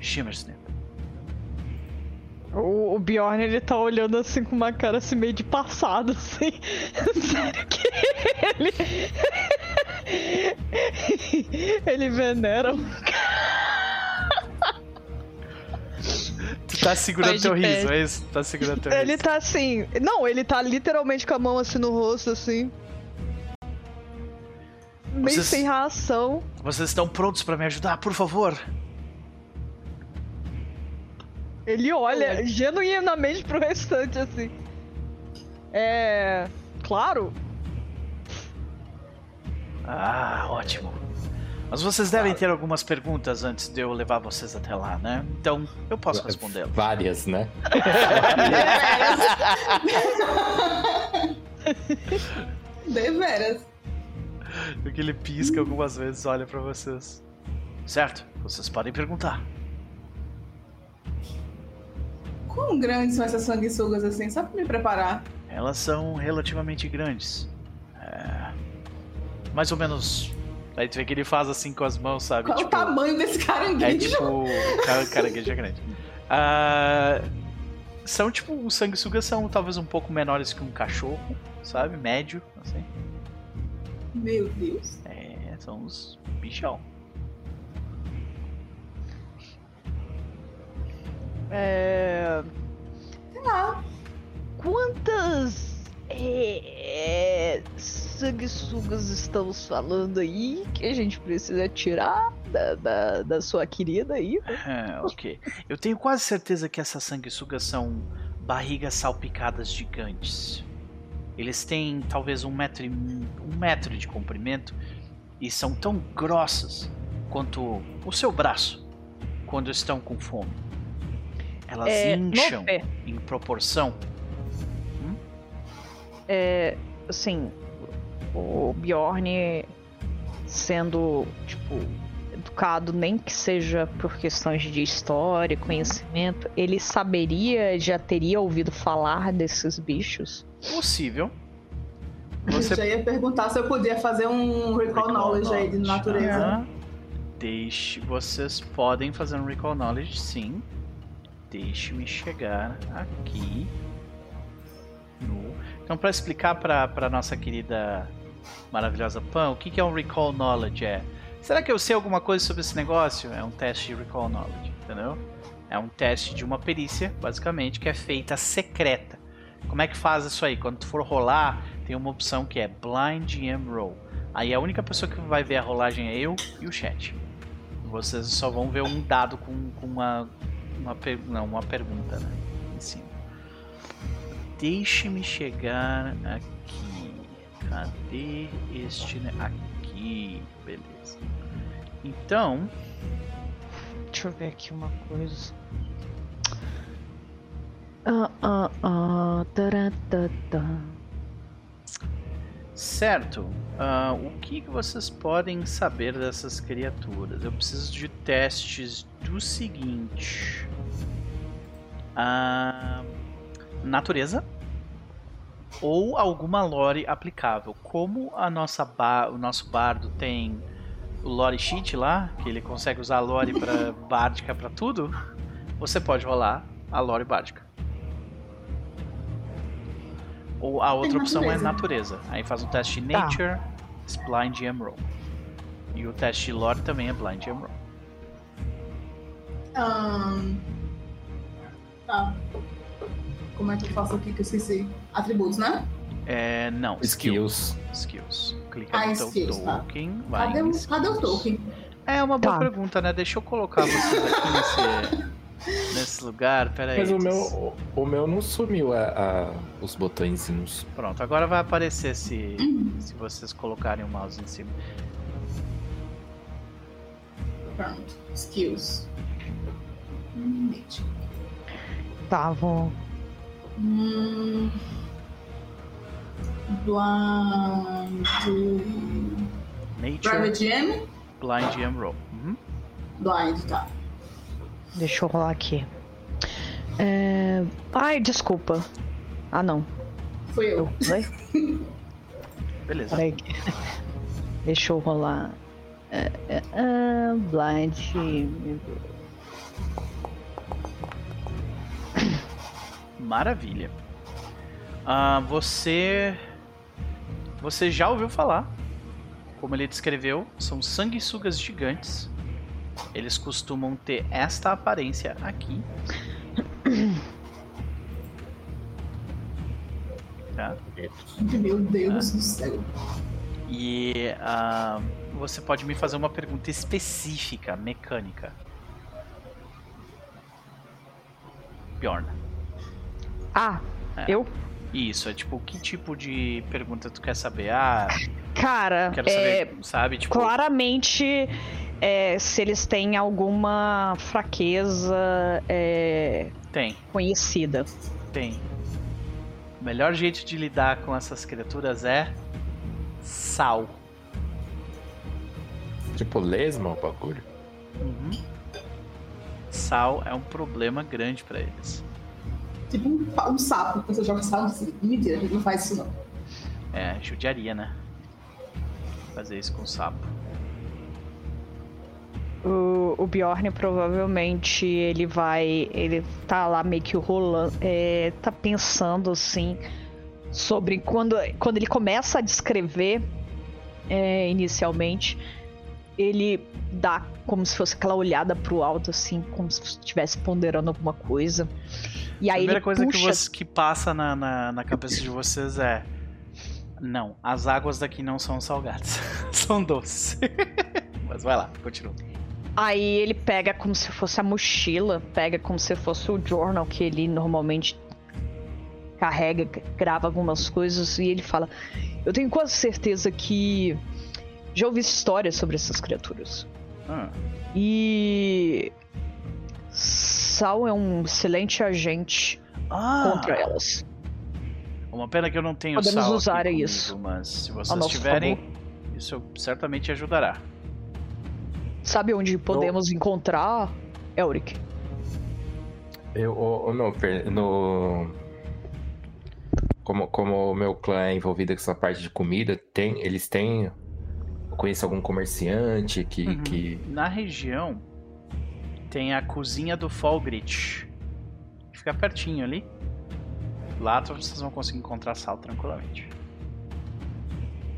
Shimmersnip. O, o Bjorn, ele tá olhando assim com uma cara assim meio de passado, assim. Sério [laughs] que ele. [laughs] ele venera um Tu tá segurando teu riso, é isso? Tá segurando teu ele riso. tá assim. Não, ele tá literalmente com a mão assim no rosto, assim. Meio Vocês- sem reação. Vocês estão prontos para me ajudar, por favor? Ele olha genuinamente pro restante, assim. É. Claro. Ah, ótimo. Mas vocês devem ter algumas perguntas antes de eu levar vocês até lá, né? Então, eu posso respondê-las. Várias, né? [laughs] Deveras. Porque ele pisca algumas vezes, olha pra vocês. Certo, vocês podem perguntar. Quão grandes são essas sanguessugas assim? Só pra me preparar. Elas são relativamente grandes. É... Mais ou menos. Aí tu vê que ele faz assim com as mãos, sabe? Qual tipo, o tamanho desse É caranguejo? tipo. Cara, caranguejo é grande. Ah, são tipo. Os sanguessugas são talvez um pouco menores que um cachorro, sabe? Médio, assim. Meu Deus. É, são uns bichão. É. Sei lá. Quantas. É, sanguessugas estamos falando aí que a gente precisa tirar da, da, da sua querida aí? É, ok. Eu tenho quase certeza que essas sanguessugas são barrigas salpicadas gigantes. Eles têm talvez um metro, e, um metro de comprimento e são tão grossas quanto o seu braço quando estão com fome. Elas É, incham em proporção. É, assim, o Bjorn sendo, tipo, educado, nem que seja por questões de história, conhecimento, ele saberia, já teria ouvido falar desses bichos? Possível. Eu Você já ia perguntar se eu podia fazer um recall, knowledge aí de natureza. Aham. Deixe. Vocês podem fazer um recall knowledge, sim. Deixe-me chegar aqui no. Então, para explicar para nossa querida maravilhosa Pan, o que, que é um recall knowledge? É. Será que eu sei alguma coisa sobre esse negócio? É um teste de recall knowledge, entendeu? É um teste de uma perícia, basicamente, que é feita secreta. Como é que faz isso aí? Quando tu for rolar, tem uma opção que é Blind GM Roll. Aí a única pessoa que vai ver a rolagem é eu e o chat. Vocês só vão ver um dado com, com uma, uma, per- não, uma pergunta né, em cima. Deixe-me chegar aqui. Cadê este. Aqui. Beleza. Então. Deixa eu ver aqui uma coisa. Ah, ah, ah. Certo. Uh, o que vocês podem saber dessas criaturas? Eu preciso de testes do seguinte: uh, natureza ou alguma lore aplicável. Como a nossa o nosso bardo tem o lore sheet lá, que ele consegue usar a lore para bárdica para tudo, você pode rolar a lore bárdica. Ou a outra opção é natureza. Aí faz o teste tá. Nature, tá. Blind e Roll. E o teste Lore também é Blind e Roll. Um... Tá. Como é que eu faço aqui que eu esqueci? Atributos, né? É, não. Skills. Skills. Clica ah, no skills, tá. token. Tá. Vai cadê, cadê o token? É uma boa tá. pergunta, né? Deixa eu colocar vocês aqui nesse [laughs] nesse lugar. Pera aí. Mas o meu, o, o meu não sumiu a, a, os botõezinhos. Pronto, agora vai aparecer se, se vocês colocarem o mouse em cima. Pronto, skills. Tá, vou. Hum... Blind. Nature. Private Gem? Blind Gem Roll. Uhum. Blind, tá. Deixa eu rolar aqui. É... Ai, desculpa. Ah, não. Fui eu. [laughs] Beleza. Peraí. Deixa eu rolar. É, é, é, blind. Maravilha. Ah, você. Você já ouviu falar? Como ele descreveu, são sanguessugas gigantes eles costumam ter esta aparência aqui. Tá? Meu Deus tá. do céu. E uh, você pode me fazer uma pergunta específica, mecânica. Bjorn. Ah, é. eu? Isso, é tipo, que tipo de pergunta tu quer saber? Ah, cara, quero saber, é, sabe? Tipo, claramente é, se eles têm alguma fraqueza é, tem. conhecida. Tem. O melhor jeito de lidar com essas criaturas é sal. Tipo lesma o bagulho? Uhum. Sal é um problema grande para eles. Tipo um, um sapo, você joga sal assim. Mentira, a gente não faz isso não. É, judiaria, né? Fazer isso com sapo o, o Bjorn provavelmente ele vai. Ele tá lá meio que rolando. É, tá pensando assim. Sobre quando, quando ele começa a descrever é, inicialmente, ele dá como se fosse aquela olhada pro alto, assim, como se estivesse ponderando alguma coisa. E aí a primeira coisa puxa... que, você, que passa na, na, na cabeça de vocês é. Não, as águas daqui não são salgadas, [laughs] são doces. [laughs] Mas vai lá, continua. Aí ele pega como se fosse a mochila, pega como se fosse o journal que ele normalmente carrega, grava algumas coisas e ele fala: Eu tenho quase certeza que já ouvi histórias sobre essas criaturas. Ah. E. Sal é um excelente agente ah. contra elas. Uma pena que eu não tenho Podemos sal usar comigo, isso. Mas se vocês tiverem, favor. isso certamente ajudará. Sabe onde podemos no... encontrar, Elric? Eu, oh, no, no... Como, como o meu clã é envolvido com essa parte de comida, tem, eles têm. Eu conheço algum comerciante que, uhum. que. Na região tem a cozinha do Falgrit. Fica pertinho ali. Lá vocês vão conseguir encontrar sal tranquilamente.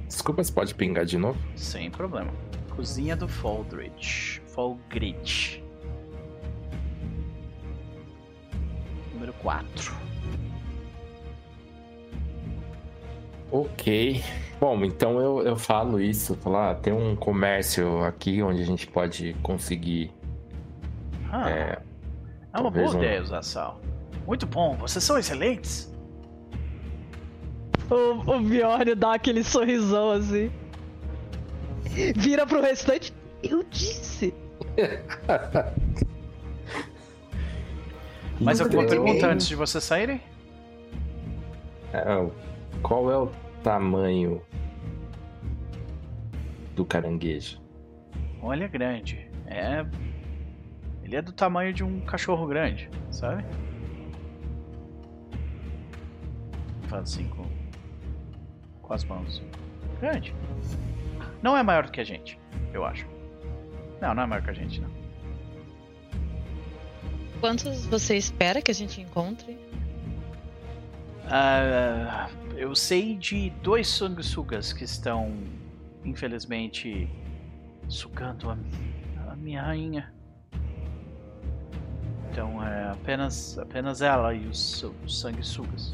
Desculpa, você pode pingar de novo? Sem problema. Cozinha do Faldrich. Falgrit. Número 4. Ok. Bom, então eu, eu falo isso. Falar, ah, tem um comércio aqui onde a gente pode conseguir. Ah, é, é uma boa um... ideia usar sal. Muito bom, vocês são excelentes. O, o Bjorn dá aquele sorrisão assim. [laughs] Vira pro restante. Eu disse. [laughs] Mais alguma pergunta antes de vocês saírem? É, qual é o tamanho do caranguejo? Olha, grande. É. Ele é do tamanho de um cachorro grande, sabe? Faz assim com. com as mãos. Grande. Não é maior do que a gente, eu acho. Não, não é maior que a gente, não. Quantos você espera que a gente encontre? Uh, eu sei de dois sanguessugas que estão, infelizmente, sugando a, a minha rainha. Então é apenas, apenas ela e os, os sanguessugas.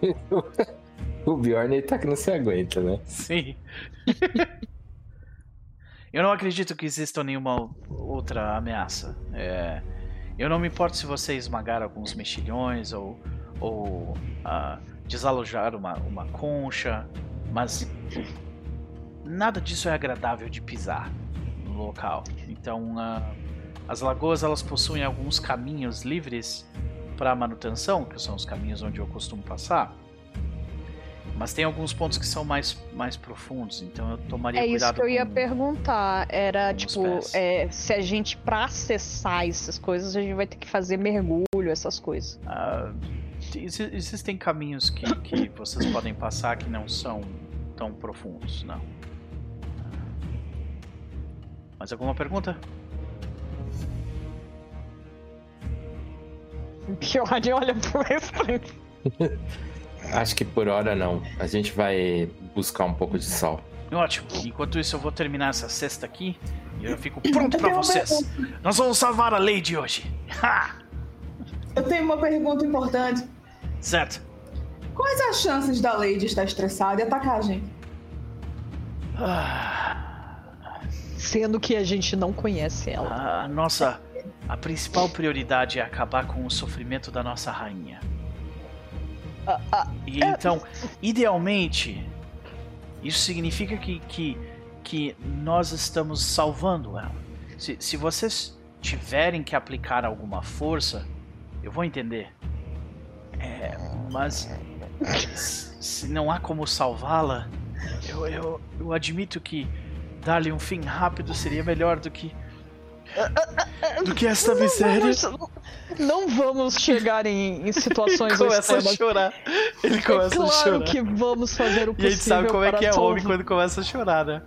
[laughs] o Bjorn tá que não se aguenta, né? Sim. [laughs] eu não acredito que exista nenhuma outra ameaça. É, eu não me importo se você esmagar alguns mexilhões ou, ou uh, desalojar uma, uma concha, mas nada disso é agradável de pisar no local. Então, uh, as lagoas elas possuem alguns caminhos livres para manutenção, que são os caminhos onde eu costumo passar. Mas tem alguns pontos que são mais, mais profundos, então eu tomaria é cuidado. É isso que eu ia com, perguntar. Era tipo, é, se a gente, pra acessar essas coisas, a gente vai ter que fazer mergulho, essas coisas. Uh, existem caminhos que, que vocês podem passar que não são tão profundos, não. Mais alguma pergunta? Pior, olha pro restante. [laughs] Acho que por hora não. A gente vai buscar um pouco de sal. Ótimo. Enquanto isso, eu vou terminar essa cesta aqui e eu fico pronto para vocês. Nós vamos salvar a Lady hoje. Ha! Eu tenho uma pergunta importante. Certo. Quais as chances da Lady estar estressada e atacar a gente? Ah. Sendo que a gente não conhece ela. A nossa. A principal prioridade é acabar com o sofrimento da nossa rainha. Então, idealmente, isso significa que, que, que nós estamos salvando ela. Se, se vocês tiverem que aplicar alguma força, eu vou entender. É, mas se não há como salvá-la, eu, eu, eu admito que dar-lhe um fim rápido seria melhor do que do que essa miséria. Não vamos chegar em, em situações Ele começa extremas. a chorar. Ele começa é claro a chorar. que vamos fazer o possível. E a gente sabe como é que é salvar... homem quando começa a chorar, né?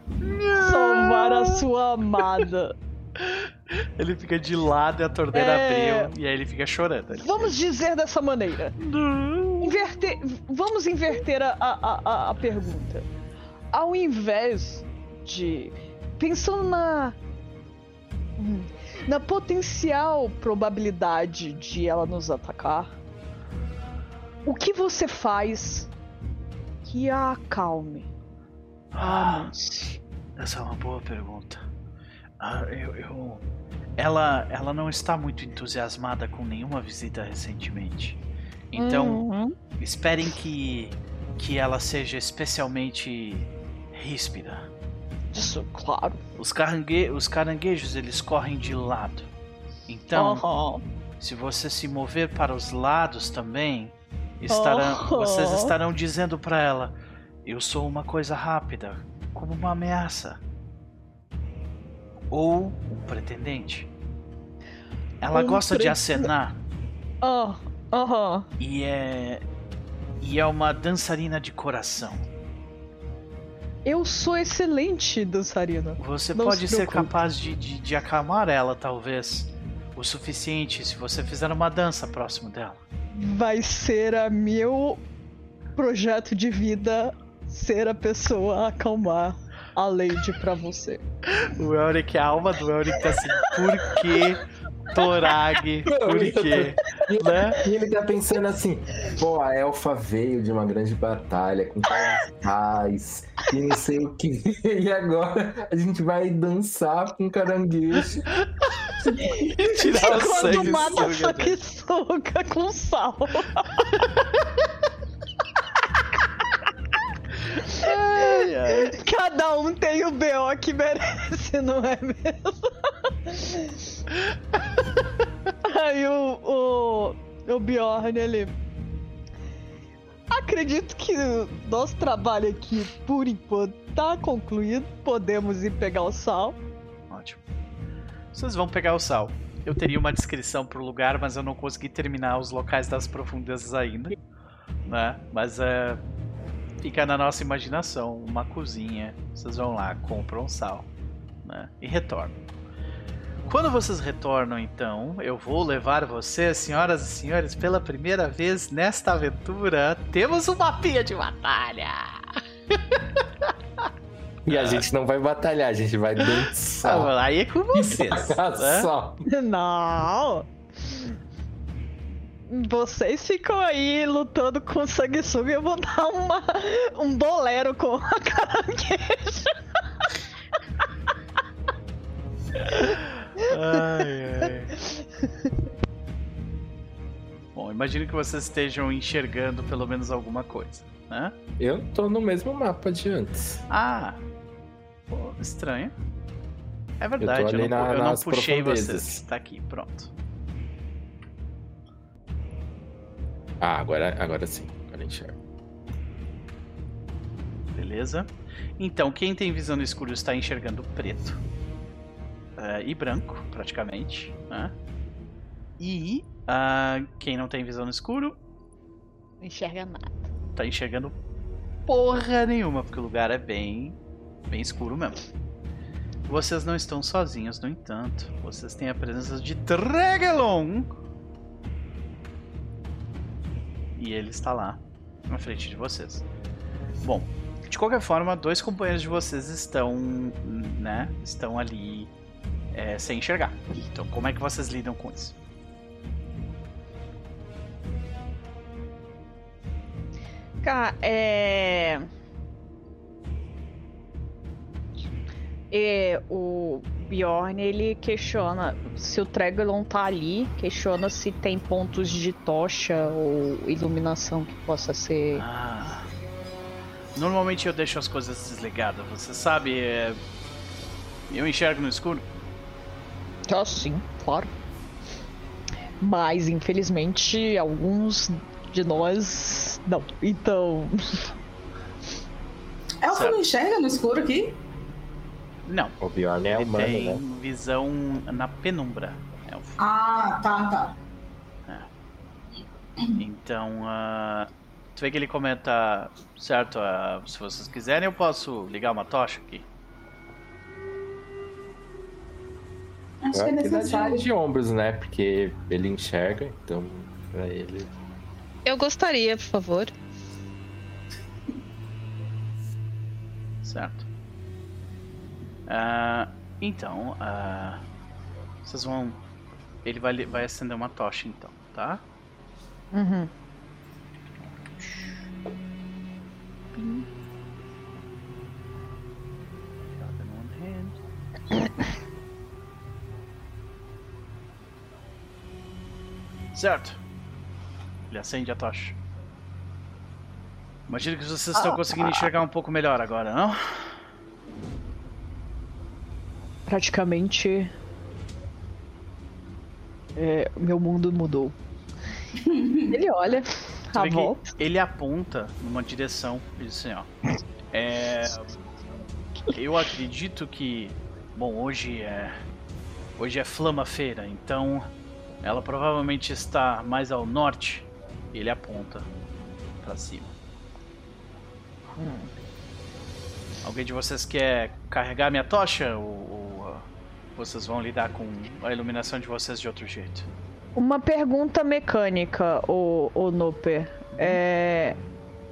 Salvar a sua amada. Ele fica de lado e a torneira é... abriu e aí ele fica chorando. Ele vamos fica... dizer dessa maneira. Inverter... Vamos inverter a, a, a, a pergunta. Ao invés de. Pensando na na potencial probabilidade de ela nos atacar, o que você faz que a acalme? Ah, essa é uma boa pergunta. Ah, eu, eu, ela, ela não está muito entusiasmada com nenhuma visita recentemente. Então, uhum. esperem que, que ela seja especialmente ríspida. Isso, claro. Os, carangue os caranguejos eles correm de lado. Então, uhum. se você se mover para os lados também, estarão, uhum. vocês estarão dizendo para ela: Eu sou uma coisa rápida, como uma ameaça. Ou um pretendente. Ela um gosta pre... de acenar. Oh, uhum. E é. E é uma dançarina de coração. Eu sou excelente dançarina. Você Não pode se ser capaz de, de, de acalmar ela, talvez. O suficiente se você fizer uma dança próximo dela. Vai ser a meu projeto de vida ser a pessoa a acalmar a Lady pra você. O Elric, a alma do Elric tá assim, por que Torag, [laughs] por quê? E, né? e ele tá pensando assim, pô, a elfa veio de uma grande batalha com pais e não sei o que. [laughs] E agora a gente vai dançar com caranguejo. Tirar o sangue mata sanguessuga com sal. [laughs] Ai, ai. Cada um tem o BO que merece, não é mesmo? Aí o, o, o Bjorn, ele. Acredito que nosso trabalho aqui, por enquanto, tá concluído. Podemos ir pegar o sal. Ótimo. Vocês vão pegar o sal. Eu teria uma descrição pro lugar, mas eu não consegui terminar os locais das profundezas ainda. Né? Mas uh, fica na nossa imaginação uma cozinha. Vocês vão lá, compram sal né? e retornam. Quando vocês retornam, então, eu vou levar vocês, senhoras e senhores, pela primeira vez nesta aventura, temos um mapinha de batalha! E a gente não vai batalhar, a gente vai dançar. Ah, aí é com vocês. né? Só. Não! Vocês ficam aí lutando com sanguessuga e eu vou dar uma, um bolero com a. Ai, ai. Bom, imagino que vocês estejam enxergando pelo menos alguma coisa, né? Eu tô no mesmo mapa de antes. Ah, pô, estranho. É verdade, eu, eu não, eu não puxei vocês. Tá aqui, pronto. Ah, agora, agora sim, agora enxergo. Beleza. Então, quem tem visão no escuro está enxergando preto uh, e branco, praticamente. Né? E uh, quem não tem visão no escuro. Não enxerga nada. Tá enxergando porra nenhuma, porque o lugar é bem, bem escuro mesmo. Vocês não estão sozinhos, no entanto. Vocês têm a presença de Dragelon. E ele está lá, na frente de vocês. Bom, de qualquer forma, dois companheiros de vocês estão, né, estão ali é, sem enxergar. Então, como é que vocês lidam com isso? Cara, é... é. o Bjorn ele questiona se o Tregelon tá ali, questiona se tem pontos de tocha ou iluminação que possa ser. Ah. Normalmente eu deixo as coisas desligadas, você sabe. É... Eu enxergo no escuro. Ah, sim, claro. Mas, infelizmente, alguns de nós não. Então. Elfo não enxerga no escuro aqui? Não. O Bjorn é humano, tem né? visão na penumbra. Elfo. Ah, tá, tá. É. Então, uh, tu vê que ele comenta, certo, uh, se vocês quiserem eu posso ligar uma tocha aqui. Acho que é necessário. De ombros, né? Porque ele enxerga, então pra ele. Eu gostaria, por favor. Certo. Uh, então, uh, vocês vão. Ele vai, vai acender uma tocha, então, tá? Uhum. Certo. Ele acende a tocha. Imagino que vocês estão conseguindo enxergar um pouco melhor agora, não? Praticamente. É, meu mundo mudou. [laughs] ele olha a volta. Ele aponta numa direção e diz assim, ó. É, eu acredito que. Bom, hoje é. Hoje é Flama-feira, então ela provavelmente está mais ao norte. E ele aponta para cima. Hum. Alguém de vocês quer carregar minha tocha ou, vocês vão lidar com a iluminação de vocês de outro jeito? Uma pergunta mecânica, o, o Noper. É,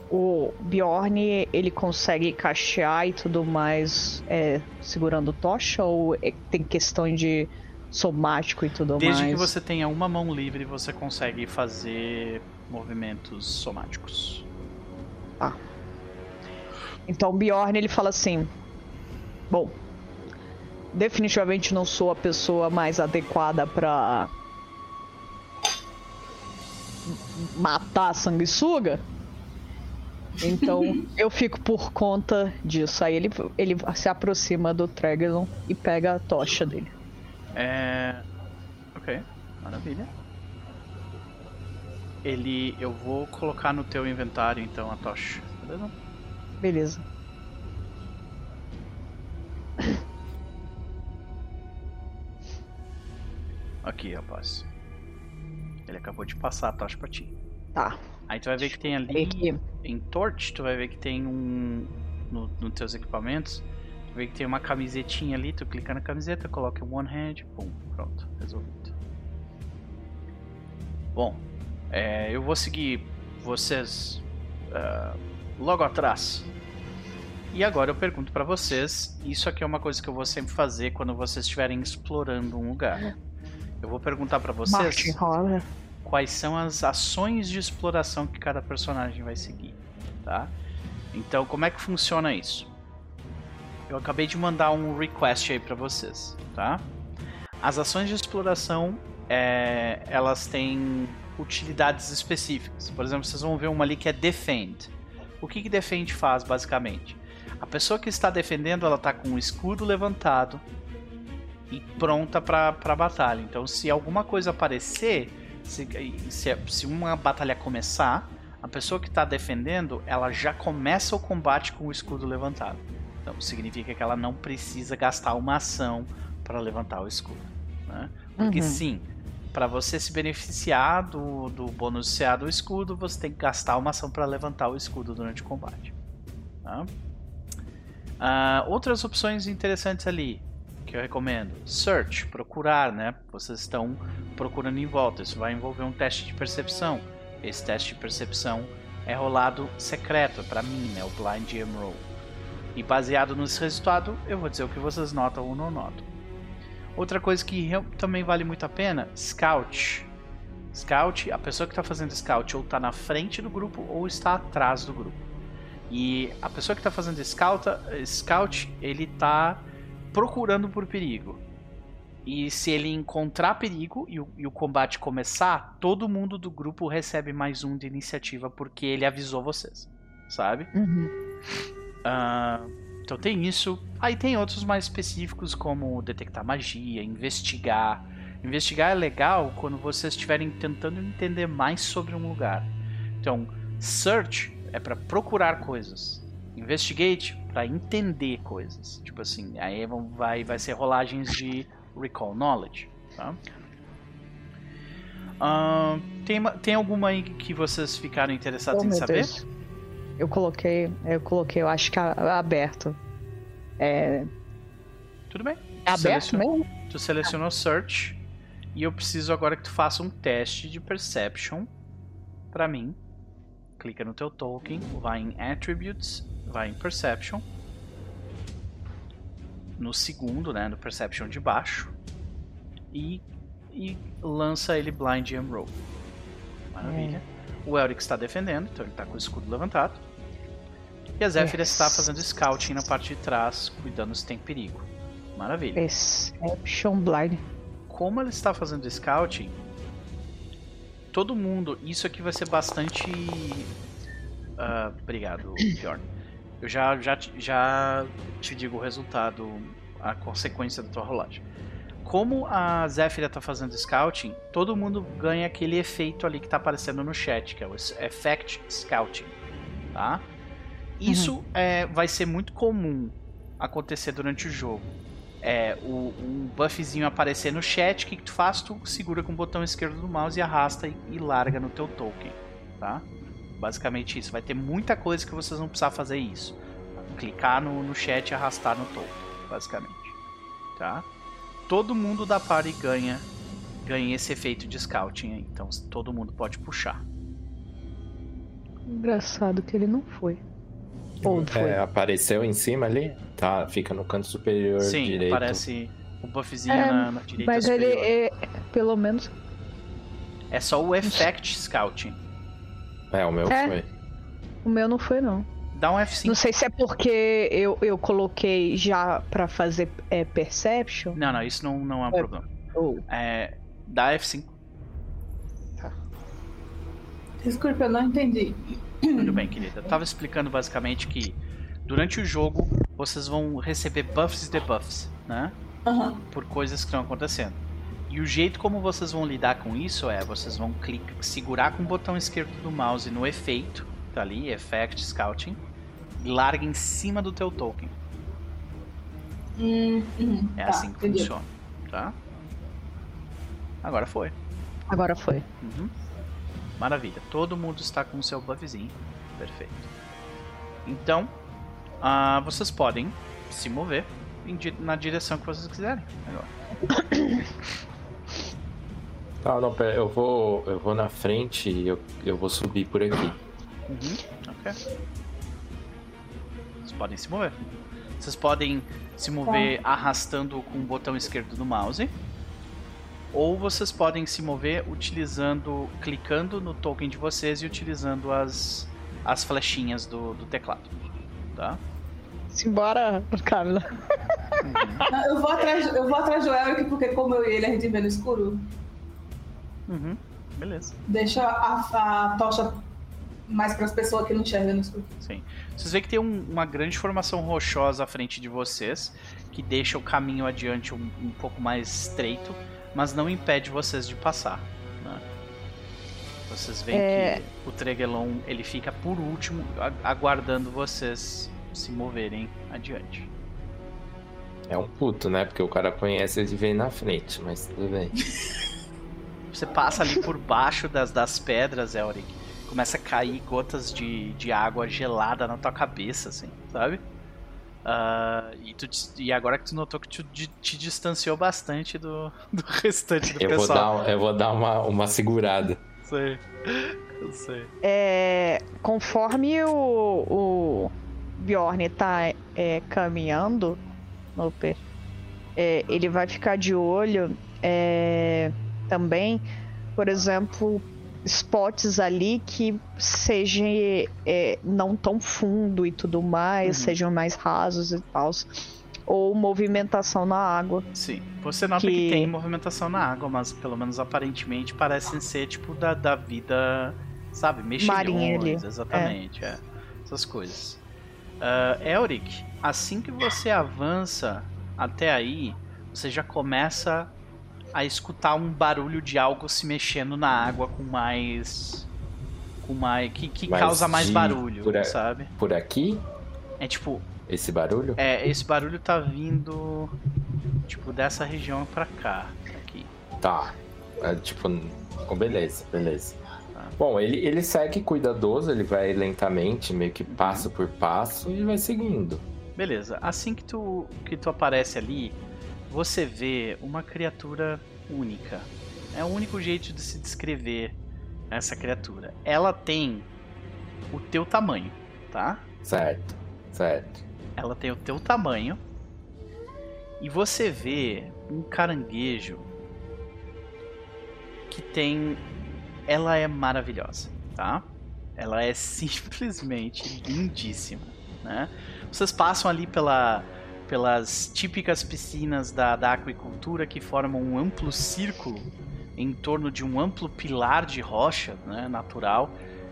o Bjorn ele consegue cachear e tudo mais é, segurando tocha ou é, tem questão de somático e tudo Desde mais. Desde que você tenha uma mão livre, você consegue fazer movimentos somáticos. Ah. Então o Bjorn ele fala assim: Bom, definitivamente não sou a pessoa mais adequada para matar a sanguessuga. Então [laughs] eu fico por conta disso. Aí ele, ele se aproxima do Tregelon e pega a tocha dele. É. Ok, maravilha. Ele. Eu vou colocar no teu inventário então a tocha, beleza? Beleza. Aqui, rapaz. Ele acabou de passar a tocha pra ti. Tá. Aí tu vai ver que tem ali Aqui. em Torch, tu vai ver que tem um. No, nos teus equipamentos, tu vê que tem uma camisetinha ali, tu clica na camiseta, coloca o One Hand, pum, pronto, resolvido. Bom, é, eu vou seguir vocês uh, logo atrás. E agora eu pergunto pra vocês, isso aqui é uma coisa que eu vou sempre fazer quando vocês estiverem explorando um lugar. Eu vou perguntar pra vocês quais são as ações de exploração que cada personagem vai seguir, tá? Então, como é que funciona isso? Eu acabei de mandar um request aí pra vocês, tá? As ações de exploração, é, elas têm utilidades específicas. Por exemplo, vocês vão ver uma ali que é Defend. O que, que Defend faz, basicamente? A pessoa que está defendendo, ela está com o escudo levantado e pronta para batalha. Então, se alguma coisa aparecer, se, se, se uma batalha começar, a pessoa que está defendendo, ela já começa o combate com o escudo levantado. Então, significa que ela não precisa gastar uma ação para levantar o escudo. Né? Porque Uhum. sim, para você se beneficiar do, do bônus CA do escudo, você tem que gastar uma ação para levantar o escudo durante o combate. Tá? Ah, outras opções interessantes ali que eu recomendo: Search, procurar, né? Vocês estão procurando em volta. Isso vai envolver um teste de percepção. Esse teste de percepção é rolado secreto para mim, né? O Blind Roll. E baseado nesse resultado, eu vou dizer o que vocês notam ou não notam. Outra coisa que também vale muito a pena, Scout. Scout, a pessoa que está fazendo Scout ou está na frente do grupo ou está atrás do grupo. E a pessoa que está fazendo Scout, Scout, ele está procurando por perigo. E se ele encontrar perigo e o, e o combate começar, todo mundo do grupo recebe mais um de iniciativa porque ele avisou vocês, sabe? Uhum. Ah, então tem isso. Aí tem outros mais específicos, como detectar magia, investigar. Investigar é legal quando vocês estiverem tentando entender mais sobre um lugar. Então, search é para procurar coisas. Investigate para entender coisas. Tipo assim, aí vão- vai, vai ser rolagens de recall knowledge. Tá? Ah, tem, tem alguma aí que vocês ficaram interessados Oh, em saber? Deus. Eu coloquei, eu coloquei, eu acho que a- aberto. É, Tudo bem. é aberto Selecionou. mesmo? Tu selecionou Search e eu preciso agora que tu faça um teste de Perception pra mim. Clica no teu token, vai em Attributes, vai em Perception. No segundo, né, no Perception de baixo. E, e lança ele Blind and Roll. Maravilha. O Elric está defendendo, então ele está com o escudo levantado. E a Zephyr Yes. está fazendo scouting na parte de trás, cuidando se tem perigo. Maravilha Perception Blind. como ela está fazendo scouting, todo mundo. Isso aqui vai ser bastante. ah, obrigado, Bjorn. Eu já, já, te- já te digo o resultado, a consequência da tua rolagem. Como a Zephyr está fazendo scouting, todo mundo ganha aquele efeito ali que está aparecendo no chat, que é o Effect Scouting. Tá? Isso é, vai ser muito comum acontecer durante o jogo é, o, um buffzinho aparecer no chat, o que, que tu faz? Tu segura com o botão esquerdo do mouse e arrasta e, e larga no teu token, tá? Basicamente isso. Vai ter muita coisa que vocês vão precisar fazer isso. Clicar no, no chat e arrastar no token, basicamente, tá? Todo mundo da party ganha ganha esse efeito de scouting aí, então todo mundo pode puxar. Engraçado que ele não foi. Ou foi. É, apareceu em cima ali? Tá, fica no canto superior Sim, direito. aparece o buffzinho É, na, na direita Mas ele superior. é, pelo menos, É só o effect scouting. É, o meu É. foi. o meu não foi não. Dá um F5. Não sei se é porque eu, eu coloquei já pra fazer é, Perception. Não, não, isso não, não é um é. problema. Oh. É, dá F5. Tá. Desculpa, eu não entendi. Tudo bem, querida. Eu tava explicando basicamente que durante o jogo vocês vão receber buffs e debuffs, né? Uhum. Por coisas que estão acontecendo. E o jeito como vocês vão lidar com isso é vocês vão clicar, segurar com o botão esquerdo do mouse no efeito, tá ali, Effect Scouting, e larga em cima do teu token. Uhum. É tá, assim que entendi. funciona, tá? Agora foi. Agora foi. Uhum. Maravilha. Todo mundo está com o seu buffzinho. Perfeito. Então, uh, vocês podem se mover na direção que vocês quiserem. Agora. [coughs] Tá, não, pera, eu vou, eu vou na frente e eu, eu vou subir por aqui. Uhum, ok. Vocês podem se mover. Vocês podem se mover tá. arrastando com o botão esquerdo do mouse ou vocês podem se mover utilizando, clicando no token de vocês e utilizando as, as flechinhas do, do teclado, tá? Simbora, Camila. Uhum. [laughs] Eu, vou atrás, eu vou atrás do Eric porque como eu e ele a gente vê no escuro. Uhum. Beleza. Deixa a, a tocha mais para as pessoas que não enxergam no escuro. Sim. Vocês veem que tem um, uma grande formação rochosa à frente de vocês, que deixa o caminho adiante um, um pouco mais estreito mas não impede vocês de passar. Né? Vocês veem é... que o Tregelon ele fica por último, aguardando vocês se moverem adiante. É um puto, né? Porque o cara conhece ele vem na frente, mas tudo bem. [laughs] Você passa ali por baixo das, das pedras, Elric. Começa a cair gotas de, de água gelada na tua cabeça, assim, sabe? Uh, e, tu, e, agora que tu notou que tu te, te distanciou bastante do, do [laughs] restante do eu pessoal. Vou dar, eu vou dar uma, uma segurada. Sei. Eu [laughs] sei. É, conforme o, o Bjorn tá é, caminhando, Noper, é, ele vai ficar de olho é, também, por exemplo, spots ali que sejam é, não tão fundo e tudo mais, uhum. sejam mais rasos e tal. Ou movimentação na água. Sim. Você nota que... que... tem movimentação na água, mas pelo menos aparentemente parecem ser tipo da, da vida, sabe, mexilhões, exatamente, é. é. Essas coisas. Uh, Elric, assim que você avança até aí, você já começa a escutar um barulho de algo se mexendo na água com mais. com mais. que, que mais causa mais barulho, por a, sabe? Por aqui? É tipo. Esse barulho? É, esse barulho tá vindo. Tipo, dessa região pra cá. Aqui. Tá. É, tipo. Beleza, beleza. Tá. Bom, ele, ele segue cuidadoso, ele vai lentamente, meio que passo por passo e vai seguindo. Beleza. Assim que tu, que tu aparece ali, você vê uma criatura única. É o único jeito de se descrever essa criatura. Ela tem o teu tamanho, tá? Certo, certo. Ela tem o teu tamanho. E você vê um caranguejo que tem. Ela é maravilhosa, tá? Ela é [laughs] simplesmente lindíssima, né? Vocês passam ali pela pelas típicas piscinas da, da aquicultura que formam um amplo círculo em torno de um amplo pilar de rocha né, natural,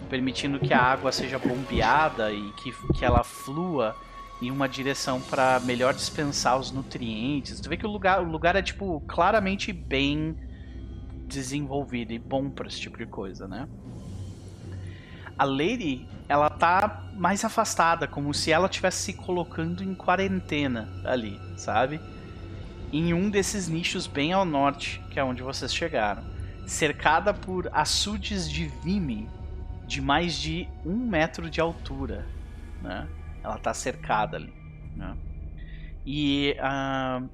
permitindo que a água seja bombeada e que, que ela flua em uma direção para melhor dispensar os nutrientes. Tu vê que o lugar, o lugar é tipo claramente bem desenvolvido e bom para esse tipo de coisa, né? A Lady, ela tá mais afastada, como se ela estivesse se colocando em quarentena ali, sabe? Em um desses nichos bem ao norte, que é onde vocês chegaram. Cercada por açudes de vime de mais de um metro de altura, né? Ela tá cercada ali, né? E uh,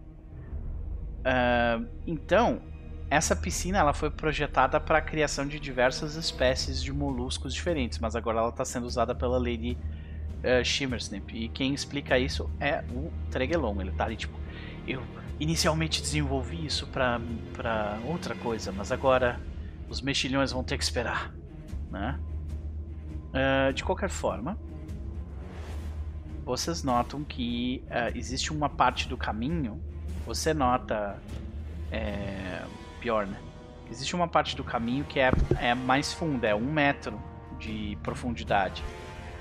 uh, então essa piscina ela foi projetada para a criação de diversas espécies de moluscos diferentes, mas agora ela está sendo usada pela Lady uh, Shimmersnip. E quem explica isso é o Tregelon. Ele tá ali tipo, eu inicialmente desenvolvi isso para outra coisa, mas agora os mexilhões vão ter que esperar, né? Uh, de qualquer forma, vocês notam que uh, existe uma parte do caminho. Você nota, é, pior, né? Existe uma parte do caminho que é, é mais funda, é um metro de profundidade.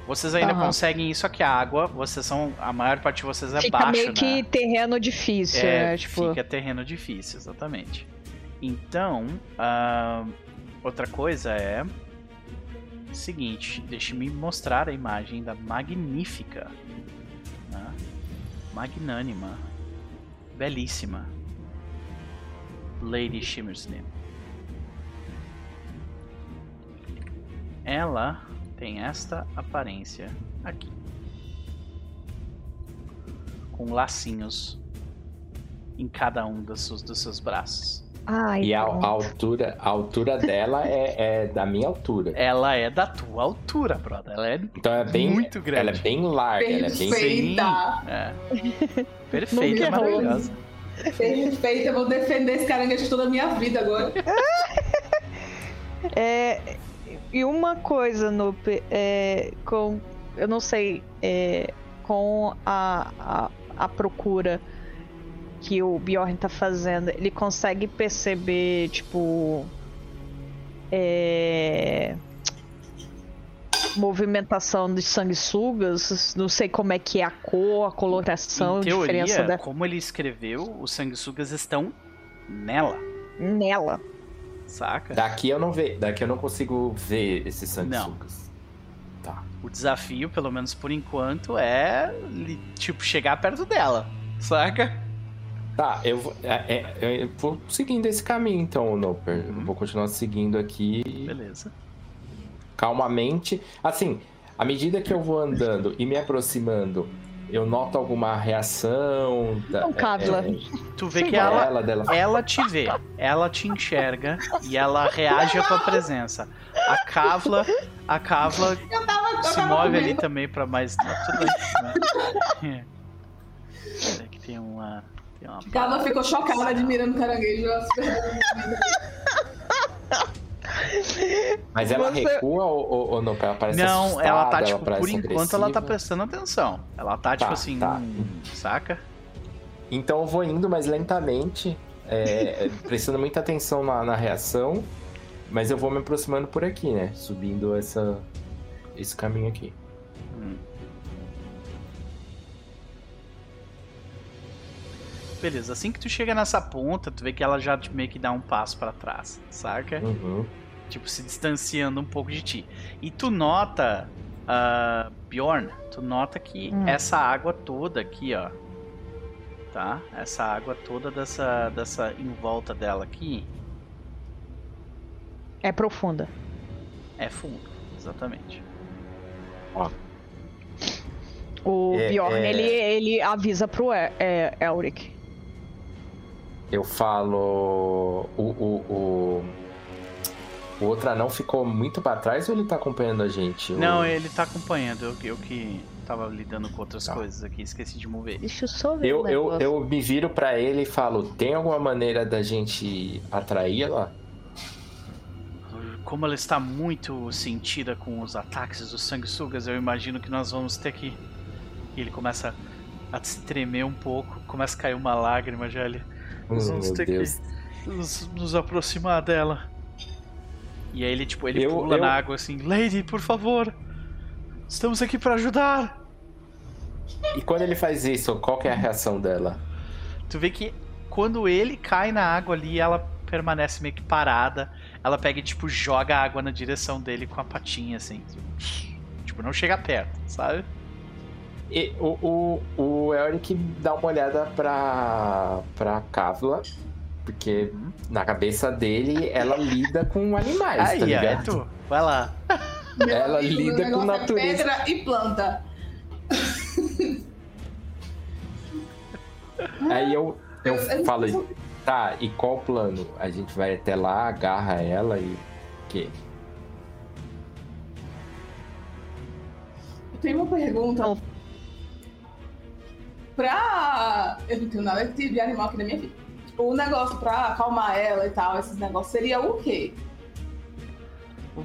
Vocês ainda uhum. conseguem isso aqui, a água, vocês são. A maior parte de vocês é fica baixo, meio que né? terreno difícil, é, né? Tipo... Fica terreno difícil, exatamente. Então, uh, outra coisa é. Seguinte, deixe-me mostrar a imagem da magnífica, né? magnânima, belíssima Lady Shimmersnip. Ela tem esta aparência aqui. Com lacinhos em cada um dos seus, dos seus braços. Ai, e a, a, altura, a altura dela é, é, da minha altura. Ela é da tua altura, brother. Ela é então é bem, muito grande. Ela é bem larga. Perfeita. Ela é bem... É. Perfeita, maravilhosa. Perfeita, eu vou defender esse caranguejo toda a minha vida agora. [laughs] É, e uma coisa, no é, com. Eu não sei. É, com a, a, a, procura que o Bjorn tá fazendo, ele consegue perceber, tipo. É, movimentação de sanguessugas, não sei como é que é a cor, a coloração, em teoria, diferença da... como ele escreveu, os sanguessugas estão nela. Nela. Saca? Daqui eu não vejo, daqui eu não consigo ver esses sanguessugas. Tá. O desafio, pelo menos por enquanto, é tipo chegar perto dela, saca? Tá, eu vou, é, é, eu vou seguindo esse caminho então, Noper. Uhum. Vou continuar seguindo aqui. Beleza. Calmamente. Assim, à medida que eu vou andando e me aproximando, eu noto alguma reação. Da, Não, Kavla. É, tu vê que ela, ela, dela... ela te vê, ela te enxerga e ela reage à tua presença. A Kavla, a Kavla tava, se move ali também para mais. Não, tudo. Né? É. que tem uma. Tem uma Kavla ficou chocada admirando o caranguejo. [laughs] Mas ela Você... recua ou, ou não? Ela parece Não, ela tá, tipo, ela por enquanto agressiva. ela tá prestando atenção. Ela tá, tipo tá, assim, tá. saca? Então eu vou indo mais lentamente, é, prestando muita atenção na, na, reação, mas eu vou me aproximando por aqui, né? Subindo essa, esse caminho aqui. Hum. Beleza, assim que tu chega nessa ponta, tu vê que ela já meio que dá um passo para trás, saca? Uhum tipo, se distanciando um pouco de ti. E tu nota, uh, Bjorn, tu nota que hum. essa água toda aqui, ó, tá? Essa água toda dessa, dessa em volta dela aqui. É profunda. É fundo, exatamente. Ó. O é, Bjorn, é... Ele, ele avisa pro é, é, Elric. Eu falo. O, o, o, o outro anão ficou muito para trás ou ele tá acompanhando a gente? Não, ele tá acompanhando. Eu, eu que tava lidando com outras tá. coisas aqui, esqueci de mover. Deixa eu só ver. Eu, eu, eu me viro para ele e falo: tem alguma maneira da gente atrair ela? Como ela está muito sentida com os ataques dos sanguessugas, eu imagino que nós vamos ter que. E ele começa a se tremer um pouco, começa a cair uma lágrima já ali. Nós hum, vamos ter Deus. que nos, nos aproximar dela. E aí ele, tipo, ele eu, pula eu... na água assim, Lady, por favor, estamos aqui para ajudar. E quando ele faz isso, qual é a reação dela? Tu vê que quando ele cai na água ali, ela permanece meio que parada. Ela pega e, tipo, joga a água na direção dele com a patinha, assim. Tipo, não chega perto, sabe? E o, o, o Elric dá uma olhada pra, pra Kavla porque na cabeça dele, ela lida com animais, Aí, tá ligado? É tu. Vai lá. ela lida com é natureza. É pedra e planta. Aí eu, eu, eu falo, tá, e qual o plano? A gente vai até lá, agarra ela e. O quê? Eu tenho uma pergunta. Pra. Eu não tenho nada de animal aqui na minha vida o negócio pra acalmar ela e tal, esses negócios, seria o quê?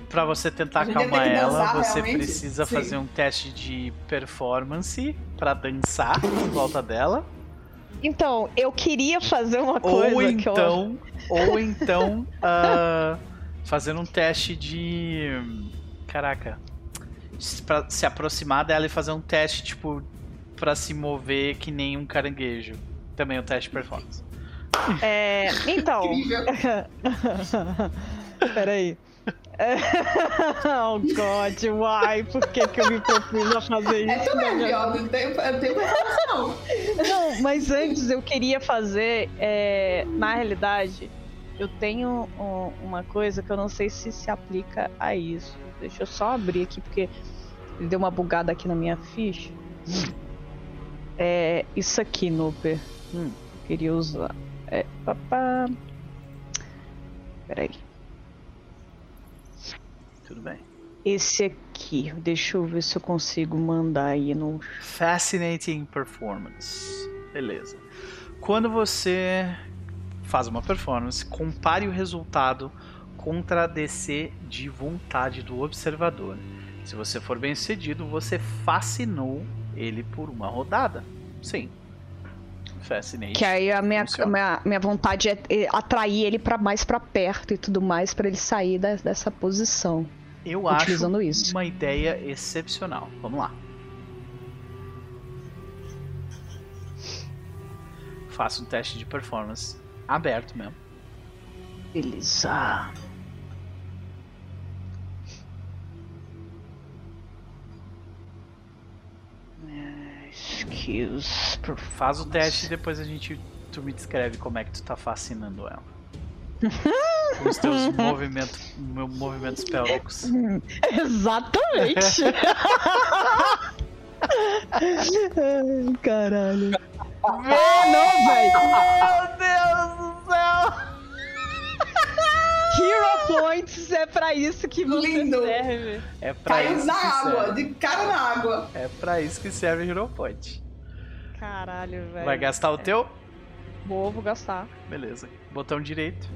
Pra você tentar acalmar ela, você realmente? precisa Sim. fazer um teste de performance para dançar em volta dela. Então, eu queria fazer uma coisa ou então, eu... Ou então, uh, fazer um teste de... Caraca. Pra se aproximar dela e fazer um teste, tipo, para se mover que nem um caranguejo. Também um teste de performance. É, então. [laughs] Peraí. [laughs] oh God, why? Por que, que eu me propus a fazer é isso? É também, ó, não tenho, eu tenho não. Não, mas antes eu queria fazer, é, na realidade, eu tenho uma coisa que eu não sei se se aplica a isso. Deixa eu só abrir aqui, porque deu uma bugada aqui na minha ficha. É isso aqui, Nooper. Hum, queria usar. É, papá. Peraí. Tudo bem. Esse aqui, deixa eu ver se eu consigo mandar aí no. Fascinating Performance. Beleza. Quando você faz uma performance, compare o resultado contra a DC de vontade do observador. Se você for bem sucedido, você fascinou ele por uma rodada. Sim, Fascinate. Que aí a minha, minha, minha vontade é atrair ele para mais para perto e tudo mais para ele sair da, dessa posição. Eu acho isso. uma ideia excepcional. Vamos lá. Faça um teste de performance aberto mesmo. Beleza. Skills. Faz o teste e depois a gente. Tu me descreve como é que tu tá fascinando ela. [laughs] Com os teus movimentos, movimentos pélvicos. [laughs] Exatamente! [laughs] Caralho. Ah, não, velho! Meu Deus do céu! Hero Points é pra isso que você Lindo. serve. É pra Caiu isso na água, serve. de cara na água. É pra isso que serve Hero Point. Caralho, velho. Vai gastar o teu? Vou, vou gastar. Beleza. Botão direito.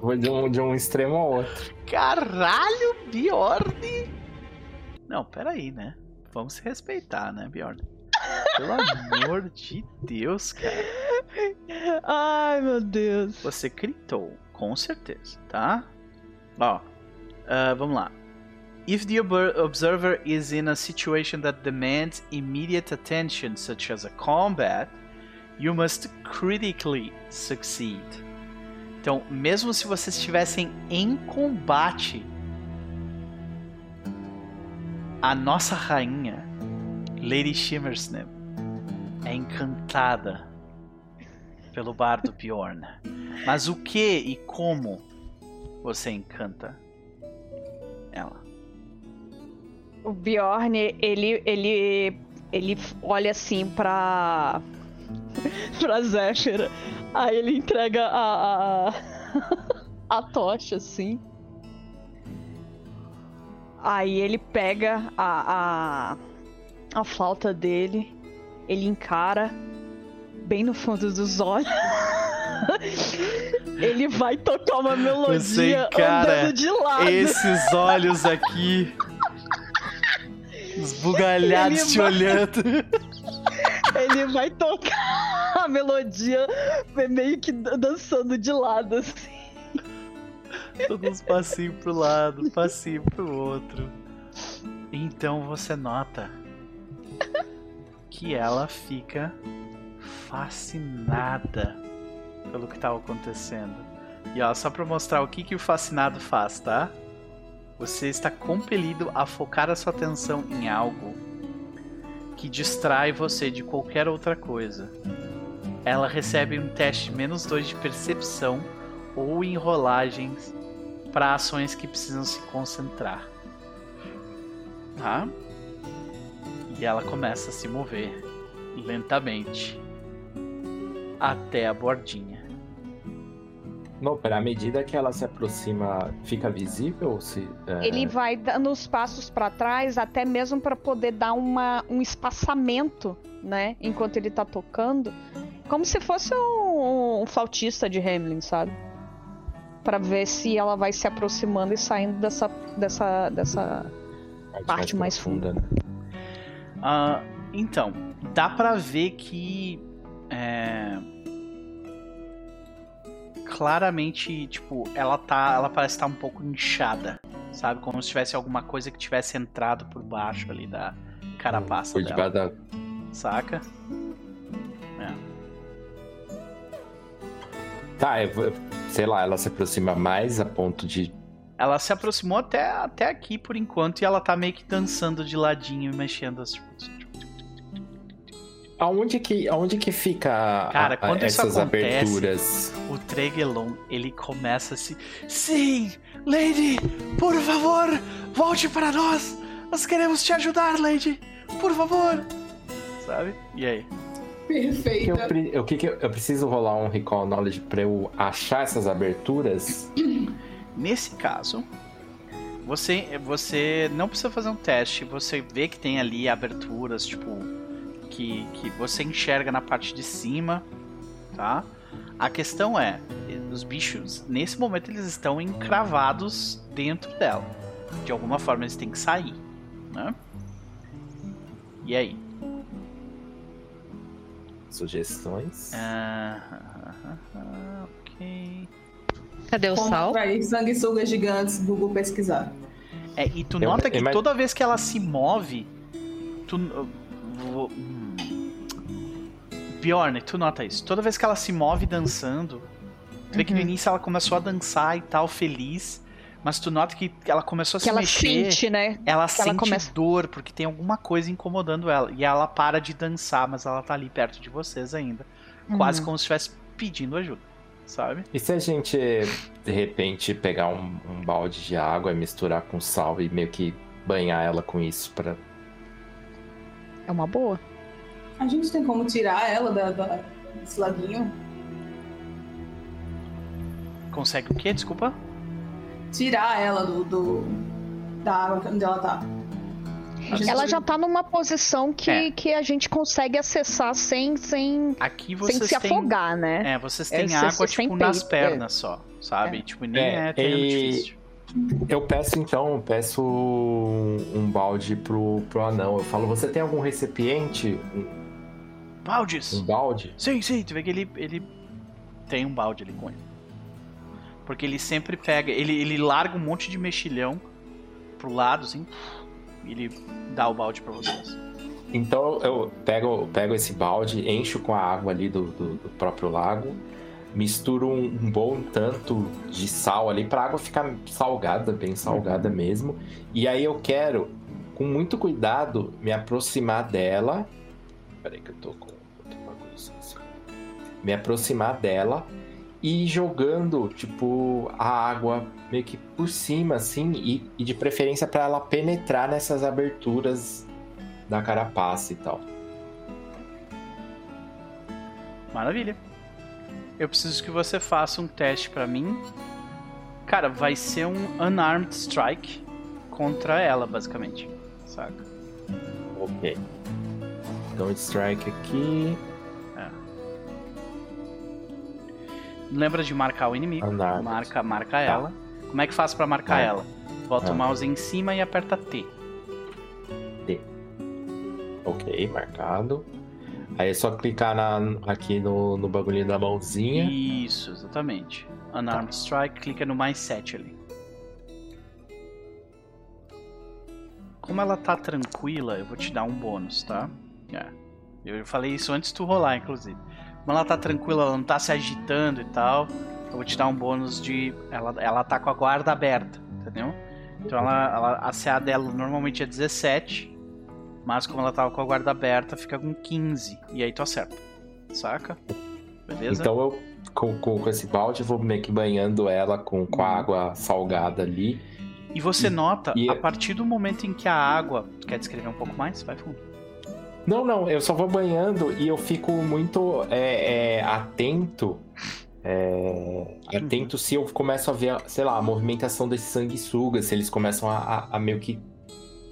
Vou de um, de um extremo ao outro. Caralho, Bjorn! Não, peraí, né? Vamos se respeitar, né, Bjorn? Pelo amor de Deus, cara. Ai, meu Deus. Você critou, com certeza, tá? Ó, uh, vamos lá. If the observer is in a situation that demands immediate attention, such as a combat, you must critically succeed. Então, mesmo se vocês estivessem em combate, a nossa rainha, Lady Shimmersnip, é encantada pelo bardo Bjorn. Mas o que e como você encanta ela? O Bjorn, ele, ele, ele olha assim pra. pra Zéfira. Aí ele entrega a. a, a tocha, assim. Aí ele pega a, a, a flauta dele, ele encara bem no fundo dos olhos. [laughs] ele vai tocar uma melodia Você, cara, andando de lado. Esses olhos aqui [laughs] Esbugalhados te vai... olhando. [laughs] Ele vai tocar a melodia meio que dançando de lado, assim. Todos passinho pro lado, passinho pro outro. Então você nota que ela fica fascinada pelo que estava acontecendo. E ó, só pra mostrar o que, que o fascinado faz, tá? Você está compelido a focar a sua atenção em algo que distrai você de qualquer outra coisa. Ela recebe um teste menos 2 de percepção ou enrolagens para ações que precisam se concentrar. Tá? E ela começa a se mover lentamente até a bordinha. Não, pera, à medida que ela se aproxima, fica visível? Se, é... Ele vai dando os passos para trás, até mesmo para poder dar uma, um espaçamento, né? Enquanto ele tá tocando. Como se fosse um, um flautista de Hamlin, sabe? Para ver se ela vai se aproximando e saindo dessa, dessa, dessa parte, parte mais, mais funda. Né? Uh, então, dá para ver que é... claramente, tipo, ela tá, ela parece estar tá um pouco inchada, sabe, como se tivesse alguma coisa que tivesse entrado por baixo ali da carapaça Foi dela. Da... Saca? É. Tá, sei lá, ela se aproxima mais a ponto de ela se aproximou até, até aqui por enquanto e ela tá meio que dançando de ladinho e mexendo as. Aonde que, aonde que fica Cara, quando essas isso acontece, aberturas? O Tregelon, ele começa a se. Sim! Lady! Por favor! Volte para nós! Nós queremos te ajudar, Lady! Por favor! Sabe? E aí? Perfeito. O que, que eu, eu preciso rolar um recall knowledge pra eu achar essas aberturas? [clears throat] Nesse caso, você, você não precisa fazer um teste, você vê que tem ali aberturas, tipo que, que você enxerga na parte de cima, tá? A questão é, os bichos, nesse momento eles estão encravados dentro dela. De alguma forma eles têm que sair, né? E aí? Sugestões? Ah, ok. Cadê o Como sal? sanguessugas gigantes, Google pesquisar. É, e tu nota que toda vez que ela se move, tu, Bjorn, tu nota isso. Toda vez que ela se move dançando, tu vê que no uhum. início ela começou a dançar e tal, feliz. Mas tu nota que ela começou a que se ela mexer. Sente, né? Ela que sente ela começa... dor, porque tem alguma coisa incomodando ela. E ela para de dançar, mas ela tá ali perto de vocês ainda. Uhum. Quase como se estivesse pedindo ajuda, sabe? E se a gente, de repente, pegar um, um balde de água e misturar com sal e meio que banhar ela com isso para É uma boa. A gente tem como tirar ela da, da, desse laguinho? Consegue o quê? Desculpa? Tirar ela do, do da água onde ela tá. Ela já tá numa posição que, é. que a gente consegue acessar sem, sem, Aqui vocês sem se têm, afogar, né? É, vocês têm é, água, tipo, nas pernas só, sabe? É. Tipo, nem é, é e... difícil. Eu peço então, peço um balde pro, pro anão. Eu falo, você tem algum recipiente? Baldes? Um balde? Sim, sim, tu vê que ele, ele tem um balde ali com ele. Porque ele sempre pega, ele, ele larga um monte de mexilhão pro lado, assim, ele dá o balde para vocês. Então eu pego, pego esse balde, encho com a água ali do, do, do próprio lago, misturo um, um, bom tanto de sal ali pra água ficar salgada, bem salgada uhum. mesmo. E aí eu quero, com muito cuidado, me aproximar dela. Peraí que eu tô com me aproximar dela e jogando, tipo, a água meio que por cima, assim, e, e de preferência para ela penetrar nessas aberturas da carapaça e tal. Maravilha. Eu preciso que você faça um teste para mim. Cara, vai ser um unarmed strike contra ela, basicamente. Saca? Ok. Então, strike aqui. Lembra de marcar o inimigo. Marca, marca tá. ela. Como é que faz para marcar ela? Bota ah. o mouse em cima e aperta T. T. Ok, marcado. Aí é só clicar na, aqui no, no bagulhinho da mãozinha. Isso, exatamente. Unarmed tá. Strike, clica no mais 7 ali. Como ela tá tranquila, eu vou te dar um bônus, tá? É. Eu falei isso antes de tu rolar, inclusive. Como ela tá tranquila, ela não tá se agitando e tal, eu vou te dar um bônus de. Ela, ela tá com a guarda aberta, entendeu? Então ela, ela, a CA dela normalmente é 17, mas como ela tava com a guarda aberta, fica com 15. E aí tu acerta. Saca? Beleza? Então eu, com, com, com esse balde, vou meio que banhando ela com, com a uhum. água salgada ali. E você e, nota, e... a partir do momento em que a água. Quer descrever um pouco mais? Vai fundo. Não, não, eu só vou banhando e eu fico muito é, é, atento. É, atento se eu começo a ver, sei lá, a movimentação desses sanguessugas, se eles começam a, a, a meio que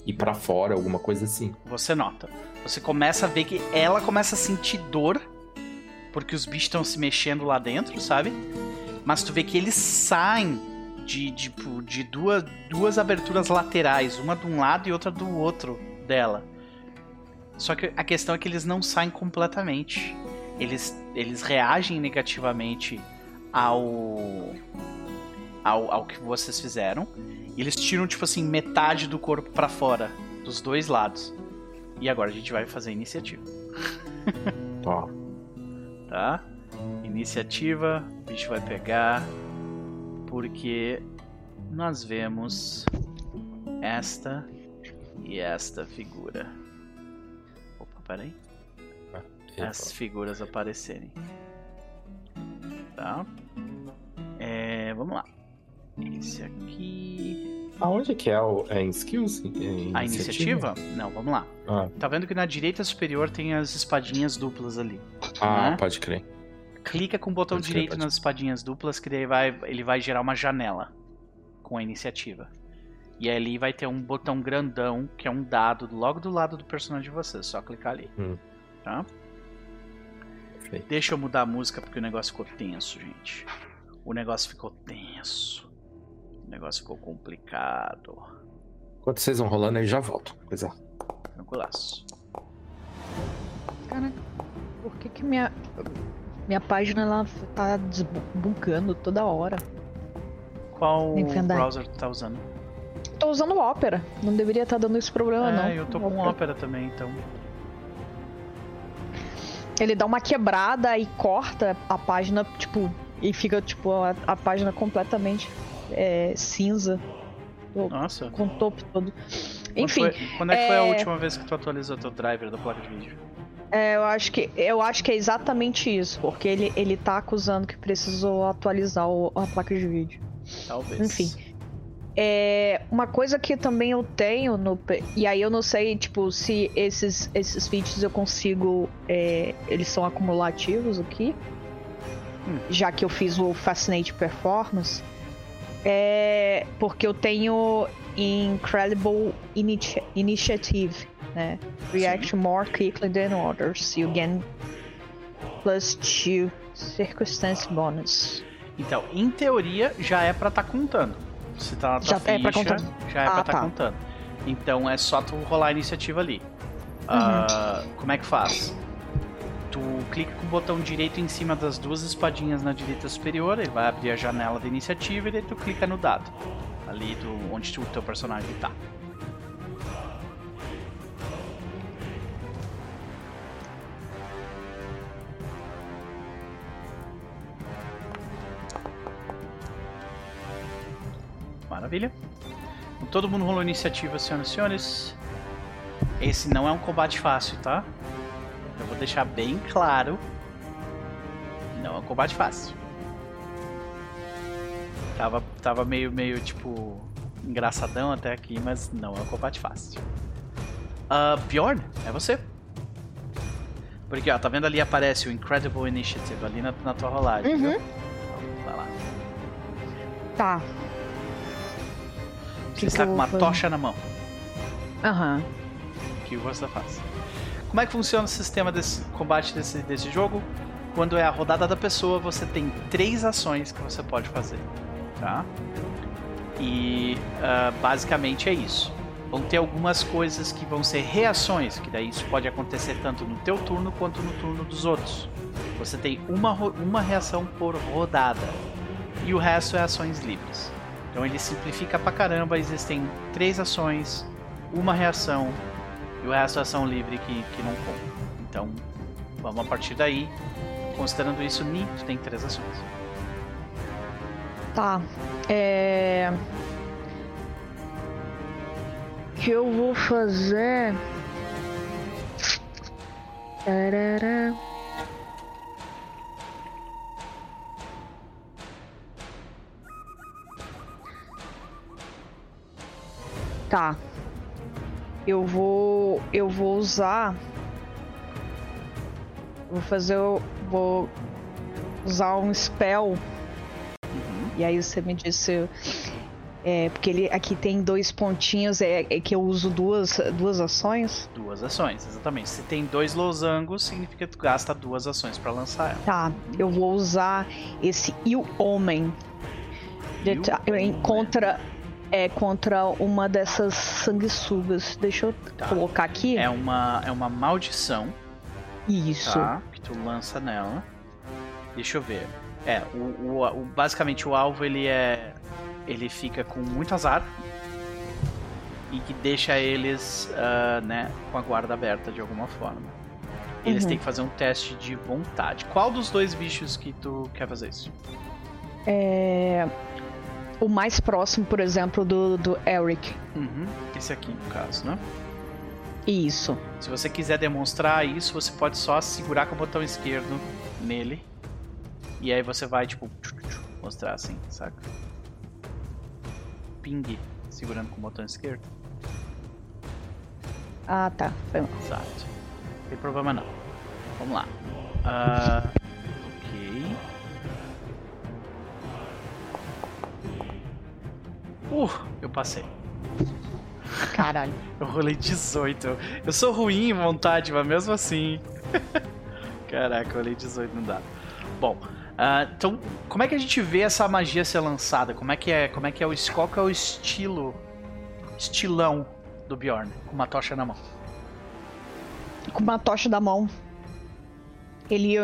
ir para fora, alguma coisa assim. Você nota. Você começa a ver que ela começa a sentir dor porque os bichos estão se mexendo lá dentro, sabe? Mas tu vê que eles saem de, de, tipo, de duas, duas aberturas laterais, uma de um lado e outra do outro dela. Só que a questão é que eles não saem completamente. Eles, eles reagem negativamente ao, ao, ao que vocês fizeram. E eles tiram, tipo assim, metade do corpo para fora, dos dois lados. E agora a gente vai fazer a iniciativa. Ó. [laughs] tá? Iniciativa, o bicho vai pegar. Porque nós vemos esta e esta figura. Peraí. As figuras aparecerem. Tá? É, vamos lá. Esse aqui. Aonde que é o é em skills? Em a iniciativa? Não, vamos lá. Ah. Tá vendo que na direita superior tem as espadinhas duplas ali. Ah, né? pode crer. Clica com o botão pode direito crer, nas espadinhas duplas que daí vai, ele vai gerar uma janela com a iniciativa. E ali vai ter um botão grandão que é um dado logo do lado do personagem de você. Só clicar ali. Hum. Tá? Perfeito. Deixa eu mudar a música porque o negócio ficou tenso, gente. O negócio ficou tenso. O negócio ficou complicado. Enquanto vocês vão rolando, aí já volto. Pois é. Tranquilaço. Cara, por que que minha minha página ela tá desbugando toda hora? Qual browser tu tá usando? Tô usando o Opera. Não deveria estar tá dando esse problema, é, não. eu tô com o Opera também, então. Ele dá uma quebrada e corta a página, tipo, e fica, tipo, a, a página completamente é, cinza. Nossa. Com o topo todo. Enfim. Quando, foi, quando é que foi a é, última vez que tu atualizou teu driver da placa de vídeo? É, eu acho que eu acho que é exatamente isso, porque ele, ele tá acusando que precisou atualizar o, a placa de vídeo. Talvez. Enfim. É, uma coisa que também eu tenho no. E aí eu não sei, tipo, se esses, esses feats eu consigo. É, eles são acumulativos aqui. Hum. Já que eu fiz o Fascinate Performance. É, porque eu tenho Incredible Initi Initiative, né? React Sim. more quickly than others. You gain plus 2 circumstance bonus. Então, em teoria, já é pra estar tá contando. Se tá na tua já ficha, é pra contar. já é ah, pra tá tá. contando. Então é só tu rolar a iniciativa ali. Uhum. Uh, como é que faz? Tu clica com o botão direito em cima das duas espadinhas na direita superior, ele vai abrir a janela da iniciativa e daí tu clica no dado. Ali do, onde o teu personagem tá. Maravilha. Todo mundo rolou iniciativa, senhoras e senhores. Esse não é um combate fácil, tá? Eu vou deixar bem claro. Não é um combate fácil. Tava, tava meio, meio, tipo, engraçadão até aqui, mas não é um combate fácil. Uh, Bjorn, é você. Porque, ó, tá vendo ali aparece o Incredible Initiative ali na, na tua rolagem, uhum. viu? Então, vai lá. Tá. Você está com uma tocha na mão. Aham. Uhum. O que você faz? Como é que funciona o sistema desse combate desse, desse jogo? Quando é a rodada da pessoa, você tem três ações que você pode fazer, tá? E uh, basicamente é isso. Vão ter algumas coisas que vão ser reações, que daí isso pode acontecer tanto no teu turno quanto no turno dos outros. Você tem uma, uma reação por rodada e o resto é ações livres. Então ele simplifica pra caramba, existem três ações, uma reação e o resto é ação livre que, que não conta. Então vamos a partir daí, considerando isso, Ni, tu tem três ações. Tá. É. Que eu vou fazer. Tarará. Tá. Eu vou. Eu vou usar. Vou fazer. Vou usar um spell. Uhum. E aí você me disse. É, porque ele aqui tem dois pontinhos, é, é, que eu uso duas, duas ações? Duas ações, exatamente. Se tem dois losangos, significa que tu gasta duas ações para lançar ela. Tá, eu vou usar esse Il Homem. Contra, é, contra uma dessas sanguessugas. Deixa eu tá. colocar aqui. É uma, é uma maldição. Isso. Tá, que tu lança nela. Deixa eu ver. É, o, o, o, basicamente o alvo ele é ele fica com muito azar e que deixa eles uh, né, com a guarda aberta de alguma forma. Eles uhum. têm que fazer um teste de vontade. Qual dos dois bichos que tu quer fazer isso? É. O mais próximo, por exemplo, do, do Eric. Uhum. Esse aqui, no caso, né? Isso. Se você quiser demonstrar isso, você pode só segurar com o botão esquerdo nele. E aí você vai, tipo, mostrar assim, saca? ping segurando com o botão esquerdo. Ah, tá. Foi mal. Exato. Não tem problema não. Vamos lá. Uh, ok. Uh, eu passei. Caralho. [laughs] eu rolei 18. Eu sou ruim em vontade, mas mesmo assim. [laughs] Caraca, eu rolei 18, não dá. Bom, Uh, então, como é que a gente vê essa magia ser lançada? Como é que é, como é que é o qual que é o estilo estilão do Bjorn com uma tocha na mão? Com uma tocha na mão. Ele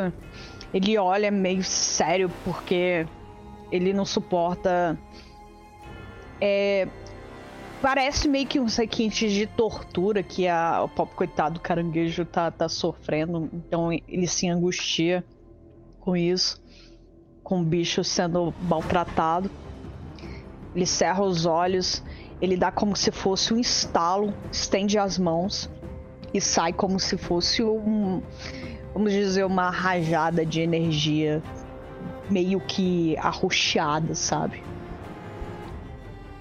ele olha meio sério porque ele não suporta é, parece meio que um requinte de tortura que a, o pobre coitado do caranguejo tá, tá sofrendo, então ele se angustia com isso com o bicho sendo maltratado. Ele cerra os olhos, ele dá como se fosse um estalo, estende as mãos e sai como se fosse um, vamos dizer, uma rajada de energia meio que arroxeada, sabe?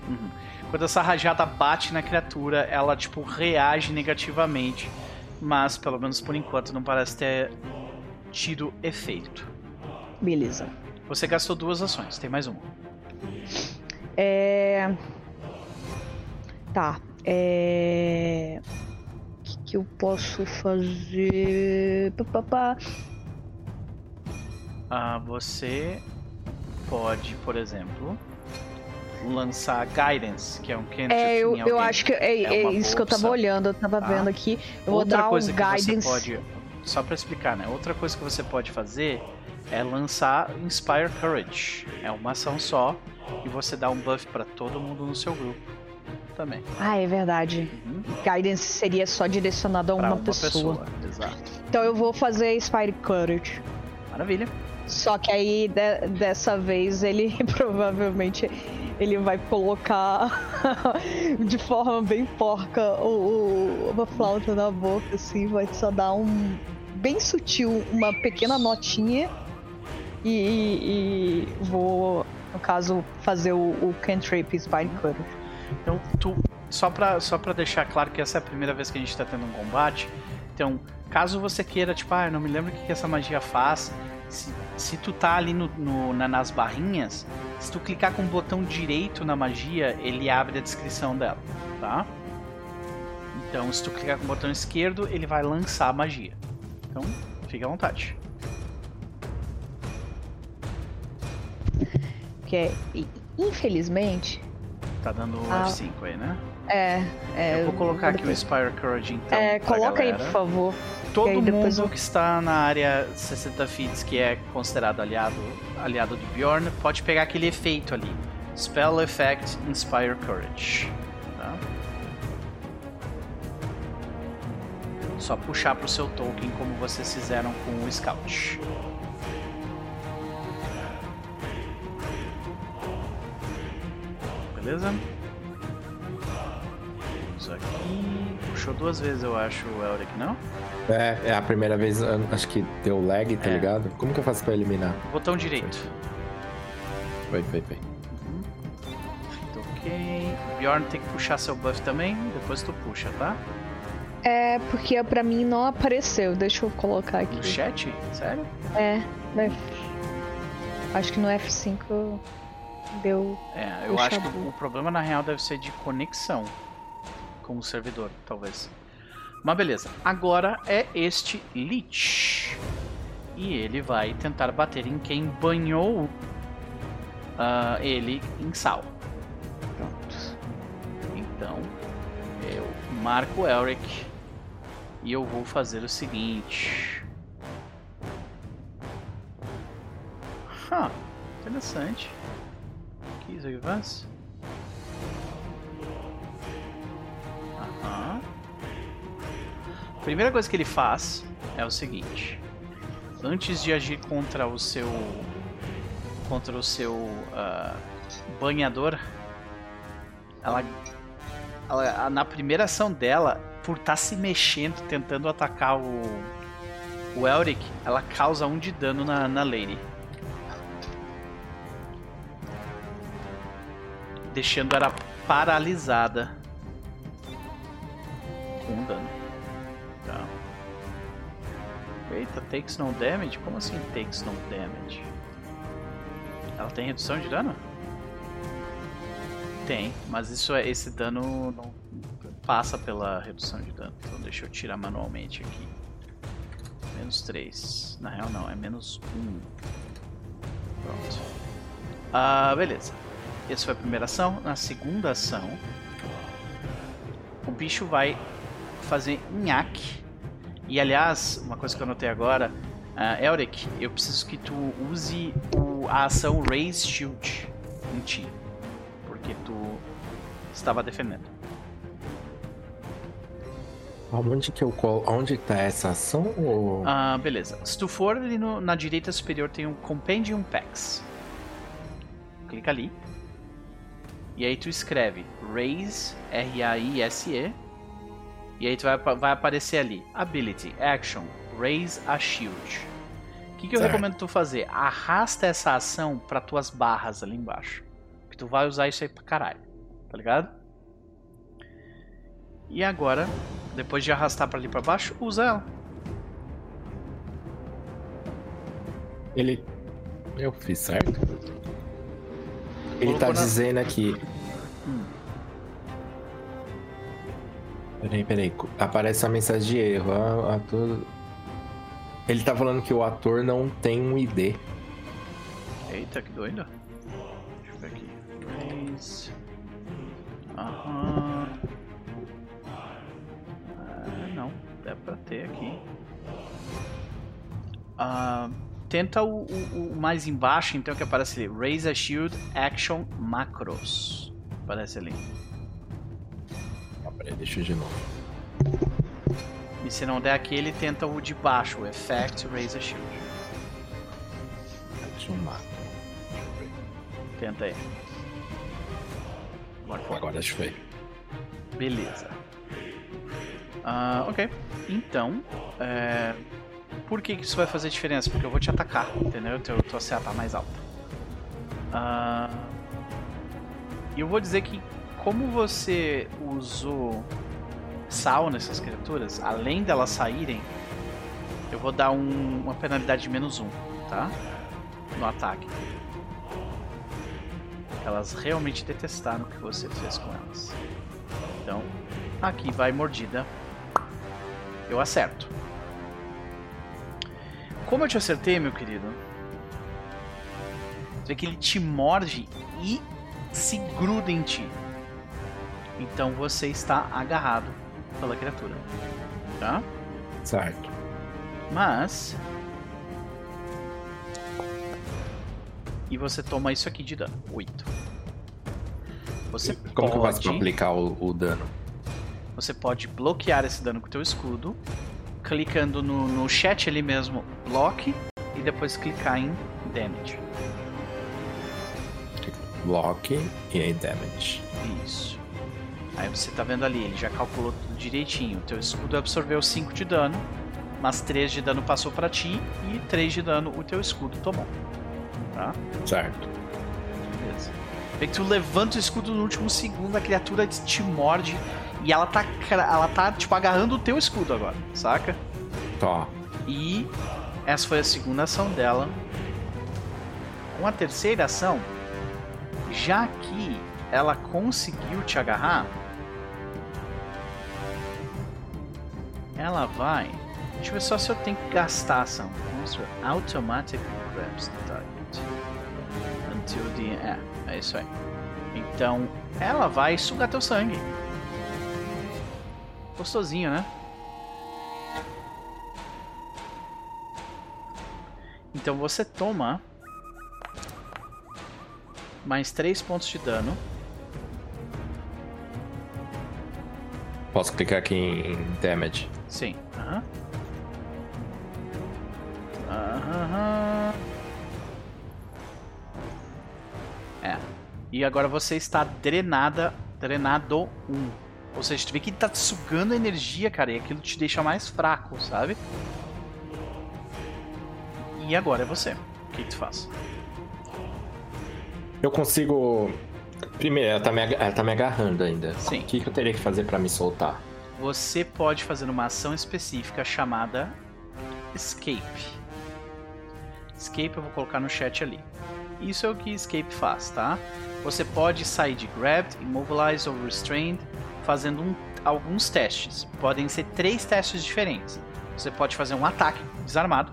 Uhum. Quando essa rajada bate na criatura, ela tipo reage negativamente, mas pelo menos por enquanto não parece ter tido efeito. Beleza. Você gastou duas ações, tem mais uma. É. Tá. É. O que, que eu posso fazer? Ah, você pode, por exemplo, lançar Guidance, que é um cantrip É, eu, eu acho que é, é, é isso bolsa, que eu tava olhando, eu tava tá? vendo aqui. Eu Outra vou dar coisa um que Guidance. Você pode, só para explicar, né? Outra coisa que você pode fazer é lançar Inspire Courage. É uma ação só e você dá um buff para todo mundo no seu grupo também. Ah, é verdade. Uhum. Guidance seria só direcionado a uma, uma pessoa. pessoa. Exato. Então eu vou fazer Inspire Courage. Maravilha. Só que aí de, dessa vez ele [laughs] provavelmente ele vai colocar [laughs] de forma bem porca o, o, uma flauta na boca, assim, vai só dar um bem sutil, uma pequena notinha e, e, e vou, no caso, fazer o, o Cantrip Spine Cutter. Então, tu, só pra, só pra deixar claro que essa é a primeira vez que a gente tá tendo um combate, então, caso você queira, tipo, ah, não me lembro o que, que essa magia faz, se, se tu tá ali no, no, na, nas barrinhas, se tu clicar com o botão direito na magia, ele abre a descrição dela, tá? Então, se tu clicar com o botão esquerdo, ele vai lançar a magia. Então, fique à vontade. porque infelizmente. Tá dando ah, F5 aí, né? É, é. Eu vou colocar aqui o Spire Courage então. É, coloca aí, por favor. Todo mundo eu... que está na área 60 feet, que é considerado aliado, aliado do Bjorn, pode pegar aquele efeito ali. Spell Effect Inspire Courage. Tá? Só puxar pro seu token como vocês fizeram com o Scout. beleza? Aqui. Puxou duas vezes, eu acho, o Elric, não? É, é a primeira vez, acho que deu lag, tá é. ligado? Como que eu faço pra eliminar? Botão direito. Foi, foi, foi. Uhum. Ok. Bjorn tem que puxar seu buff também, depois tu puxa, tá? É, porque pra mim não apareceu. Deixa eu colocar aqui. No chat? Sério? É? Acho que no F5 deu. É, eu acho que o problema na real deve ser de conexão com o servidor, talvez. Mas beleza. Agora é este Lich. E ele vai tentar bater em quem banhou uh, ele em sal. Pronto. Então, eu marco o Elric. E eu vou fazer o seguinte. Huh, interessante. Keys advance. Aham. Primeira coisa que ele faz é o seguinte: antes de agir contra o seu contra o seu uh, banhador, ela, ela, na primeira ação dela, por estar tá se mexendo, tentando atacar o o Elric, ela causa um de dano na, na Lady. Deixando ela paralisada dano. Tá. Eita, takes no damage? Como assim takes no damage? Ela tem redução de dano? Tem, mas isso é esse dano não passa pela redução de dano. Então deixa eu tirar manualmente aqui. Menos 3. Na real não, é menos 1. Pronto. Ah, beleza. Essa foi a primeira ação. Na segunda ação, o bicho vai fazer nhaque. E aliás, uma coisa que eu notei agora, uh, Elric, eu preciso que tu use o, a ação Raise Shield em ti. Porque tu estava defendendo. Onde que eu colo? Onde tá essa ação? Ou... Ah, beleza. Se tu for ali no, na direita superior tem um Compendium Packs. Clica ali. E aí tu escreve Raise, R-A-I-S-E. E aí tu vai, vai aparecer ali. Ability, Action, Raise a Shield. O que, que eu recomendo tu fazer? Arrasta essa ação para tuas barras ali embaixo. Que tu vai usar isso aí pra caralho. Tá ligado? E agora depois de arrastar para ali para baixo, usa ela. Ele. Eu fiz certo? Ele tá na... dizendo aqui. Peraí, peraí. Aparece a mensagem de erro. Ah, ator... Ele tá falando que o ator não tem um ID. Eita, que doido. Deixa eu ver aqui. Três. Aham. É pra ter aqui. Uh, tenta o, o, o, mais embaixo, então, que aparece ali. Raise a Shield Action Macros. Aparece ali. Ah, peraí, deixa eu de novo. E se não der aquele, tenta o de baixo, o Effect a Shield. Macro. Tenta aí. Agora, Agora acho que foi. Beleza. Uh, ok. Então, é... por que isso vai fazer diferença? Porque eu vou te atacar, entendeu? Eu tô CA tá mais alta. Uh... E eu vou dizer que, como você usou sal nessas criaturas, além delas saírem, eu vou dar um, uma penalidade de menos um, tá? No ataque. Elas realmente detestaram o que você fez com elas. Então, aqui vai mordida eu acerto. Como eu te acertei, meu querido? Você vê que ele te morde e se gruda em ti. Então você está agarrado pela criatura. Tá? Certo. Mas. E você toma isso aqui de dano. 8. Você Como pode... que eu faço pra aplicar o, o dano? Você pode bloquear esse dano com o teu escudo, clicando no, no chat ali mesmo, block, e depois clicar em damage. Block e aí damage. Isso. Aí você tá vendo ali, ele já calculou tudo direitinho. O teu escudo absorveu 5 de dano, mas 3 de dano passou para ti e 3 de dano o teu escudo tomou. Tá? Certo. Beleza. Vê que tu levanta o escudo no último segundo, a criatura te morde e ela tá, ela tá, tipo, agarrando o teu escudo agora, saca? Tá. E essa foi a segunda ação dela. Com a terceira ação, Já que ela conseguiu te agarrar, ela vai. Deixa eu ver só se eu tenho que gastar ação. Monster automatically grabs the target. Until the. É, é isso aí. Então, ela vai sugar teu sangue. Gostosinho, né? Então você toma mais 3 pontos de dano. Posso clicar aqui em damage? Sim. Aham. Aham. É. E agora você está drenada, drenado 1. Um. Ou seja, tu vê que tá te sugando energia, cara, e aquilo te deixa mais fraco, sabe? E agora é você. O que, que tu faz? Eu consigo. Primeiro, ela tá, me, ela tá me agarrando ainda. Sim. O que, que eu teria que fazer para me soltar? Você pode fazer uma ação específica chamada Escape. Escape eu vou colocar no chat ali. Isso é o que Escape faz, tá? Você pode sair de Grabbed, Immobilized ou Restrained fazendo um, alguns testes. Podem ser três testes diferentes. Você pode fazer um ataque desarmado.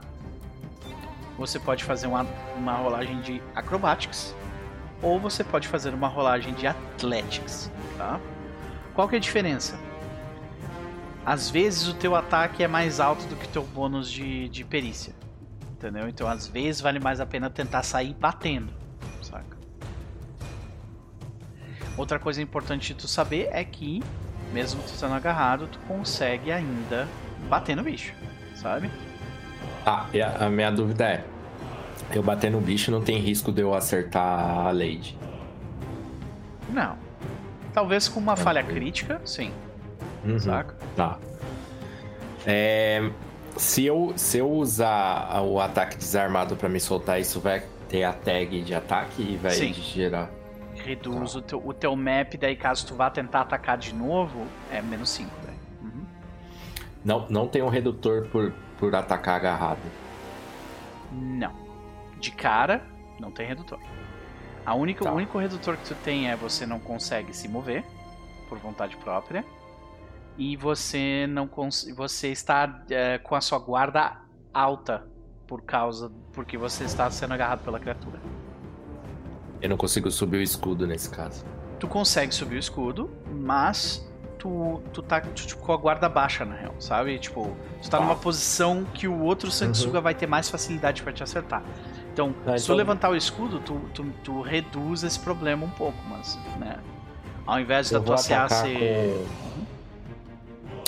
Você pode fazer uma, uma rolagem de Acrobatics. Ou você pode fazer uma rolagem de Athletics, tá? Qual que é a diferença? Às vezes o teu ataque é mais alto do que o teu bônus de, de perícia. Entendeu? Então às vezes vale mais a pena tentar sair batendo. Saca? Outra coisa importante de tu saber é que, mesmo tu estando agarrado, tu consegue ainda bater no bicho, sabe? Ah, e a, a minha dúvida é: eu bater no bicho não tem risco de eu acertar a Lady? Não. Talvez com uma falha crítica, sim. Uhum. Saca? Tá. É, se, eu, se eu usar o ataque desarmado pra me soltar, isso vai ter a tag de ataque e vai Sim. gerar. Reduz o, teu, o teu map, daí caso tu vá tentar atacar de novo, é menos 5, velho. Uhum. Não, não tem um redutor por, por atacar agarrado. Não. De cara, não tem redutor. A única, Tá. O único redutor que tu tem é você não consegue se mover por vontade própria. E você não você está é, com a sua guarda alta por causa porque você está sendo agarrado pela criatura. Eu não consigo subir o escudo nesse caso. Tu consegue subir o escudo, mas tu, tu tá tu, com a guarda baixa, na real, sabe? Tipo, tu tá Tá. numa posição que o outro Sansuga vai ter mais facilidade pra te acertar. Então, Ah, se tu então- levantar o escudo, tu, tu, tu reduz esse problema um pouco, mas, né? Ao invés da Eu vou tua CA ser. com.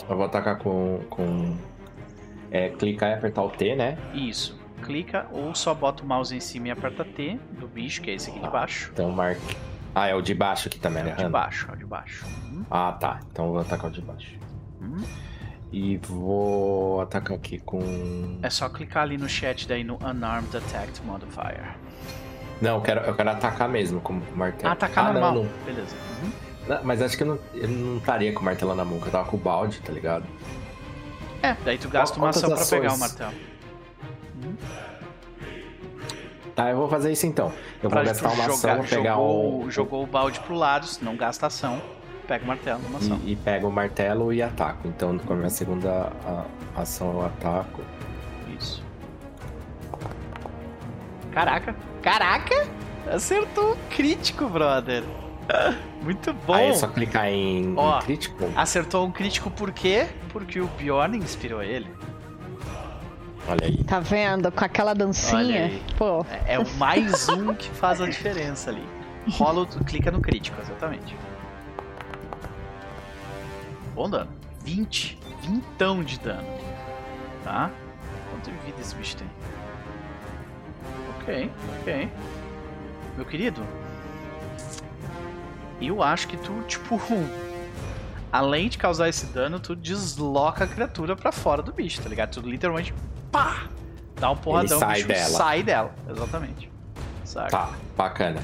Eu vou atacar com. com... É, clicar e apertar o T, né? Isso. Clica ou só bota o mouse em cima e aperta T do bicho, que é esse aqui de Ah. baixo. Então marca. Ah, é o de baixo aqui também, É né? o de baixo, é o de baixo. Uhum. Ah, tá. Então eu vou atacar o de baixo. Uhum. E vou atacar aqui com. É só clicar ali no chat daí no Unarmed Attack Modifier. Não, eu quero, eu quero atacar mesmo com o martelo. Ah, atacar não, normal. não. Beleza. Uhum. Mas acho que eu não, eu não estaria com o martelo na mão, que eu tava com o balde, tá ligado? É, daí tu gasta uma ação pra pegar o martelo. Tá, eu vou fazer isso então. Eu Pra vou gastar uma jogar- ação, pegar jogou, o. jogou o balde pro lado, se não gasta ação, pega o martelo numa ação. E, e pego o martelo e ataco. Então, com a minha segunda a- ação, eu ataco. Isso. Caraca. Caraca! Acertou crítico, brother. [laughs] Muito bom. Aí é só clicar em, Ó. em crítico. Acertou um crítico por quê? Porque o Bjorn inspirou ele. Olha aí. Tá vendo? Com aquela dancinha. Pô, É, é o mais um que faz a diferença ali. Rola, clica no crítico, exatamente. Bom dano. 20. Vintão de dano. Tá? Quanto de vida esse bicho tem? Ok, ok. Meu querido, eu acho que tu, tipo, [laughs] além de causar esse dano, tu desloca a criatura pra fora do bicho, tá ligado? Tu literalmente, pá, dá um porradão, sai o bicho dela. sai dela, exatamente. Saca? Tá, bacana.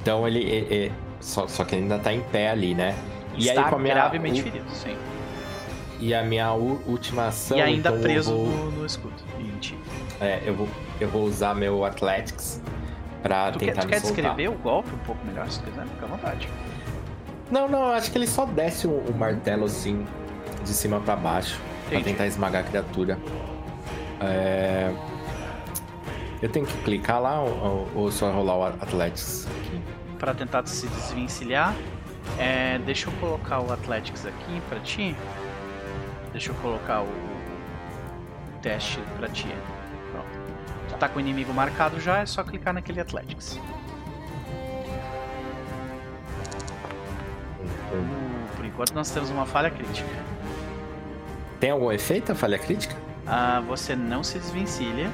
Então ele. ele- ele- só, só que ele ainda tá em pé ali, né? E Está aí com a minha. gravemente u- ferido, sim. E a minha u- última ação. e ainda então preso vou- no, no escudo. Ti. É, eu vou, eu vou usar meu Athletics Pra tu tentar quer, tu quer soltar. descrever o golpe um pouco melhor, se quiser? Fica à vontade. Não, não, acho que ele só desce o, o martelo assim, de cima pra baixo, pra Entendi. tentar esmagar a criatura. É... Eu tenho que clicar lá ou, ou só rolar o Athletics aqui? Pra tentar se desvencilhar, é, deixa eu colocar o Athletics aqui pra ti. Deixa eu colocar o, o teste pra ti. Pronto. Tu tá com o inimigo marcado já, é só clicar naquele Athletics. Por enquanto nós temos uma falha crítica. Tem algum efeito a falha crítica? Ah, você não se desvencilha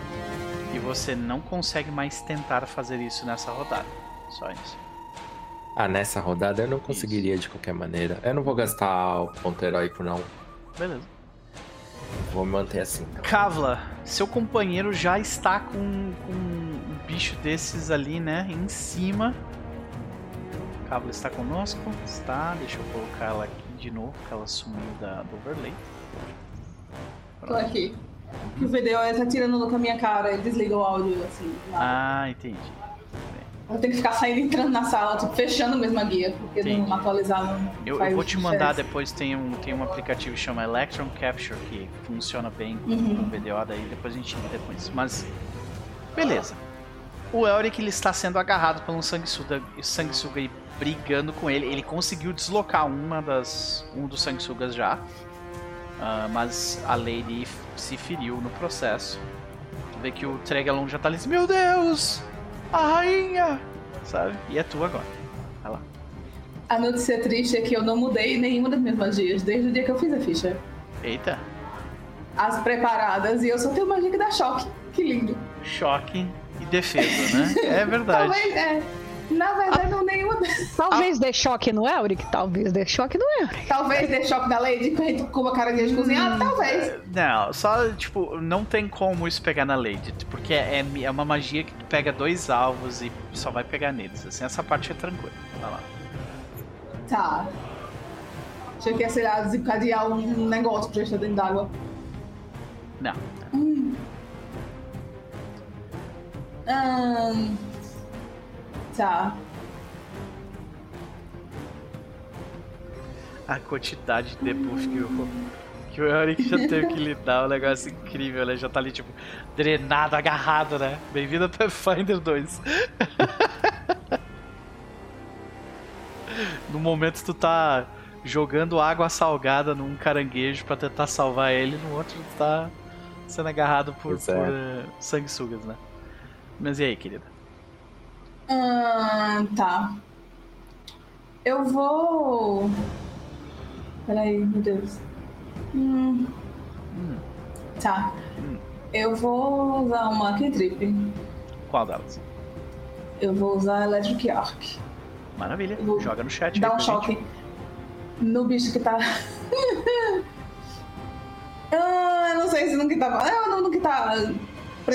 e você não consegue mais tentar fazer isso nessa rodada. Só isso. Ah, nessa rodada eu não conseguiria de qualquer maneira. Eu não vou gastar o ponto heróico, não. Beleza. Vou me manter assim. Então. Kavla, seu companheiro já está com, com um bicho desses ali, né? Em cima. Kavla está conosco. Está. Deixa eu colocar ela aqui de novo, que ela sumiu da, do overlay. Tô aqui. O VDOS tá tirando com a minha cara, ele desliga o áudio assim. Ah, entendi. Eu tenho que ficar saindo e entrando na sala, tipo, fechando mesmo a guia, porque não atualizar não Eu, eu vou te mandar diferença. depois, tem um, tem um aplicativo que chama Electron Capture que funciona bem com Uhum. o VDO, daí depois a gente lida com isso. Mas, beleza. O Elric ele está sendo agarrado por um sanguessuga, sanguessuga brigando com ele. Ele conseguiu deslocar uma das, um dos sanguessugas já, ah, mas a Lady se feriu no processo. Tu vê que o Tregalon já tá ali assim, meu Deus! A rainha! Sabe? E é tu agora. Vai lá. A notícia triste é que eu não mudei nenhuma das minhas magias desde o dia que eu fiz a ficha. Eita! As preparadas, e eu só tenho magia que dá choque. Que lindo. choque e defesa, né? É verdade. [laughs] Talvez, é. Na verdade, não nenhuma. das- Talvez dê choque no Elric, talvez dê choque no Elric. Talvez dê choque da Lady com uma cara de cozinhar, talvez. Não, só, tipo, não tem como isso pegar na Lady, porque é, é uma magia que tu pega dois alvos e só vai pegar neles, assim, essa parte é tranquila. Vai lá. Tá. Achei que ia, sei lá, desencadear um negócio pra estar dentro d'água. Não. Ahn, Tá. A quantidade de debuff que o, que o Eric já teve que lidar é um negócio incrível, né? Já tá ali, tipo, drenado, agarrado, né? Bem-vindo a Pathfinder 2. [laughs] no momento tu tá jogando água salgada num caranguejo pra tentar salvar ele, no outro tu tá sendo agarrado por, é. por eh, sanguessugas, né? Mas e aí, querida? Ahn, tá. Eu vou. Peraí, meu Deus. Hum. Tá. Eu vou usar uma cantrip. Qual delas? Eu vou usar Electric Arc. Maravilha. Vou Joga no chat. Dá um choque gente. no bicho que tá. [laughs] ah, eu não sei se no que tá. Ah, não, no que tá.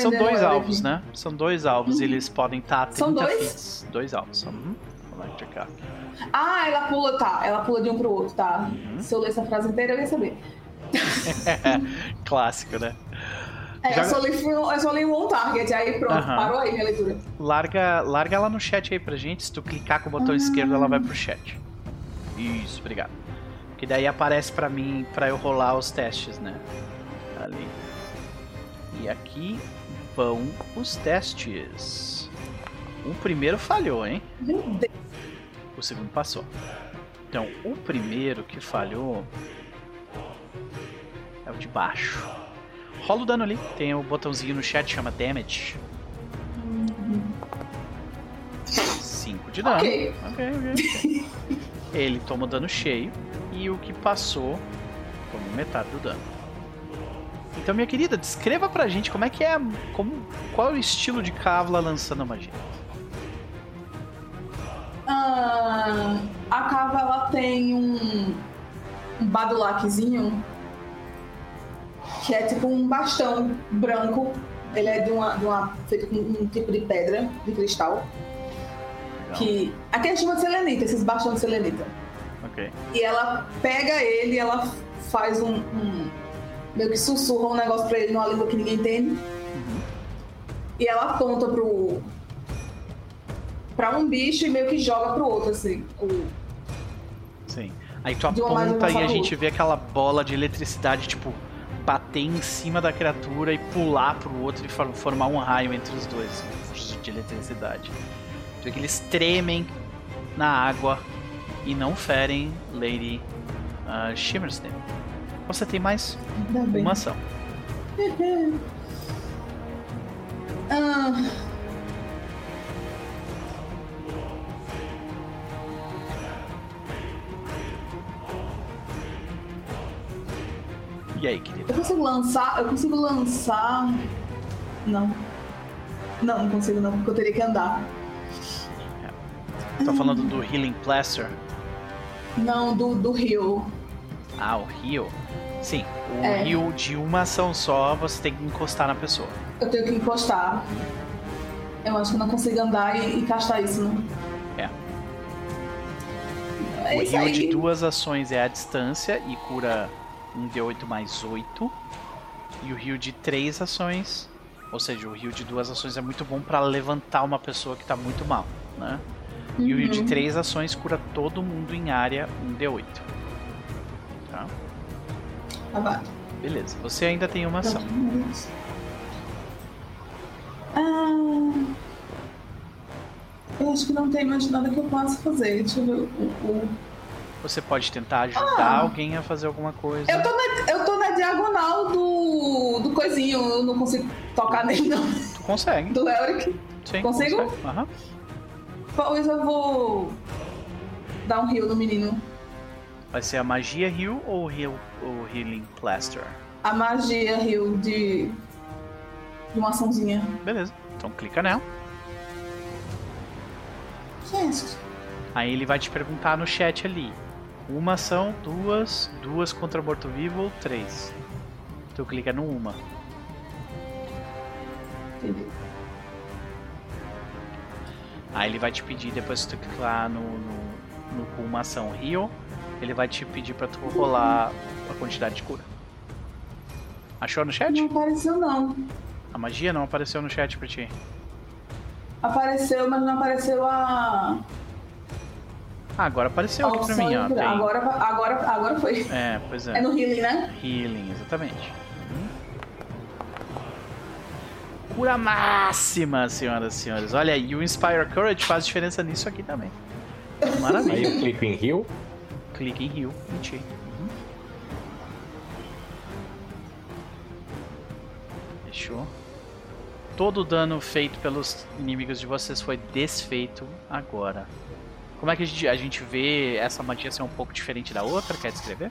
São dois ela alvos, aqui. né? São dois alvos e eles podem estar a 30 São dois? feet. Dois alvos. Uhum. Electric Arc. Ah, ela pula, tá. Ela pula de um pro outro, tá. Uhum. Se eu ler essa frase inteira, eu ia saber. [laughs] Clássico, né? É, Joga- eu, só li, eu só li um target, aí pronto, Aham. parou aí minha leitura. Larga, larga ela no chat aí pra gente. Se tu clicar com o botão esquerdo, ela vai pro chat. Isso, obrigado. Que daí aparece pra mim pra eu rolar os testes, né? Ali. E aqui vão os testes. O primeiro falhou, hein? Meu Deus. O segundo passou. Então, o primeiro que falhou é o de baixo. Rola o dano ali. Tem o botãozinho no chat chama Damage. 5 de dano. Ok. Ok, ok. [laughs] Ele toma o dano cheio. E o que passou toma metade do dano. Então, minha querida, descreva pra gente como é que é. Como, qual é o estilo de Kavla lançando a magia. Ah, a cava ela tem um, um badulaquezinho que é tipo um bastão branco. Ele é de uma, de uma feito com um tipo de pedra, de cristal. Legal. Que aqui a gente chama de selenita, esses bastões de selenita. Ok. E ela pega ele, ela faz um, um meio que sussurra um negócio pra ele numa língua que ninguém entende. Uhum. E ela aponta pro pra um bicho e meio que joga pro outro, assim. O... Sim. Aí tu aponta e a gente vê aquela bola de eletricidade, tipo, bater em cima da criatura e pular pro outro e formar um raio entre os dois assim, de eletricidade. Tu vê que eles tremem na água e não ferem Lady uh. Você tem mais uma ação. [laughs] ah. E aí, querido? Eu consigo lançar. Eu consigo lançar. Não. Não, não consigo não, porque eu teria que andar. Tá falando do Healing Plaster? Não, do, do rio. Ah, o rio? Sim, o é. rio de uma ação só você tem que encostar na pessoa. Eu tenho que encostar. Eu acho que não consigo andar e, e castar isso, né? É. é o rio de duas ações é a distância e cura um D8 mais 8. E o rio de 3 ações, ou seja, o rio de duas ações é muito bom para levantar uma pessoa que tá muito mal, né? Uhum. E o rio de 3 uhum. ações cura todo mundo em área um D8. Tá? Ah, Beleza, você ainda tem uma ação. Ah, eu acho que não tem mais nada que eu possa fazer. Deixa eu ver o você pode tentar ajudar ah, alguém a fazer alguma coisa. Eu tô na, eu tô na diagonal do, do coisinho, eu não consigo tocar nele não. Tu consegue. Do Elric. Sim, Consigo? Aham. Pois eu vou dar um heal no menino. Vai ser a magia heal ou heal, o healing plaster? A magia heal de, de uma açãozinha. Beleza, então clica nela. Yes. Aí ele vai te perguntar no chat ali. Uma ação, duas, duas contra morto-vivo ou três. Tu clica no uma. Aí ele vai te pedir, depois que tu clicar no, no, no uma ação Rio, ele vai te pedir pra tu rolar a quantidade de cura. Achou no chat? Não apareceu não. A magia não apareceu no chat pra ti. Apareceu, mas não apareceu a. Ah, agora apareceu aqui pra mim, ó. Tem... Agora, agora, agora foi. É, pois é. É no healing, né? Healing, exatamente. Cura máxima, senhoras e senhores. Olha, e o Inspire Courage faz diferença nisso aqui também. [laughs] Maravilha. Aí eu clico em heal. Clique em heal. Mentira. Uhum. Fechou. Todo o dano feito pelos inimigos de vocês foi desfeito agora. Como é que a gente, a gente vê essa magia ser um pouco diferente da outra? Quer descrever?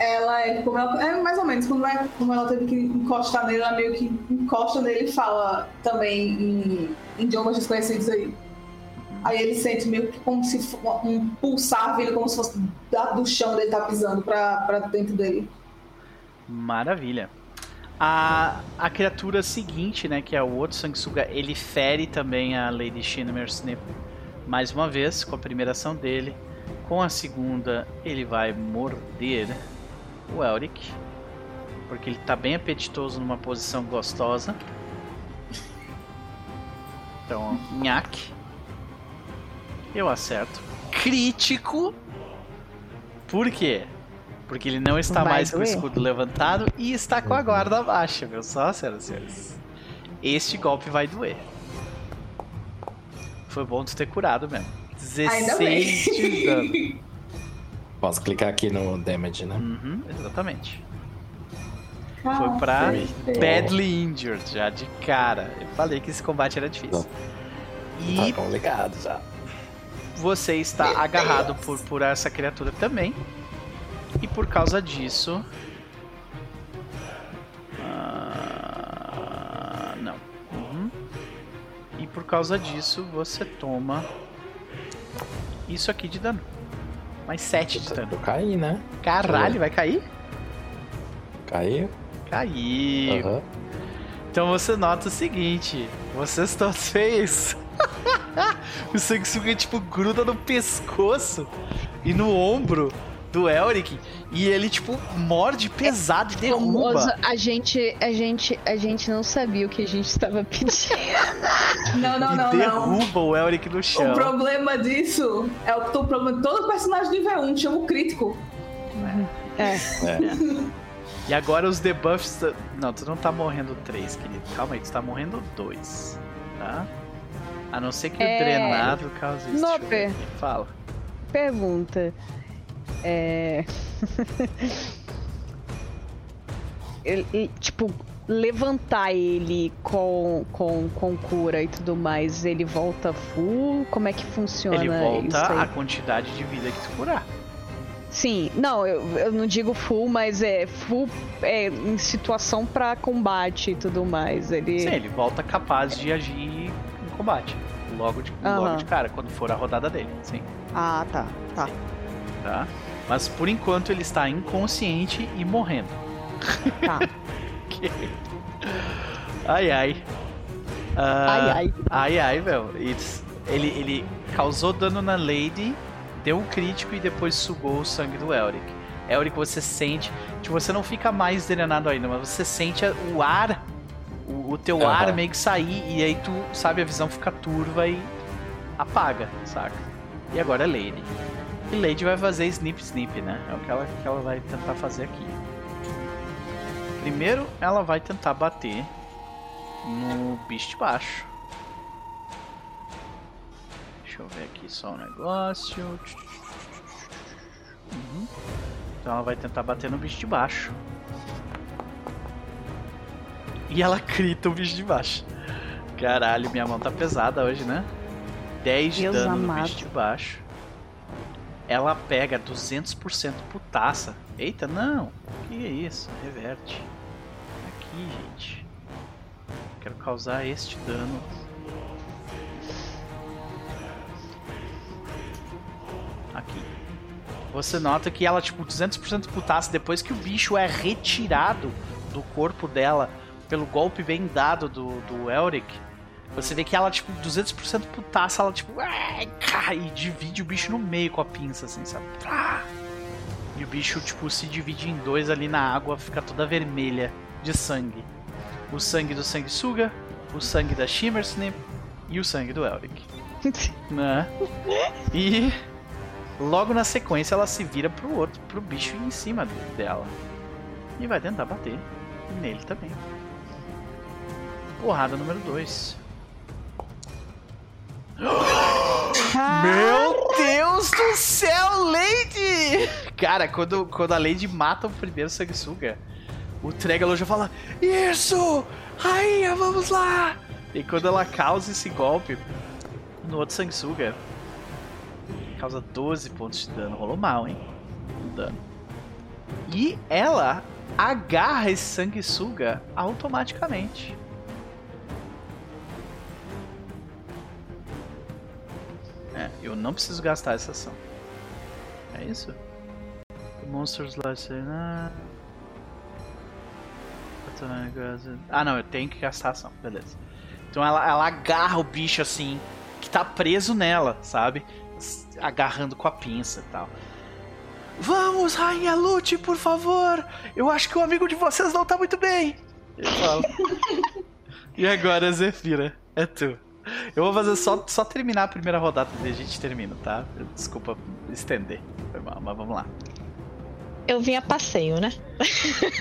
Ela é ela, é mais ou menos como, é, como ela teve que encostar nele, ela meio que encosta nele e fala também em, em idiomas desconhecidos aí. Aí ele sente meio que como se um pulsar vindo como se fosse do chão dele tá pisando pra, pra dentro dele. Maravilha. A, a criatura seguinte, né, que é o outro sanguessuga, ele fere também a Lady Shinmer Snip mais uma vez com a primeira ação dele. Com a segunda, ele vai morder o Elric, porque ele está bem apetitoso numa posição gostosa. Então, nhaque. Eu acerto. Crítico. Por quê? Porque ele não está vai mais doer. com o escudo levantado e está com a guarda baixa, viu só, senhoras e senhores? Este golpe vai doer. Foi bom tu ter curado mesmo. 16 de [laughs] dano. Posso clicar aqui no damage, né? Uhum, exatamente. Ah, Foi pra Badly Injured, já de cara. Eu falei que esse combate era difícil. E tá complicado já. Você está Meu agarrado por, por essa criatura também. E por causa disso, por causa disso você toma isso aqui de dano. Mais 7 de dano. Eu caí, né? Caralho, vai cair? Caiu? Caiu. Uhum. Então você nota o seguinte: vocês todos fez. [laughs] o Sanguessuga tipo gruda no pescoço e no ombro do Elric e ele, tipo, morde pesado e é derruba. a gente, a, gente, a gente não sabia o que a gente estava pedindo. [laughs] Não, não, e não. derruba não. o Elric no chão. O problema disso é o, o problema de todo personagem de V1, chama o crítico. É. é. E agora os debuffs. Não, tu não tá morrendo 3, querido. Calma aí, tu tá morrendo 2. Tá? A não ser que é... o drenado cause isso. Noper. Fala. Pergunta. É. ele, tipo, levantar ele com, com, com cura e tudo mais, ele volta full? Como é que funciona Ele volta a quantidade de vida que tu curar. Sim, não, eu, eu não digo full, mas é full é, em situação para combate e tudo mais. Ele... Sim, ele volta capaz de agir combate. Logo de, uhum. logo de cara, quando for a rodada dele, sim. Ah, tá, tá. Sim. Tá? Mas por enquanto ele está inconsciente e morrendo. Tá. [laughs] Ai ai. Uh, ai ai. Ai ai, velho. Ele, ele causou dano na Lady deu um crítico e depois sugou o sangue do Elric. Elric, você sente. Tipo, você não fica mais drenado ainda, mas você sente o ar, o, teu uhum. ar meio que sair, e aí tu, sabe, a visão fica turva e apaga, saca? E agora é Lady. E Lady vai fazer snip snip, né? É o que ela, que ela vai tentar fazer aqui. Primeiro, ela vai tentar bater no bicho de baixo. Deixa eu ver aqui só um negócio. Uhum. Então ela vai tentar bater no bicho de baixo. E ela [laughs] crita o bicho de baixo. Caralho, minha mão tá pesada hoje, né? 10 de Deus dano amado. no bicho de baixo. Ela pega 200% putaça. Eita, não! Que é isso? Reverte. Aqui, gente. Quero causar este dano aqui. Você nota que ela, tipo, 200% putaça depois que o bicho é retirado do corpo dela pelo golpe bem dado do, do Elric. Você vê que ela, tipo, 200% putaça, ela, tipo, e divide o bicho no meio com a pinça, assim, sabe? E o bicho, tipo, se divide em dois ali na água, fica toda vermelha de sangue. O sangue do sanguessuga, o sangue da Shimmersnip e o sangue do Elric. [laughs] né? E Logo na sequência, ela se vira pro outro, pro bicho em cima dela. E vai tentar bater nele também. Porrada número 2. [gasps] Meu Deus do céu, Lady! Cara, quando, quando a Lady mata o primeiro sanguessuga, o Tregalo já fala: Isso! Rainha, vamos lá! E quando ela causa esse golpe no outro sanguessuga, causa 12 pontos de dano. Rolou mal, hein? O dano. E ela agarra esse sanguessuga automaticamente. É, eu não preciso gastar essa ação. É isso? Monsters Last. Ah, não, eu tenho que gastar ação, beleza. Então ela, ela agarra o bicho assim, que tá preso nela, sabe? agarrando com a pinça e tal. Vamos, Rainha Lute, por favor! Eu acho que o amigo de vocês não tá muito bem! Eu falo. [laughs] e agora, Zefira, é tu. Eu vou fazer só, só terminar a primeira rodada e a gente termina, tá? Desculpa estender. Foi mal, mas vamos lá. Eu vim a passeio, né?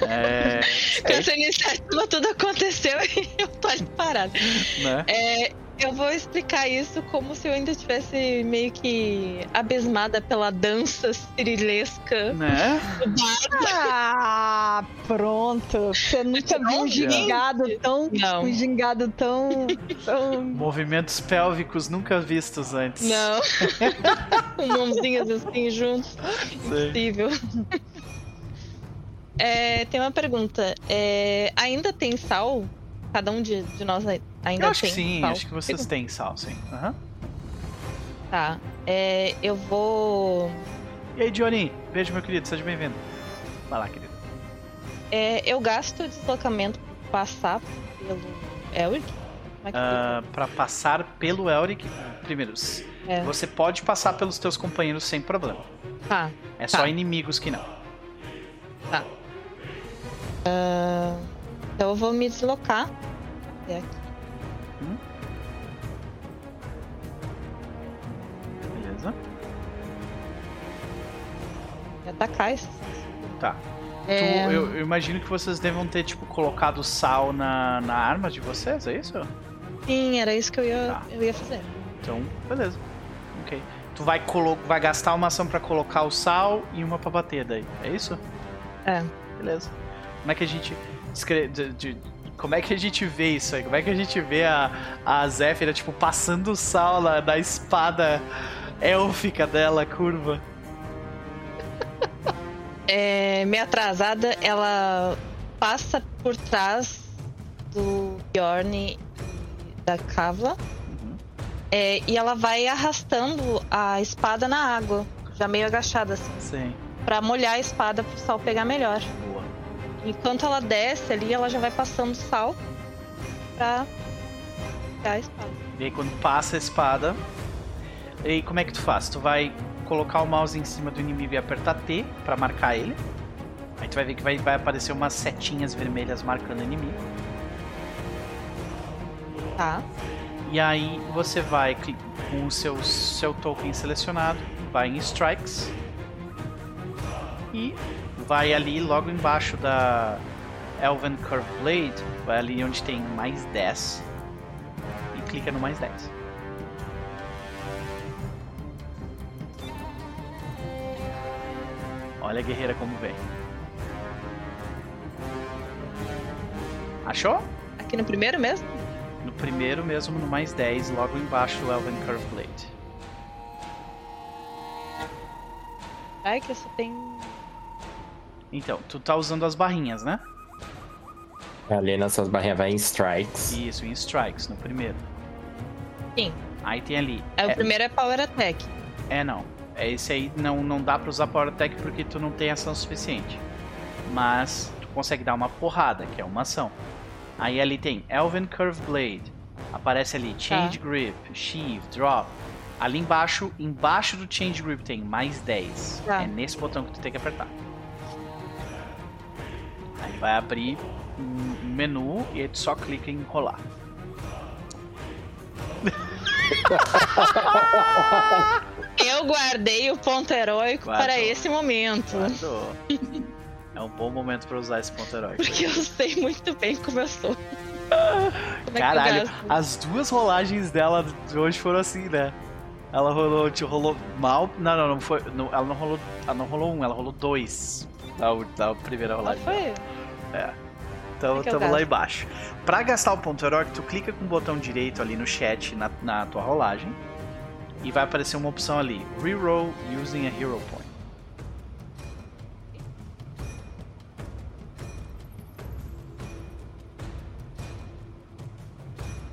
É. [laughs] Com essa iniciativa tudo aconteceu [laughs] e eu tô ali parado. Né? É, eu vou explicar isso como se eu ainda estivesse meio que abismada pela dança cirilesca. Né? Ah, pronto. Você nunca viu um gingado tão. Não. Um gingado tão, tão. Movimentos pélvicos nunca vistos antes. Não. [laughs] Com mãozinhas assim juntos. Impossível. É, tem uma pergunta. É, ainda tem sal Cada um de, de nós ainda eu acho tem que sim, sal. acho que vocês têm sal, sim. Uhum. Tá. É, eu vou. E aí, Johnny? Beijo, meu querido. Seja bem-vindo. Vai lá, querido. É, eu gasto deslocamento pra passar pelo Elric? É uh, pra passar pelo Elric, primeiro, é. você pode passar pelos teus companheiros sem problema. Tá. É só tá. inimigos que não. Tá. Uh, então eu vou me deslocar até aqui. Hum? Beleza. E atacar esse. Tá. É... Tu, eu, eu, imagino que vocês devam ter, tipo, colocado sal na, na arma de vocês, é isso? Sim, era isso que eu ia, tá. eu ia fazer. Então, beleza. Ok. Tu vai, vai gastar uma ação para colocar o sal e uma pra bater daí, é isso? É. Beleza. Como é que a gente escreve. De, de, como é que a gente vê isso aí? Como é que a gente vê a, a Zéfira, tipo, passando o sal na, na espada élfica dela, curva? [laughs] é, meio atrasada, ela passa por trás do Bjorn da Kavla. Uhum. É, e ela vai arrastando a espada na água, já meio agachada assim. Sim. Pra molhar a espada pro sal pegar melhor. Enquanto ela desce ali, ela já vai passando sal pra pegar a espada. E aí quando passa a espada. E aí, como é que tu faz? Tu vai colocar o mouse em cima do inimigo e apertar T para marcar ele. Aí tu vai ver que vai, vai aparecer umas setinhas vermelhas marcando o inimigo. Tá. E aí você vai com o seu, seu token selecionado, vai em Strikes e vai ali logo embaixo da Elven Curve Blade, vai ali onde tem mais 10 e clica no mais 10. Olha a guerreira como vem. Achou? Aqui no primeiro mesmo? No primeiro mesmo, no mais 10, logo embaixo do Elven Curve Blade. Ai, que você tem. Então, tu tá usando as barrinhas, né? Ali nessas barrinhas vai em strikes. Isso, em strikes, no primeiro. Sim. Aí tem ali. É, o primeiro é Power Attack. É, não. É esse aí não, não dá pra usar Power Attack porque tu não tem ação suficiente. Mas tu consegue dar uma porrada, que é uma ação. Aí ali tem Elven Curve Blade. Aparece ali Change tá. Grip, Sheave, Drop. Ali embaixo, embaixo do Change Grip tem mais 10. Tá. É nesse botão que tu tem que apertar. Aí vai abrir um menu e aí só clica em rolar. [laughs] Eu guardei o ponto heróico Guardou. para esse momento. Guardou. É um bom momento para usar esse ponto heróico. Porque eu sei muito bem como eu sou. Como é Caralho, as duas rolagens dela de hoje foram assim, né? Ela rolou, te rolou mal. Não, não, não foi. Não, ela não rolou. Ela não rolou um, ela rolou dois. Da, da primeira rolagem. Ah, foi? É. Então estamos lá embaixo. Para gastar o ponto heróico, tu clica com o botão direito ali no chat na, na tua rolagem e vai aparecer uma opção ali: Reroll using a Hero Point.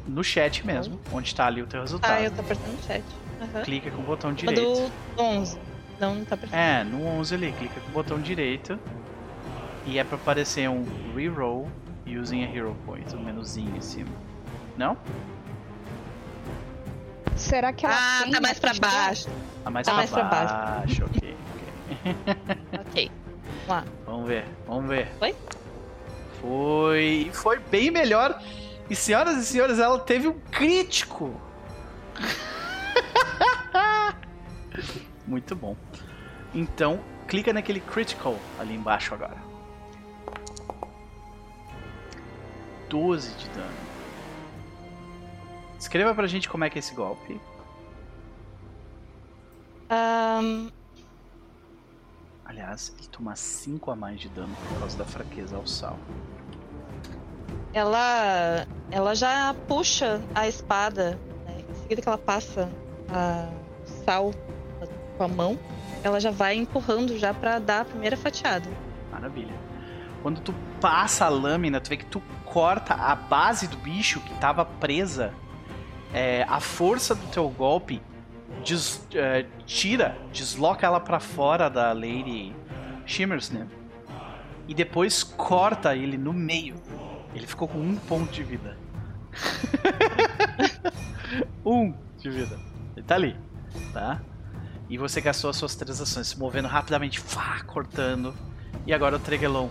No chat mesmo, onde está ali o teu resultado. Ah, eu tô apertando no chat. Uhum. Clica com o botão direito. Do 11. Não, não tá apertando. É, no 11 ali, clica com o botão direito. E é pra aparecer um Reroll using a Hero Point, um menuzinho em cima. Não? Será que ela Ah, tá mais pra baixo. Tá mais, tá pra, mais baixo. pra baixo. ok, ok. [laughs] [laughs] ok. Vamos lá. Vamos ver, vamos ver. Foi? Foi. Foi bem melhor. E senhoras e senhores, ela teve um crítico. [laughs] Muito bom. Então, clica naquele critical ali embaixo agora. 12 de dano. Escreva pra gente como é que é esse golpe. Um... Aliás, ele toma 5 a mais de dano por causa da fraqueza ao sal. Ela, ela já puxa a espada. Né? Em seguida que ela passa a, sal com a mão, ela já vai empurrando já para dar a primeira fatiada. Maravilha. Quando tu passa a lâmina, tu vê que tu corta a base do bicho que tava presa é, a força do teu golpe des, é, tira, desloca ela para fora da Lady Shimmers, né? E depois corta ele no meio. Ele ficou com um ponto de vida. [laughs] um de vida. Ele tá ali, tá? E você gastou as suas três ações, se movendo rapidamente, fá, cortando. E agora o Tregelon.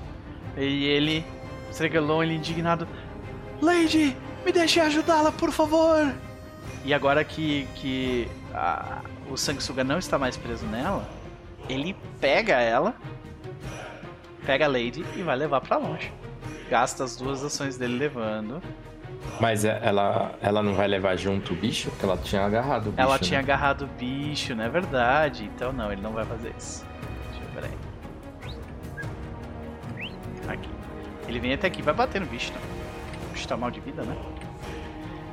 E ele, o Tregelon, ele indignado. Lady, me deixe ajudá-la, por favor! E agora que, que a, o Sanguessuga não está mais preso nela, ele pega ela, pega a Lady e vai levar para longe. Gasta as duas ações dele levando. Mas é, ela, ela não vai levar junto o bicho? Porque ela tinha agarrado o bicho. Ela tinha né? agarrado o bicho, não é verdade? Então não, ele não vai fazer isso. Deixa eu ver aí. Aqui. Ele vem até aqui, vai bater no bicho, né? O bicho tá mal de vida, né?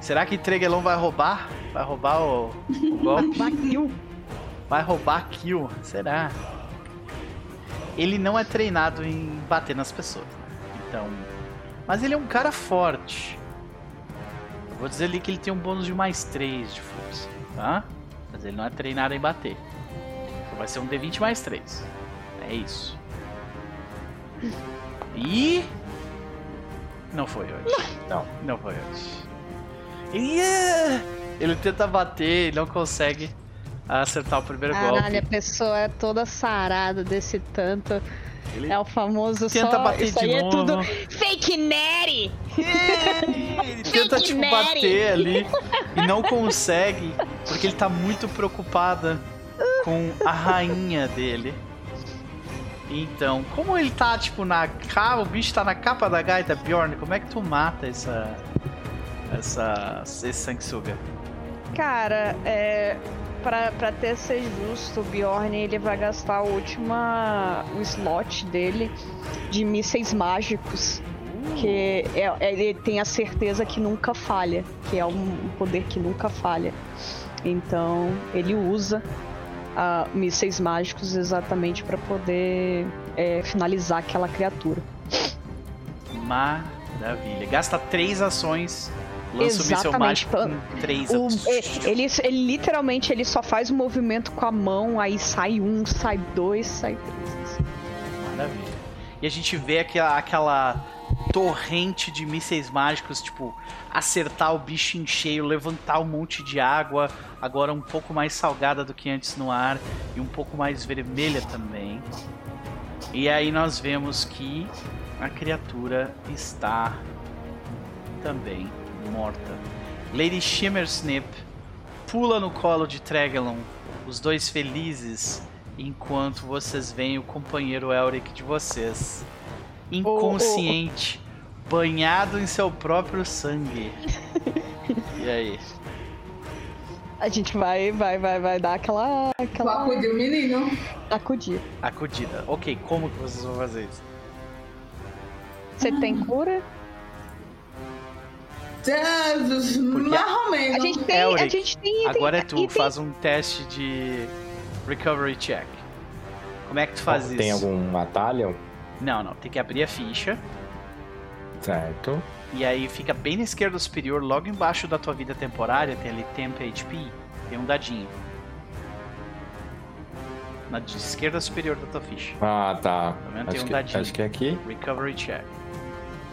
Será que Tregelon vai roubar? Vai roubar o, o [laughs] golpe? Vai kill. Vai roubar kill? Será? Ele não é treinado em bater nas pessoas. Né? Então. Mas ele é um cara forte. Vou dizer ali que ele tem um bônus de mais 3 de força, tá? Mas ele não é treinado em bater. Então vai ser um D20 mais 3. É isso. E. Não foi hoje. Não. Não foi hoje. Yeah! Ele tenta bater e não consegue acertar o primeiro Caralho, golpe. Caralho, a pessoa é toda sarada desse tanto. Ele é o famoso tenta só... bater Isso de aí novo. é tudo fake Neri! Ele tenta tipo Mary. bater ali e não consegue porque ele tá muito preocupada com a rainha dele. Então, como ele tá tipo na capa, o bicho tá na capa da gaita Bjorn, como é que tu mata essa essa esse sanguessuga? Cara, é pra ter ser justo, o Bjorn ele vai gastar a última o slot dele de mísseis mágicos. Que é, ele tem a certeza que nunca falha, que é um poder que nunca falha. Então ele usa uh, mísseis mágicos exatamente para poder é, finalizar aquela criatura. Maravilha. Gasta três ações lança o míssel mágico com três o, ele, ele literalmente ele só faz o movimento com a mão, aí sai um, sai dois, sai três. Maravilha. E a gente vê aquela, aquela torrente de mísseis mágicos, tipo, acertar o bicho em cheio, levantar um monte de água, agora um pouco mais salgada do que antes no ar e um pouco mais vermelha também. E aí nós vemos que a criatura está também morta. Lady Shimmersnip pula no colo de Tregelon, os dois felizes, enquanto vocês veem o companheiro Elric de vocês, inconsciente, oh, oh. banhado em seu próprio sangue. e aí? A gente vai, vai, vai, vai dar aquela. aquela... Acudir o menino. Acudir. Acudida. Ok, como que vocês vão fazer isso? Você tem cura? Mais ou menos. A gente tem, Elric, a gente tem agora é tu, tem... faz um teste de recovery check. Como é que tu faz tem isso? Tem algum atalho? Não, não. Tem que abrir a ficha. Certo. E aí fica bem na esquerda superior, logo embaixo da tua vida temporária, tem ali Temp HP, tem um dadinho. Na esquerda superior da tua ficha. Ah, tá. Acho Tem um que, dadinho. acho que é aqui. Recovery check.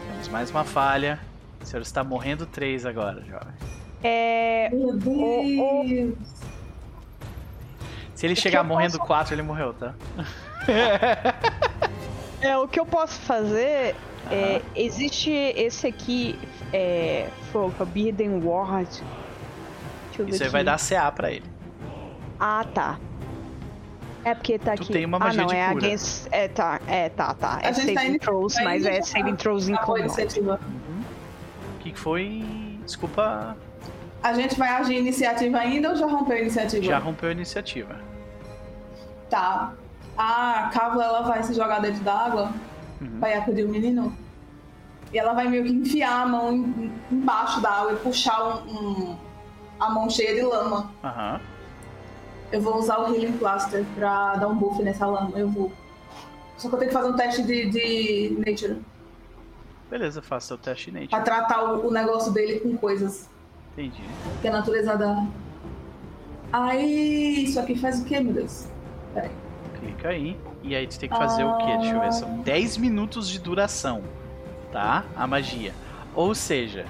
Temos mais uma falha. O senhor está morrendo 3 agora, jovem. É. Meu Deus. Se ele O chegar morrendo posso- 4, ele morreu, tá? É, o que eu posso fazer é. Existe esse aqui. É. Forbidden Ward. Isso aí vai dar CA pra ele. Ah, tá. É porque tá Tu aqui. tem uma ah, magia não, de é cura. against. É, tá, é, tá, tá. É A gente tá saving indo- throws, tá mas é saving throws em Acabou que foi? Desculpa, A gente vai agir iniciativa ainda ou já rompeu a iniciativa? já rompeu a iniciativa. Tá. A Cava, ela vai se jogar dentro da água, Uhum. vai acudir o menino. E ela vai meio que enfiar a mão em- embaixo da água e puxar um, um- a mão cheia de lama. Aham. Eu vou usar o Healing Plaster pra dar um buff nessa lama. Eu vou. Só que eu tenho que fazer um teste de, de Nature. Beleza, faça o teste Nate. Pra tratar o, o negócio dele com coisas. Entendi. Que a natureza dá. Aí, isso aqui faz o quê, meu Deus? Peraí. Clica aí. E aí tu tem que fazer o quê? Deixa eu ver. São 10 minutos de duração. Tá? A magia. Ou seja,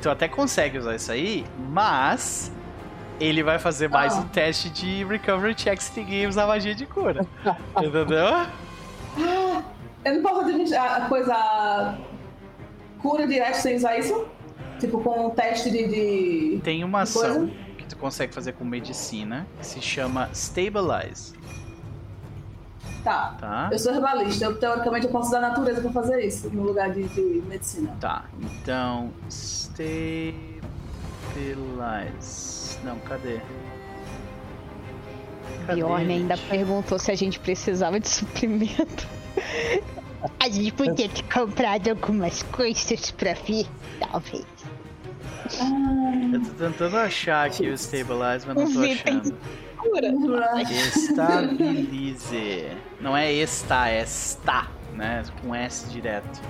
tu até consegue usar isso aí, mas ele vai fazer mais ah. um teste de Recovery Check se ninguém usar magia de cura. Entendeu? [laughs] Ah, eu não posso fazer a coisa. Cura direto sem usar isso? Tipo, com um teste de. de... Tem uma ação que tu consegue fazer com medicina que se chama Stabilize. Tá. tá. Eu sou herbalista, eu, teoricamente eu posso usar a natureza pra fazer isso no lugar de, de medicina. Tá, então. Stabilize. Não, cadê? cadê Bjorn ainda perguntou se a gente precisava de suprimento. A gente podia ter comprado algumas coisas pra vir, talvez. Eu tô tentando achar aqui o Stabilize, mas não tô achando. Estabilize. Não é esta, é está, né? Com S direto.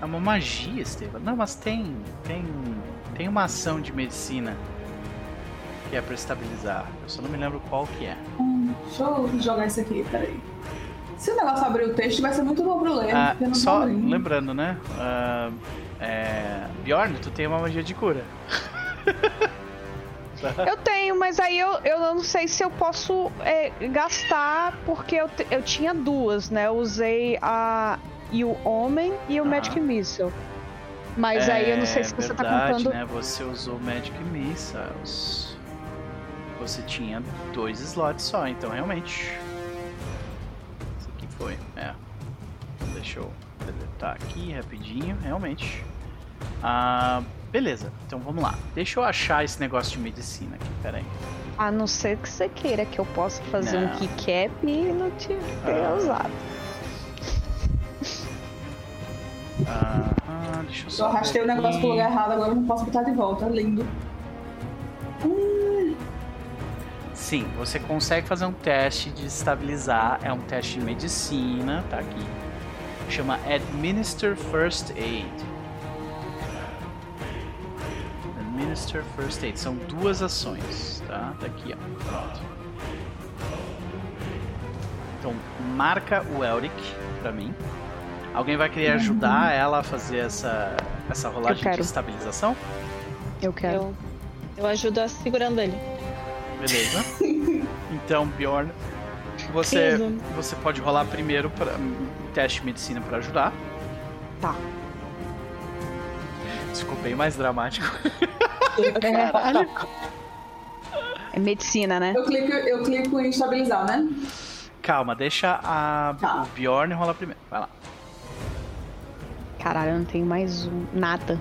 É uma magia, Esteban. Não, mas tem. Tem. Tem uma ação de medicina que é pra estabilizar. Eu só não me lembro qual que é. Hum, deixa eu jogar isso aqui, peraí. Se o negócio abrir o texto, vai ser muito bom pro ler. Ah, só lembrando, né? Uh, é... Bjorn, tu tem uma magia de cura. [laughs] eu tenho, mas aí eu, eu não sei se eu posso é, gastar, porque eu, eu tinha duas, né? Eu usei a e o Homem e o ah. Magic Missile. Mas é, aí eu não sei se você tá verdade, tá contando. Né? Você usou Magic Missiles. Você tinha dois slots só, então realmente. Foi. É. Deixa eu deletar aqui rapidinho, realmente. Ah, beleza, então vamos lá. Deixa eu achar esse negócio de medicina aqui, peraí. A não ser que você queira que eu possa fazer não. um keycap e não te ter ah. usado. Aham, deixa eu só. Eu arrastei o negócio pro lugar errado, agora eu não posso botar de volta. Lindo. Hum. Sim, você consegue fazer um teste de estabilizar. É um teste de medicina, tá aqui. Chama Administer First Aid. Administer First Aid. São duas ações, tá? Tá aqui, ó. Pronto. Então, marca o Elric pra mim. Alguém vai querer ajudar uhum. ela a fazer essa, essa rolagem de estabilização? Eu quero. Eu, eu ajudo segurando ele. Beleza. então, Bjorn, você, você pode rolar primeiro para teste de medicina para ajudar. Tá. Ficou bem mais dramático. Caralho. É medicina, né? Eu clico, eu clico em estabilizar, né? Calma, deixa a tá. o Bjorn rolar primeiro. Vai lá. Caralho, eu não tenho mais um, nada.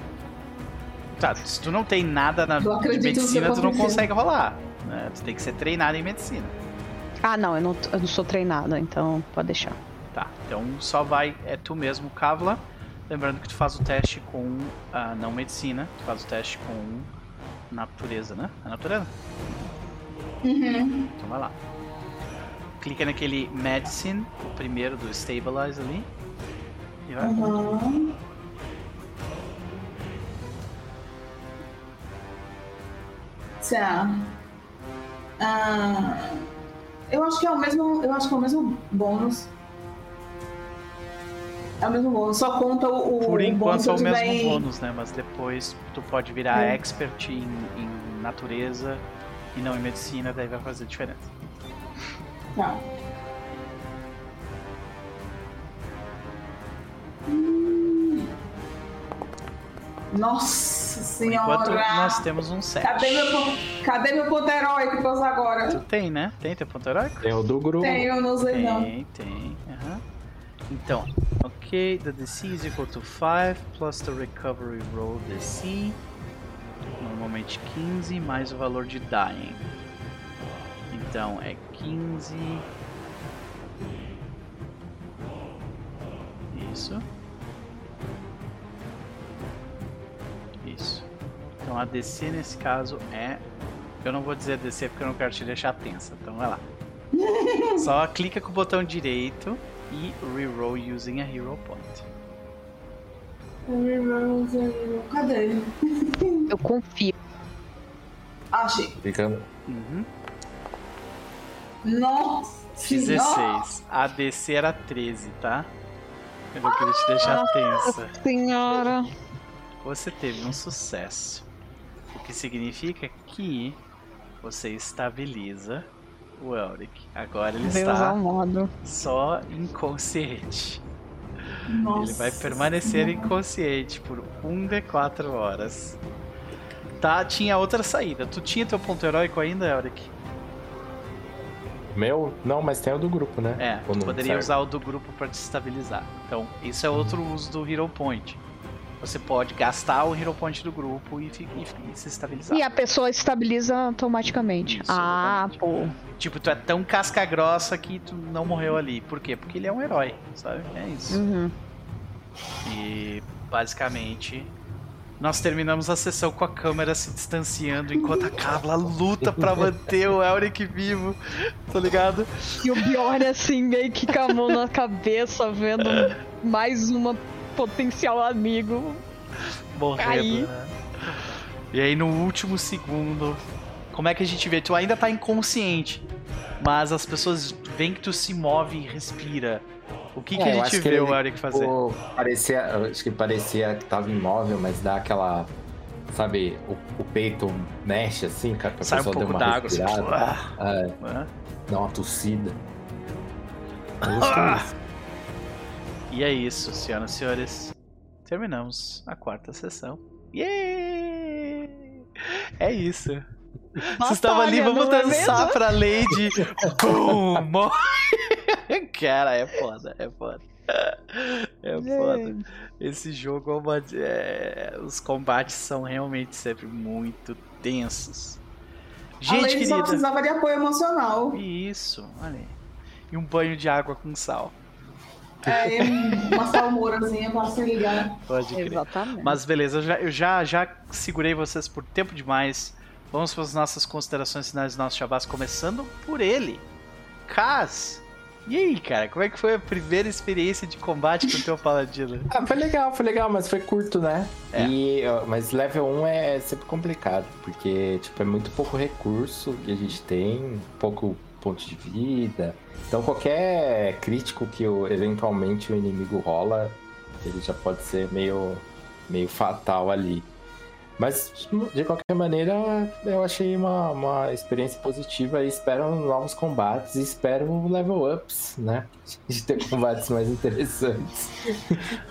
Tá, se tu não tem nada na de medicina, tu não consegue rolar. Né? Tu tem que ser treinado em medicina. Ah, não eu, não, eu não sou treinado, então pode deixar. Tá, então só vai, é tu mesmo, Kavla. Lembrando que tu faz o teste com a não medicina, tu faz o teste com natureza, né? A natureza? Uhum. Então vai lá. Clica naquele medicine, o primeiro do stabilize ali. E vai. Uhum. Tá. Ah, eu acho que é o mesmo. Eu acho que é o mesmo bônus. É o mesmo bônus, só conta o. Por o enquanto é o mesmo bônus, né? Mas depois tu pode virar é. expert em, em, natureza e não em medicina, daí vai fazer diferença. Tá. Nossa senhora! Enquanto nós temos um 7. Cadê meu, cadê meu ponto heróico pra usar agora? Tu tem, né? Tem teu ponto heróico? Tem o do grupo. Tem, eu não usei tem, não. Tem, tem. Uhum. Então, ok, the DC is equal to 5 plus the recovery roll DC. Normalmente 15 mais o valor de dying. Então é 15. Isso. Isso. Então a DC nesse caso é. Eu não vou dizer DC porque eu não quero te deixar tensa. Então vai lá. [laughs] Só clica com o botão direito e reroll using a hero point. Reroll, cadê? [laughs] Eu confio. Achei. Fica. Uhum. Nossa! 16. A DC era 13, tá? Eu não queria te deixar tensa. Senhora! Você teve um sucesso. Que significa que você estabiliza o Elric. Agora ele Deus está só inconsciente. Nossa. Ele vai permanecer inconsciente por 1 de 4 horas. Tá, tinha outra saída. Tu tinha teu ponto heróico ainda, Elric? Meu? Não, mas tem o do grupo, né? É, tu poderia serve. usar o do grupo para te estabilizar. Então, isso é outro uso do Hero Point. Você pode gastar o Hero Point do grupo e, e, e se estabilizar. E a pessoa estabiliza automaticamente. Isso, ah, pô. Tipo, tu é tão casca grossa que tu não morreu ali. Por quê? Porque ele é um herói, sabe? É isso. Uhum. E basicamente nós terminamos a sessão com a câmera se distanciando enquanto a Carla luta para manter o Elric vivo, tá ligado? E o Bjorn assim, meio que com a mão na cabeça, vendo mais uma potencial amigo morrendo. Cair. Né? E aí no último segundo, como é que a gente vê? Tu ainda tá inconsciente, mas as pessoas veem que tu se move e respira. O que, é, que a gente vê o Eric fazer? Tipo, parecia, acho que parecia que tava imóvel, mas dá aquela. Sabe, o, o peito mexe assim, cara, pra Sai pessoa um pouco d'água, assim, é, é. Dá uma tossida. Ah! E é isso, senhoras e senhores. Terminamos a quarta sessão. Yeah! É isso. Vocês estavam ali, vamos é dançar é pra Lady. Boom! [laughs] Cara, é foda, é foda. É foda. Esse jogo, é uma, é, os combates são realmente sempre muito tensos. Gente, A Lady querida, só precisava de apoio emocional. Isso, olha aí. E um banho de água com sal. É, uma salmourazinha pra se ligar. Pode crer. Exatamente. Mas beleza, eu já, eu já, já segurei vocês por tempo demais. Vamos para as nossas considerações finais do nosso Shabazz, começando por ele. Kaz, e aí, cara, como é que foi a primeira experiência de combate com o teu paladino? ah, foi legal, foi legal, mas foi curto, né? É. E, mas level 1 é sempre complicado, porque tipo, é muito pouco recurso que a gente tem, pouco ponto de vida. Então qualquer crítico que o, eventualmente o inimigo rola, ele já pode ser meio, meio fatal ali. Mas, de qualquer maneira, eu achei uma, uma experiência positiva e espero novos combates e espero level ups, né? [laughs] De ter combates mais interessantes.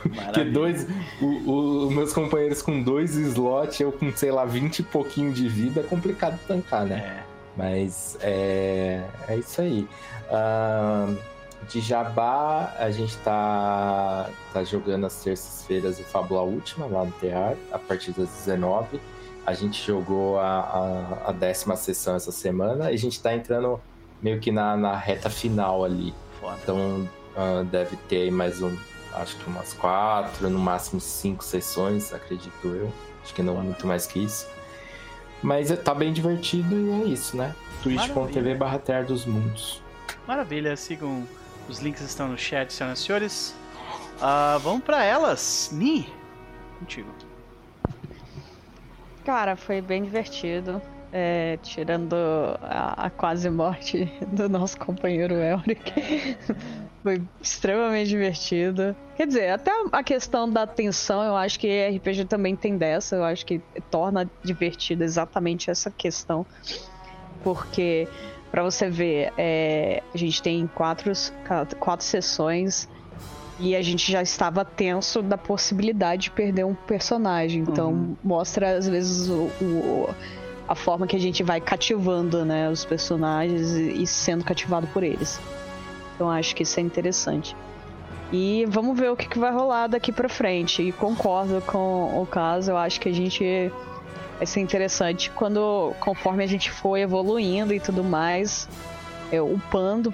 Porque dois. Os meus companheiros com dois slots, eu com, sei lá, 20 e pouquinho de vida, é complicado tancar, né? É. Mas é, é isso aí. Uh, de Jabá, a gente tá, tá jogando as terças-feiras o Fábula Última lá no Tear, a partir das 19. A gente jogou a, a, a, décima sessão essa semana e a gente tá entrando meio que na, na reta final ali. Então uh, deve ter mais um, acho que umas quatro, no máximo cinco sessões, acredito eu. Acho que não muito mais que isso. Mas tá bem divertido e é isso, né? twitch.tv barra Terra dos Mundos. Maravilha, sigam. Os links estão no chat, senhoras e senhores. Uh, vamos para elas. Ni, contigo. Cara, foi bem divertido. É, tirando a, a, quase morte do nosso companheiro Elric. [laughs] Foi extremamente divertido. Quer dizer, até a questão da tensão, eu acho que RPG também tem dessa. Eu acho que torna divertido exatamente essa questão. Porque, para você ver, é, a gente tem quatro, quatro sessões e a gente já estava tenso da possibilidade de perder um personagem. Então, uhum. mostra às vezes o, o, a forma que a gente vai cativando né, os personagens e, e sendo cativado por eles. Então acho que isso é interessante. E vamos ver o que, que vai rolar daqui para frente. E concordo com o caso, eu acho que a gente vai ser interessante quando conforme a gente for evoluindo e tudo mais, é, upando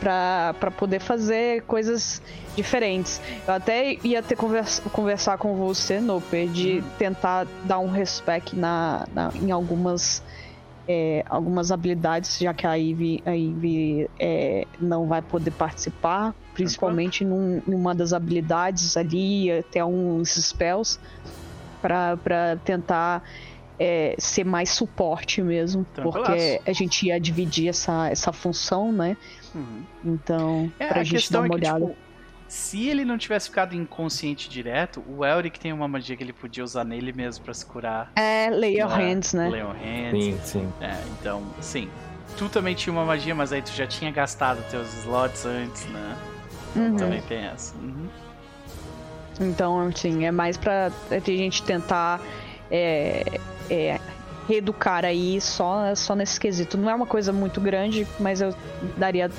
para poder fazer coisas diferentes. Eu até ia ter conversa, conversar com você, Noper, de uhum. tentar dar um respect na, na em algumas é, algumas habilidades, já que a Ivy, a Ivy é, não vai poder participar, principalmente num, numa das habilidades ali, até uns spells, para tentar é, ser mais suporte mesmo, porque a gente ia dividir essa, essa função, né? Uhum. Então, é, pra a gente dar uma é olhada. tipo, Se ele não tivesse ficado inconsciente direto, o Elric tem uma magia que ele podia usar nele mesmo para se curar. É, Lay Your é? Hands, né? Lay Your Hands. Sim, sim. É, então, sim. Tu também tinha uma magia, mas aí tu já tinha gastado teus slots antes, né? Uhum. Também tem essa. Uhum. Então, assim, é mais pra a gente tentar é, é, reeducar aí só, só nesse quesito. Não é uma coisa muito grande, mas eu daria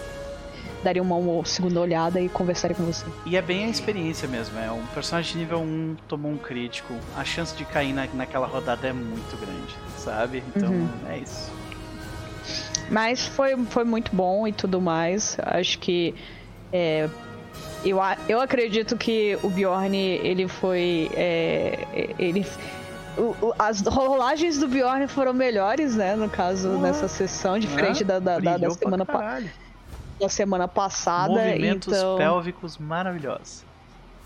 daria uma, uma, segunda olhada e conversaria com você. E é bem a experiência mesmo, é um personagem de nível 1 tomou um crítico, a chance de cair na, naquela rodada é muito grande, sabe? Então uhum. é isso. Mas foi, foi muito bom e tudo mais. Acho que é, eu, eu acredito que o Bjorn ele foi é, ele as rolagens do Bjorn foram melhores, né? No caso, nessa sessão, diferente da, da, da, da semana passada da semana passada. Movimentos então... pélvicos maravilhosos.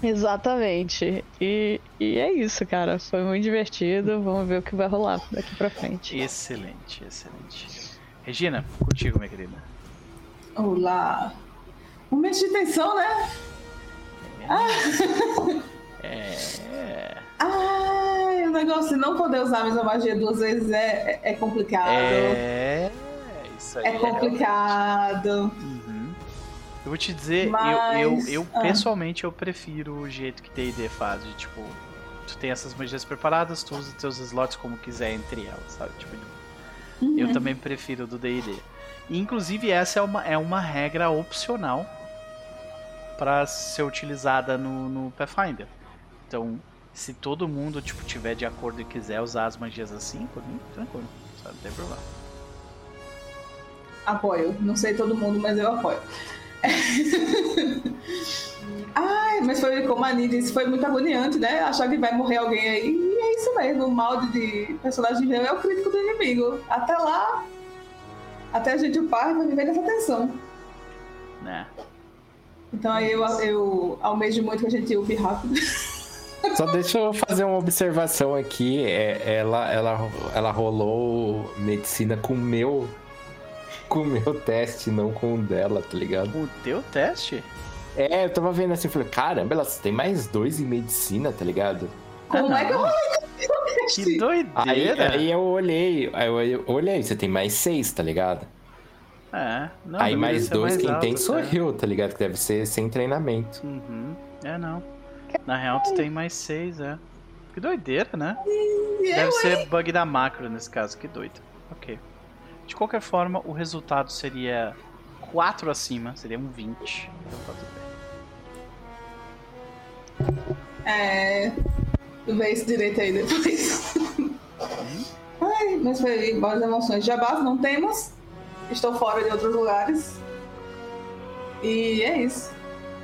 Exatamente. E, e é isso, cara. Foi muito divertido. Vamos ver o que vai rolar daqui pra frente. Excelente, excelente. Regina, contigo, minha querida. Olá. Momento de tensão, né? É. Ah. é. Ai, o negócio de não poder usar a mesma magia duas vezes é, é complicado. É. Isso aí é complicado. É eu vou te dizer, Mas... eu, eu, eu ah. pessoalmente eu prefiro o jeito que D&D faz, de tipo, tu tem essas magias preparadas, tu usa teus slots como quiser entre elas, sabe? Tipo, uhum. eu também prefiro do D&D. Inclusive essa é uma, é uma regra opcional para ser utilizada no, no Pathfinder. Então, se todo mundo tipo tiver de acordo e quiser usar as magias assim, por mim, tranquilo, sabe? Não tem problema. Apoio. Não sei todo mundo, mas eu apoio. [laughs] Ai, mas foi como a Nini disse, foi muito agoniante, né? Achar que vai morrer alguém aí. E é isso mesmo, o mal de personagem é o crítico do inimigo. Até lá, até a gente upar, vai viver nessa tensão. Né? Então aí eu, eu almejo muito que a gente upe rápido. Só [laughs] deixa eu fazer uma observação aqui. É, ela, ela, ela rolou medicina com o meu com o meu teste, não com o dela, tá ligado? O teu teste? É, eu tava vendo assim, falei, caramba, ela tem mais dois em medicina, tá ligado? Como ah, é que eu Que doideira! Aí, aí eu olhei, aí eu olhei, você tem mais seis, tá ligado? É, não, Aí mais dois, mais quem alto, tem sou eu, tá ligado? Que deve ser sem treinamento. Uhum. É, não. Na real, tu tem mais seis, é. Que doideira, né? Deve ser bug da macro nesse caso, que doido. Ok. De qualquer forma, o resultado seria 4 acima, seria um 20. Então tá tudo bem. É. Vê isso direito aí depois. Uhum. Ai, mas foi boas emoções. Jabás não temos. Estou fora de outros lugares. E é isso.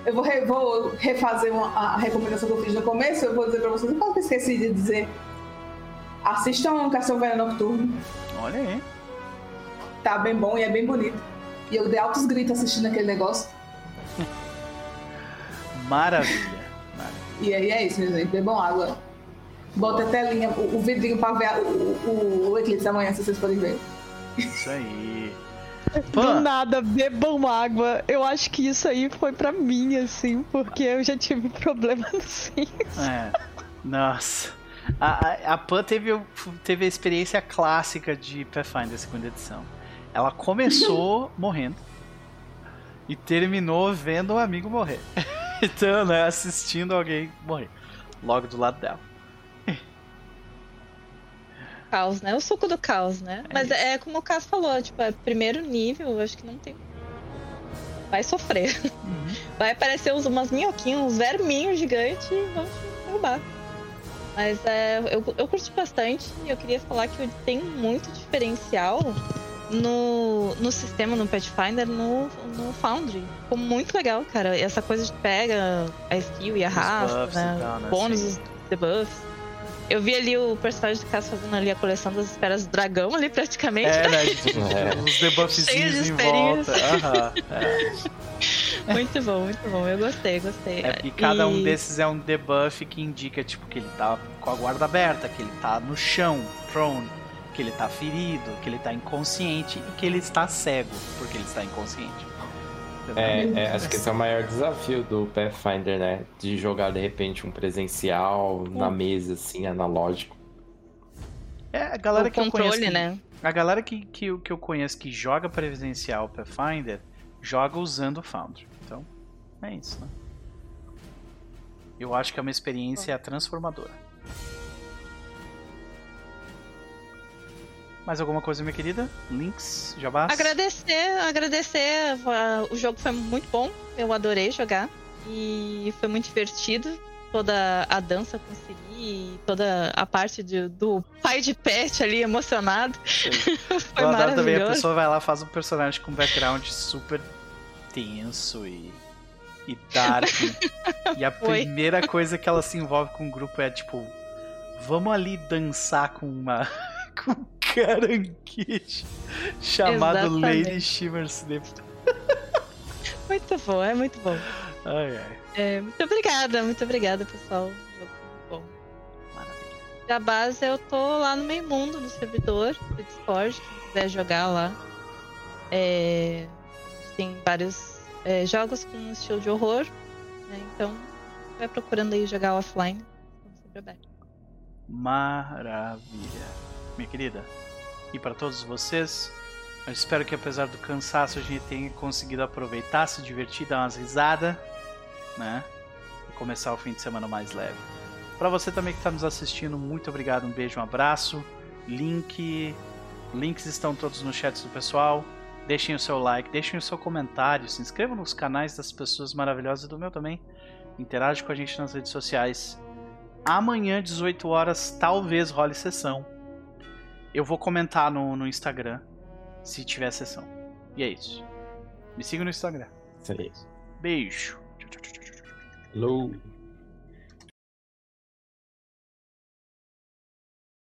Eu vou, re, vou refazer uma, a recomendação que eu fiz no começo. Eu vou dizer pra vocês, eu esqueci de dizer. Assistam Castlevania Nocturno. Olha aí tá bem bom e é bem bonito. E eu dei altos gritos assistindo aquele negócio. Maravilha. E aí é isso, minha gente. Bebam água. Bota a telinha, o, o vidrinho pra ver o, o, o eclipse amanhã, se vocês podem ver. Isso aí. [laughs] Do nada, bebam água. Eu acho que isso aí foi pra mim, assim, porque eu já tive [laughs] problema no Sims. É. Nossa. A, a, a Pan teve, teve a experiência clássica de Pathfinder segunda edição. Ela começou [laughs] morrendo e terminou vendo um amigo morrer. [laughs] então, né, assistindo alguém morrer logo do lado dela. Caos, né? O suco do caos, né? É Mas isso. é como o Caso falou, tipo, é primeiro nível, acho que não tem. Vai sofrer. Uhum. Vai aparecer umas minhoquinhas, uns verminhos gigantes e vão derrubar. Mas é, eu, eu curti bastante e eu queria falar que tem muito diferencial no, no sistema, no Pathfinder, no, no Foundry. Ficou muito legal, cara. Essa coisa de pega a skill e arrasta, né? Tal, né? Bônus, debuffs. Eu vi ali o personagem do Cass fazendo ali a coleção das esferas do dragão ali, praticamente. É, né? [laughs] é. Os debuffzinhos em volta. Aham, é. [laughs] Muito bom, muito bom. Eu gostei, gostei. É, e cada e... um desses é um debuff que indica, tipo, que ele tá com a guarda aberta, que ele tá no chão, prone que ele tá ferido, que ele tá inconsciente e que ele está cego, porque ele está inconsciente. É, é, acho que esse é o maior desafio do Pathfinder, né? De jogar de repente um presencial na mesa, assim, analógico. É, a galera o que controle, eu conheço. né? A galera que, que, que eu conheço que joga presencial Pathfinder joga usando o Foundry. Então, é isso, né? Eu acho que é uma experiência transformadora. Mais alguma coisa, minha querida? Links, jabás? Agradecer, agradecer. O jogo foi muito bom. Eu adorei jogar. E foi muito divertido. Toda a dança com Siri e toda a parte de, do pai de pet ali emocionado. [laughs] foi Eu adoro também a pessoa vai lá faz um personagem com background super tenso e, e dark. [laughs] e a Foi. primeira coisa que ela se envolve com o grupo é tipo: vamos ali dançar com uma. [laughs] com caranguejo chamado Exatamente. Lady Shimmer Snip. [laughs] Muito bom, é muito bom. Ai, ai. É, muito obrigada, muito obrigada, pessoal. Jogo bom. Maravilha. Da base, eu tô lá no meio mundo, no servidor do Discord, quem quiser jogar lá. É, tem vários é, jogos com estilo de horror, né? Então, vai procurando aí jogar offline. Abertos. Maravilha. Minha querida, e para todos vocês, eu espero que apesar do cansaço a gente tenha conseguido aproveitar, se divertir, dar umas risadas, né? E começar o fim de semana mais leve. Para você também que está nos assistindo, muito obrigado, um beijo, um abraço. Link, links estão todos no chat do pessoal. Deixem o seu like, deixem o seu comentário, se inscrevam nos canais das pessoas maravilhosas do meu também. Interage com a gente nas redes sociais. Amanhã, 18 horas, talvez role sessão. Eu vou comentar no, no Instagram se tiver sessão. E é isso. Me siga no Instagram. Isso aí. Beijo. Hello.